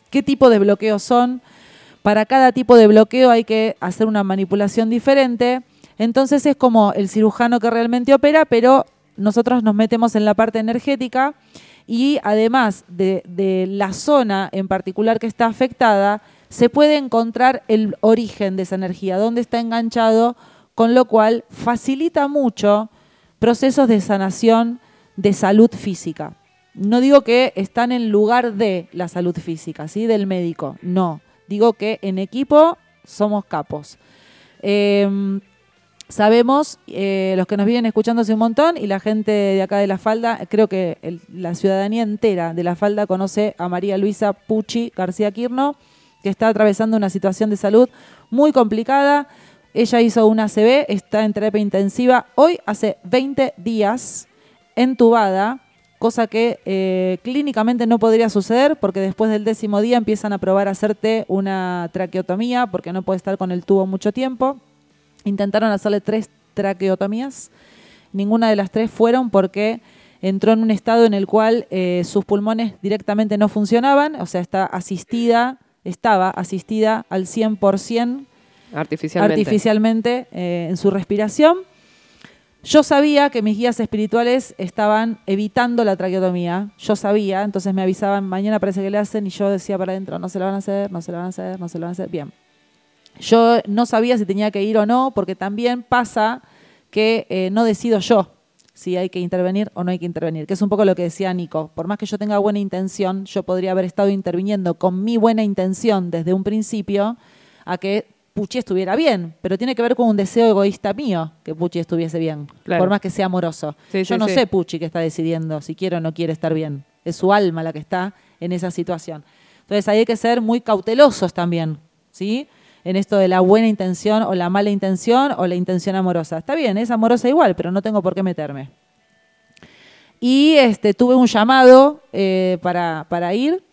[SPEAKER 1] qué tipo de bloqueos son. Para cada tipo de bloqueo hay que hacer una manipulación diferente. Entonces es como el cirujano que realmente opera, pero nosotros nos metemos en la parte energética y además de, la zona en particular que está afectada, se puede encontrar el origen de esa energía, dónde está enganchado, con lo cual facilita mucho procesos de sanación de salud física. No digo que están en lugar de la salud física, ¿sí? Del médico. No. Digo que en equipo somos capos. Eh, sabemos, eh, los que nos vienen escuchando hace un montón y la gente de acá de La Falda, creo que la ciudadanía entera de La Falda conoce a María Luisa Pucci García Quirno, que está atravesando una situación de salud muy complicada. Ella hizo una ACV, está en terapia intensiva. Hoy hace 20 días entubada, cosa que eh, clínicamente no podría suceder porque después del décimo día empiezan a probar hacerte una traqueotomía porque no puede estar con el tubo mucho tiempo. Intentaron hacerle tres traqueotomías. Ninguna de las tres fueron porque entró en un estado en el cual eh, sus pulmones directamente no funcionaban, o sea, está asistida, estaba asistida al 100%
[SPEAKER 2] Artificialmente.
[SPEAKER 1] artificialmente eh, en su respiración. Yo sabía que mis guías espirituales estaban evitando la traqueotomía. Yo sabía, entonces me avisaban, mañana parece que le hacen y yo decía para adentro, no se lo van a hacer, no se lo van a hacer, no se lo van a hacer. Bien. Yo no sabía si tenía que ir o no, porque también pasa que eh, no decido yo si hay que intervenir o no hay que intervenir, que es un poco lo que decía Nico. Por más que yo tenga buena intención, yo podría haber estado interviniendo con mi buena intención desde un principio a que Pucci estuviera bien, pero tiene que ver con un deseo egoísta mío que Pucci estuviese bien,
[SPEAKER 2] Claro.
[SPEAKER 1] por más que sea amoroso.
[SPEAKER 2] Sí,
[SPEAKER 1] Yo
[SPEAKER 2] sí,
[SPEAKER 1] no
[SPEAKER 2] sí.
[SPEAKER 1] sé Pucci que está decidiendo si quiere o no quiere estar bien. Es su alma la que está en esa situación. Entonces ahí hay que ser muy cautelosos también, ¿sí? En esto de la buena intención o la mala intención o la intención amorosa. Está bien, es amorosa igual, pero no tengo por qué meterme. Y este, tuve un llamado eh, para, para ir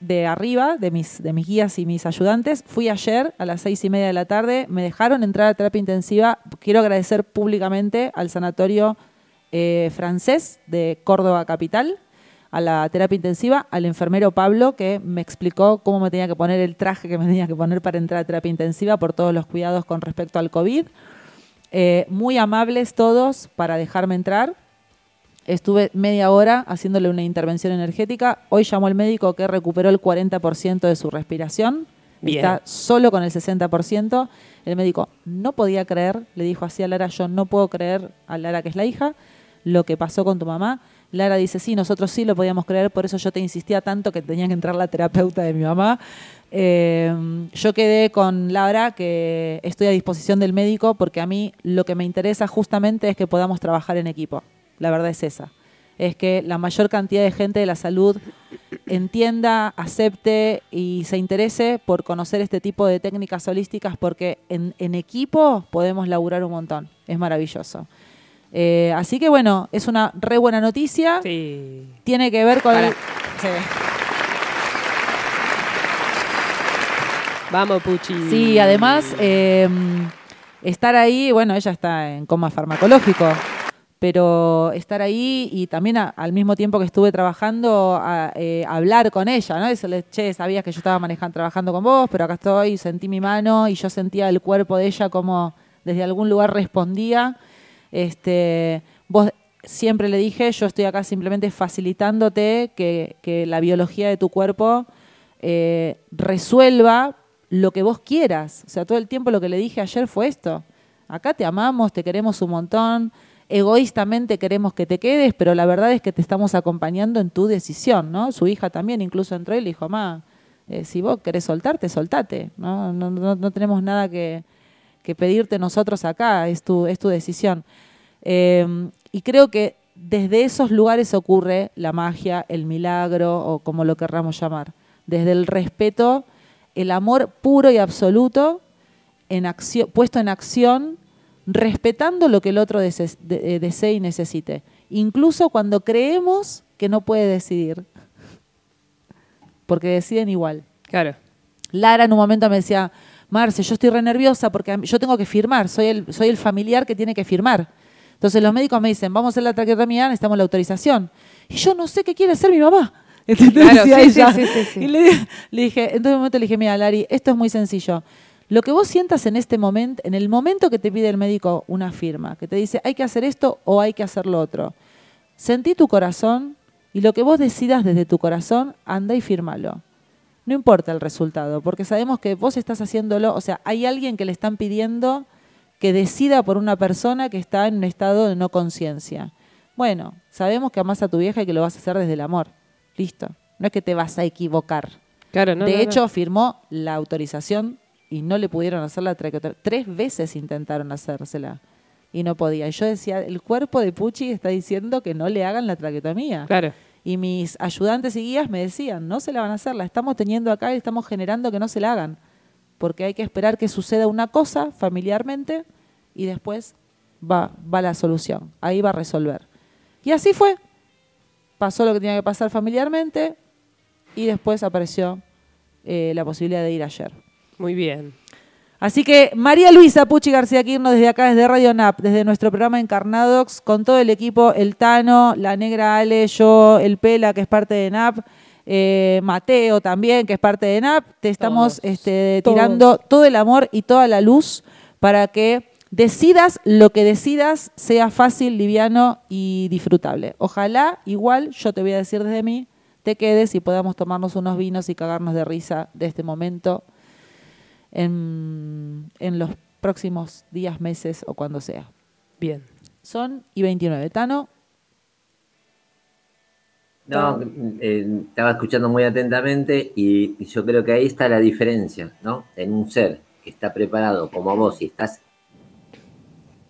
[SPEAKER 1] de arriba, de mis, de mis guías y mis ayudantes. Fui ayer a las seis y media de la tarde, me dejaron entrar a terapia intensiva. Quiero agradecer públicamente al sanatorio eh, francés de Córdoba Capital, a la terapia intensiva, al enfermero Pablo, que me explicó cómo me tenía que poner el traje que me tenía que poner para entrar a terapia intensiva por todos los cuidados con respecto al COVID. Eh, muy amables todos para dejarme entrar. Estuve media hora haciéndole una intervención energética. Hoy llamó el médico que recuperó el 40% de su respiración.
[SPEAKER 2] Bien.
[SPEAKER 1] Está solo con el 60%. El médico no podía creer, le dijo así a Lara, yo no puedo creer a Lara que es la hija, lo que pasó con tu mamá. Lara dice, sí, nosotros sí lo podíamos creer, por eso yo te insistía tanto que tenía que entrar la terapeuta de mi mamá. Eh, yo quedé con Laura, que estoy a disposición del médico, porque a mí lo que me interesa justamente es que podamos trabajar en equipo. La verdad es esa. Es que la mayor cantidad de gente de la salud entienda, acepte y se interese por conocer este tipo de técnicas holísticas, porque en, en equipo podemos laburar un montón. Es maravilloso. Eh, así que bueno, es una re buena noticia.
[SPEAKER 2] Sí.
[SPEAKER 1] Tiene que ver con...
[SPEAKER 2] Para.
[SPEAKER 1] el- Sí.
[SPEAKER 2] Vamos, Puchi.
[SPEAKER 1] Sí, además, eh, estar ahí, bueno, ella está en coma farmacológico, pero estar ahí y también a- al mismo tiempo que estuve trabajando, a, eh, hablar con ella, ¿no? Decirle, che, sabías que yo estaba manejando, trabajando con vos, pero acá estoy, sentí mi mano y yo sentía el cuerpo de ella como desde algún lugar respondía. Este, vos siempre le dije, yo estoy acá simplemente facilitándote que, que la biología de tu cuerpo eh, resuelva lo que vos quieras. O sea, todo el tiempo lo que le dije ayer fue esto. Acá te amamos, te queremos un montón, egoístamente queremos que te quedes, pero la verdad es que te estamos acompañando en tu decisión, ¿no? Su hija también incluso entró y le dijo, mamá, eh, si vos querés soltarte, soltate, ¿no? No, no- no tenemos nada que, que pedirte nosotros acá, es tu, es tu decisión. Eh, y creo que desde esos lugares ocurre la magia, el milagro o como lo querramos llamar. Desde el respeto, el amor puro y absoluto en acción, puesto en acción, respetando lo que el otro dese- de- eh, desee y necesite. Incluso cuando creemos que no puede decidir. Porque deciden igual.
[SPEAKER 2] Claro.
[SPEAKER 1] Lara en un momento me decía, Marce, yo estoy re nerviosa porque yo tengo que firmar, soy el, soy el familiar que tiene que firmar. Entonces los médicos me dicen, vamos a hacer la traqueotomía, necesitamos la autorización. Y yo no sé qué quiere hacer mi mamá.
[SPEAKER 2] Claro,
[SPEAKER 1] Decía
[SPEAKER 2] sí, sí,
[SPEAKER 1] ella.
[SPEAKER 2] sí, sí, sí.
[SPEAKER 1] Y le, le dije, entonces en un momento le dije, mira, Lari, esto es muy sencillo. Lo que vos sientas en este momento, en el momento que te pide el médico una firma, que te dice hay que hacer esto o hay que hacer lo otro, sentí tu corazón y lo que vos decidas desde tu corazón, anda y fírmalo. No importa el resultado, porque sabemos que vos estás haciéndolo, o sea, hay alguien que le están pidiendo que decida por una persona que está en un estado de no conciencia. Bueno, sabemos que amás a tu vieja y que lo vas a hacer desde el amor. Listo. No es que te vas a equivocar.
[SPEAKER 2] Claro, no,
[SPEAKER 1] de
[SPEAKER 2] no, no.
[SPEAKER 1] hecho, firmó la autorización y no le pudieron hacer la traqueotomía. Tres veces intentaron hacérsela y no podía. Y yo decía, el cuerpo de Pucci está diciendo que no le hagan la traqueotomía.
[SPEAKER 2] Claro.
[SPEAKER 1] Y mis ayudantes y guías me decían, no se la van a hacer, la estamos teniendo acá y estamos generando que no se la hagan. Porque hay que esperar que suceda una cosa familiarmente y después va, va la solución. Ahí va a resolver. Y así fue. Pasó lo que tenía que pasar familiarmente y después apareció eh, la posibilidad de ir ayer.
[SPEAKER 2] Muy bien.
[SPEAKER 1] Así que María Luisa Pucci García Quirno desde acá, desde Radio NAP, desde nuestro programa Encarnadox, con todo el equipo, el Tano, la Negra Ale, yo, el Pela, que es parte de NAP, eh, Mateo también, que es parte de NAP, te estamos
[SPEAKER 2] Todos,
[SPEAKER 1] este,
[SPEAKER 2] todos.
[SPEAKER 1] tirando todo el amor y toda la luz para que decidas lo que decidas sea fácil, liviano y disfrutable. Ojalá, igual, yo te voy a decir desde mí, te quedes y podamos tomarnos unos vinos y cagarnos de risa de este momento en, en los próximos días, meses o cuando sea.
[SPEAKER 2] Bien.
[SPEAKER 1] Son y 29. Tano,
[SPEAKER 6] No, eh, estaba escuchando muy atentamente y, y yo creo que ahí está la diferencia, ¿no? En un ser que está preparado como vos y estás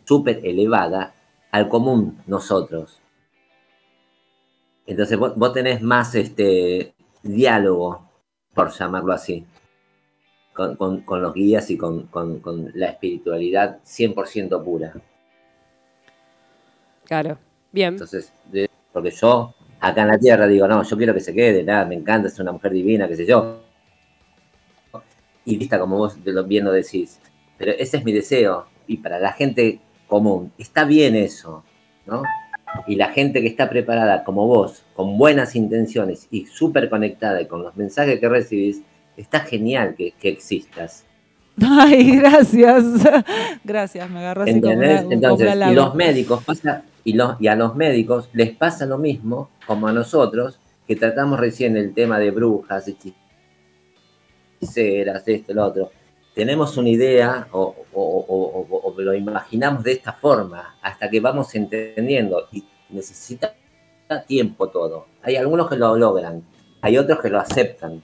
[SPEAKER 6] súper elevada al común nosotros. Entonces vos, vos tenés más este diálogo, por llamarlo así, con, con- con los guías y con, la espiritualidad 100% pura.
[SPEAKER 2] Claro. Bien.
[SPEAKER 6] Entonces, de- porque yo acá en la tierra digo, no, yo quiero que se quede, nada, me encanta, es una mujer divina, qué sé yo. Y vista como vos de lo- bien lo decís. Pero ese es mi deseo. Y para la gente común, está bien eso, ¿no? Y la gente que está preparada como vos, con buenas intenciones y súper conectada y con los mensajes que recibís, está genial que, que existas.
[SPEAKER 1] Ay, gracias. Gracias, me agarró así como una,
[SPEAKER 6] Entonces, y los médicos pasa, y, los, y a los médicos les pasa lo mismo como a nosotros, que tratamos recién el tema de brujas, hechiceras, esto, lo otro. Tenemos una idea o, o- o- o- o lo imaginamos de esta forma hasta que vamos entendiendo y necesita tiempo todo. Hay algunos que lo logran, hay otros que lo aceptan,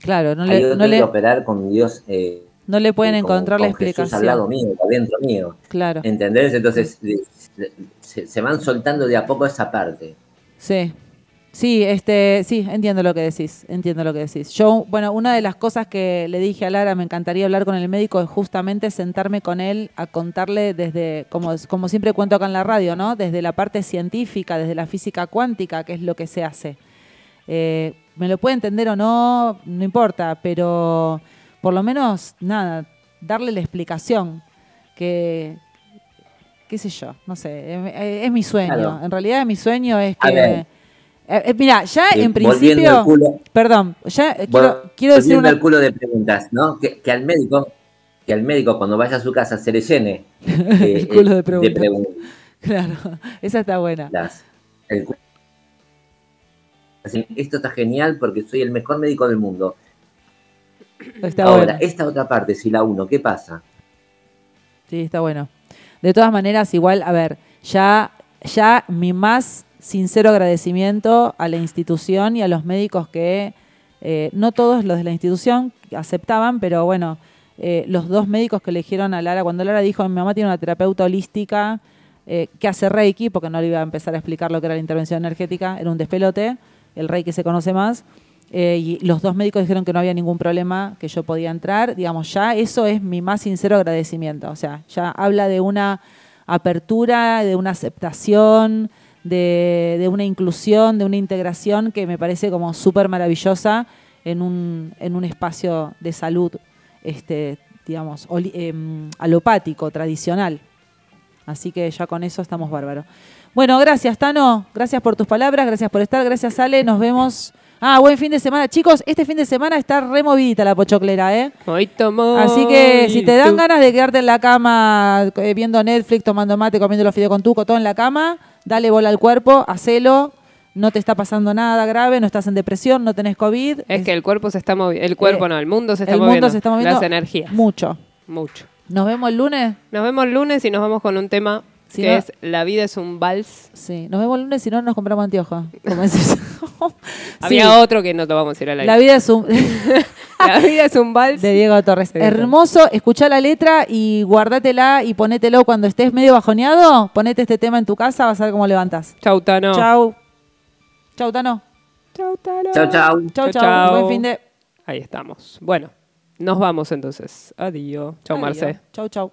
[SPEAKER 1] Claro, no
[SPEAKER 6] hay
[SPEAKER 1] le, no
[SPEAKER 6] que
[SPEAKER 1] le,
[SPEAKER 6] operar con Dios. eh,
[SPEAKER 1] no le pueden
[SPEAKER 6] con-
[SPEAKER 1] encontrar la
[SPEAKER 6] con Jesús
[SPEAKER 1] explicación.
[SPEAKER 6] al lado mío, adentro mío.
[SPEAKER 1] Claro,
[SPEAKER 6] ¿Entendés? Entonces de- se, se van soltando de a poco esa parte.
[SPEAKER 1] sí. Sí, este, sí, entiendo lo que decís, entiendo lo que decís. Yo, bueno, una de las cosas que le dije a Lara, me encantaría hablar con el médico, es justamente sentarme con él a contarle desde, como, como siempre cuento acá en la radio, ¿no? Desde la parte científica, desde la física cuántica, qué es lo que se hace. Eh, me lo puede entender o no, no importa, pero por lo menos, nada, darle la explicación que, qué sé yo, no sé, es, es mi sueño.
[SPEAKER 6] Claro.
[SPEAKER 1] En realidad mi sueño es que... Eh, eh, mira, ya
[SPEAKER 6] Eh,
[SPEAKER 1] en principio...
[SPEAKER 6] culo-
[SPEAKER 1] Perdón, ya quiero, quiero decir una...
[SPEAKER 6] al culo de preguntas, ¿no? Que, que al médico, que al médico cuando vaya a su casa se le llene
[SPEAKER 1] El culo de preguntas.
[SPEAKER 6] preguntas.
[SPEAKER 1] Claro, esa está buena.
[SPEAKER 6] El cu- Así, Esto está genial porque soy el mejor médico del mundo.
[SPEAKER 1] Está
[SPEAKER 6] Ahora, esta otra parte, si la uno, ¿qué pasa?
[SPEAKER 1] Sí, está bueno. De todas maneras, igual, a ver, ya, ya mi más sincero agradecimiento a la institución y a los médicos que, eh, no todos los de la institución aceptaban, pero bueno, eh, los dos médicos que eligieron a Lara, cuando Lara dijo, mi mamá tiene una terapeuta holística eh, que hace Reiki, porque no le iba a empezar a explicar lo que era la intervención energética, era un despelote, el Reiki se conoce más, eh, y los dos médicos dijeron que no había ningún problema, que yo podía entrar. Digamos, ya eso es mi más sincero agradecimiento. O sea, ya habla de una apertura, de una aceptación, de, una inclusión, de una integración que me parece como súper maravillosa en un, en un espacio de salud, este, digamos, em, alopático, tradicional. Así que ya con eso estamos bárbaros. Bueno, gracias, Tano. Gracias por tus palabras, gracias por estar. Gracias, Ale. Nos vemos. Ah, buen fin de semana. Chicos, este fin de semana está removidita la pochoclera, ¿eh?
[SPEAKER 2] Moito,
[SPEAKER 1] Así que si te dan ganas de quedarte en la cama eh, viendo Netflix, tomando mate, comiendo los fideos con tuco, todo en la cama, dale bola al cuerpo, hacelo. No te está pasando nada grave, no estás en depresión, no tenés COVID.
[SPEAKER 2] Es que el cuerpo se está moviendo. El cuerpo no, el mundo se está
[SPEAKER 1] el
[SPEAKER 2] moviendo.
[SPEAKER 1] mundo se está moviendo
[SPEAKER 2] Las energías.
[SPEAKER 1] mucho.
[SPEAKER 2] Mucho.
[SPEAKER 1] Nos vemos el lunes.
[SPEAKER 2] Nos vemos el lunes y nos vamos con un tema
[SPEAKER 1] Si
[SPEAKER 2] que
[SPEAKER 1] no-
[SPEAKER 2] es La vida es un vals.
[SPEAKER 1] Sí, nos vemos el lunes si no nos compramos anteojos. como decís.
[SPEAKER 2] Había
[SPEAKER 1] Sí,
[SPEAKER 2] otro que no te vamos a ir al aire.
[SPEAKER 1] La vida es un...
[SPEAKER 2] La vida es un vals.
[SPEAKER 1] de Diego Torres.
[SPEAKER 2] De Diego
[SPEAKER 1] Hermoso, escuchá la letra y guárdatela y ponételo cuando estés medio bajoneado. Ponete este tema en tu casa, vas a ver cómo levantas.
[SPEAKER 2] Chau, Tano.
[SPEAKER 1] Chau. Chau, Tano.
[SPEAKER 2] Chau, Tano.
[SPEAKER 6] Chau, chau.
[SPEAKER 1] Chau,
[SPEAKER 2] Chau,
[SPEAKER 1] chau.
[SPEAKER 2] chau.
[SPEAKER 1] Buen fin de...
[SPEAKER 2] Ahí estamos. Bueno, nos vamos entonces. Adiós. Chau, Marce.
[SPEAKER 1] Chau, chau.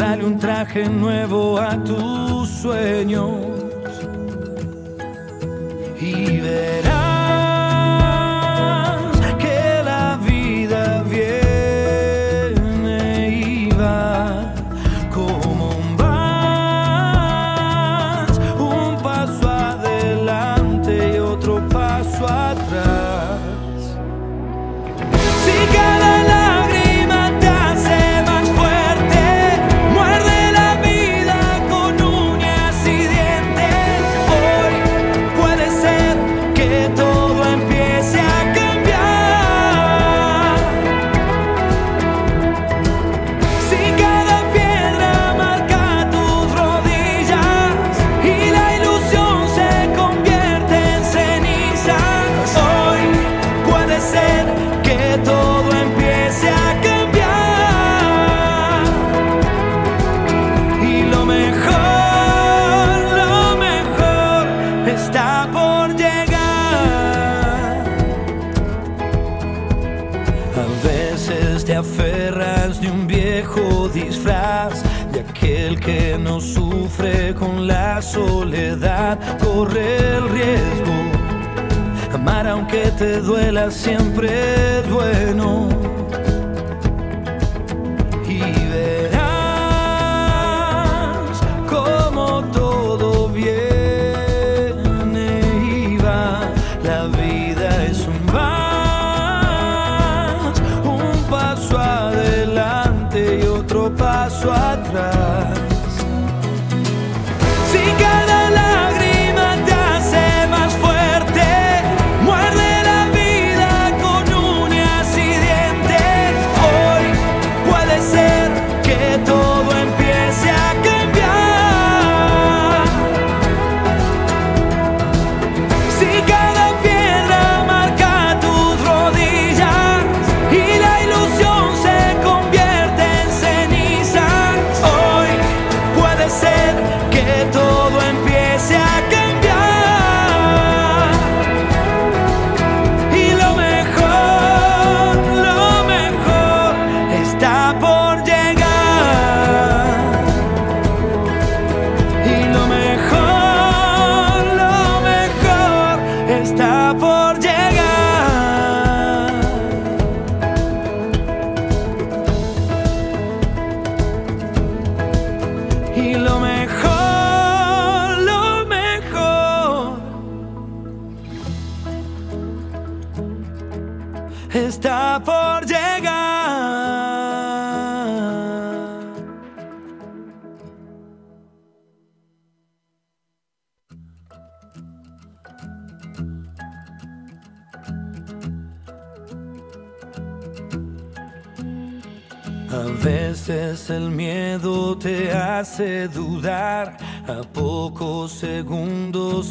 [SPEAKER 10] Comprale un traje nuevo a tus sueños y verás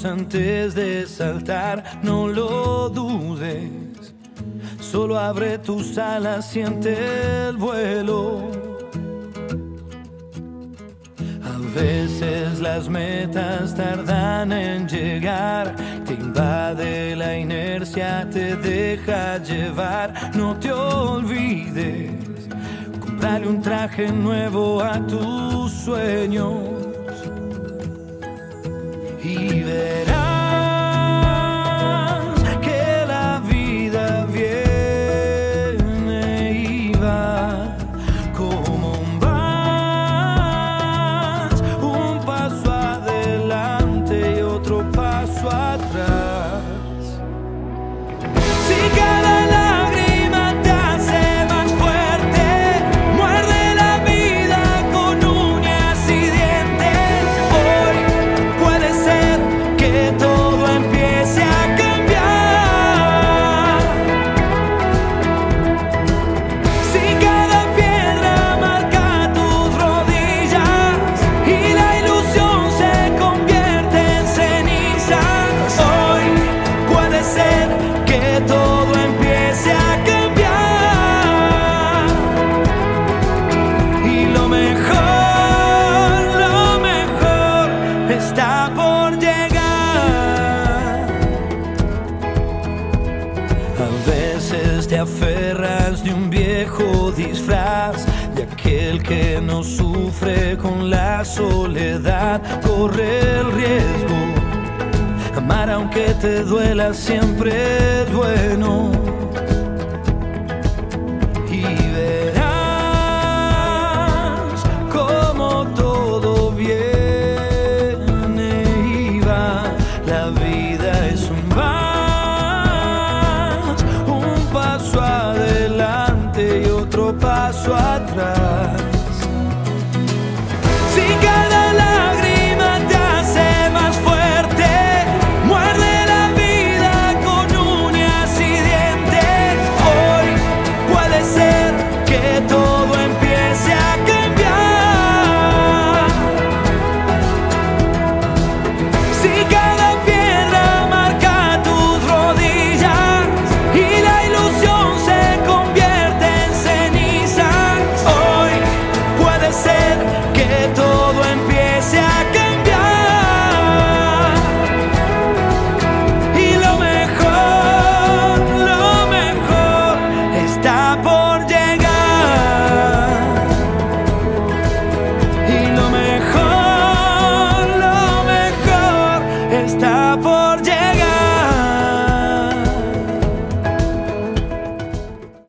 [SPEAKER 10] antes de saltar, no lo dudes. Solo abre tus alas, siente el vuelo. A veces las metas tardan en llegar, te invade la inercia, te deja llevar, no te olvides, comprarle un traje nuevo a tus sueños. that. corre el riesgo. Amar aunque te duela siempre es bueno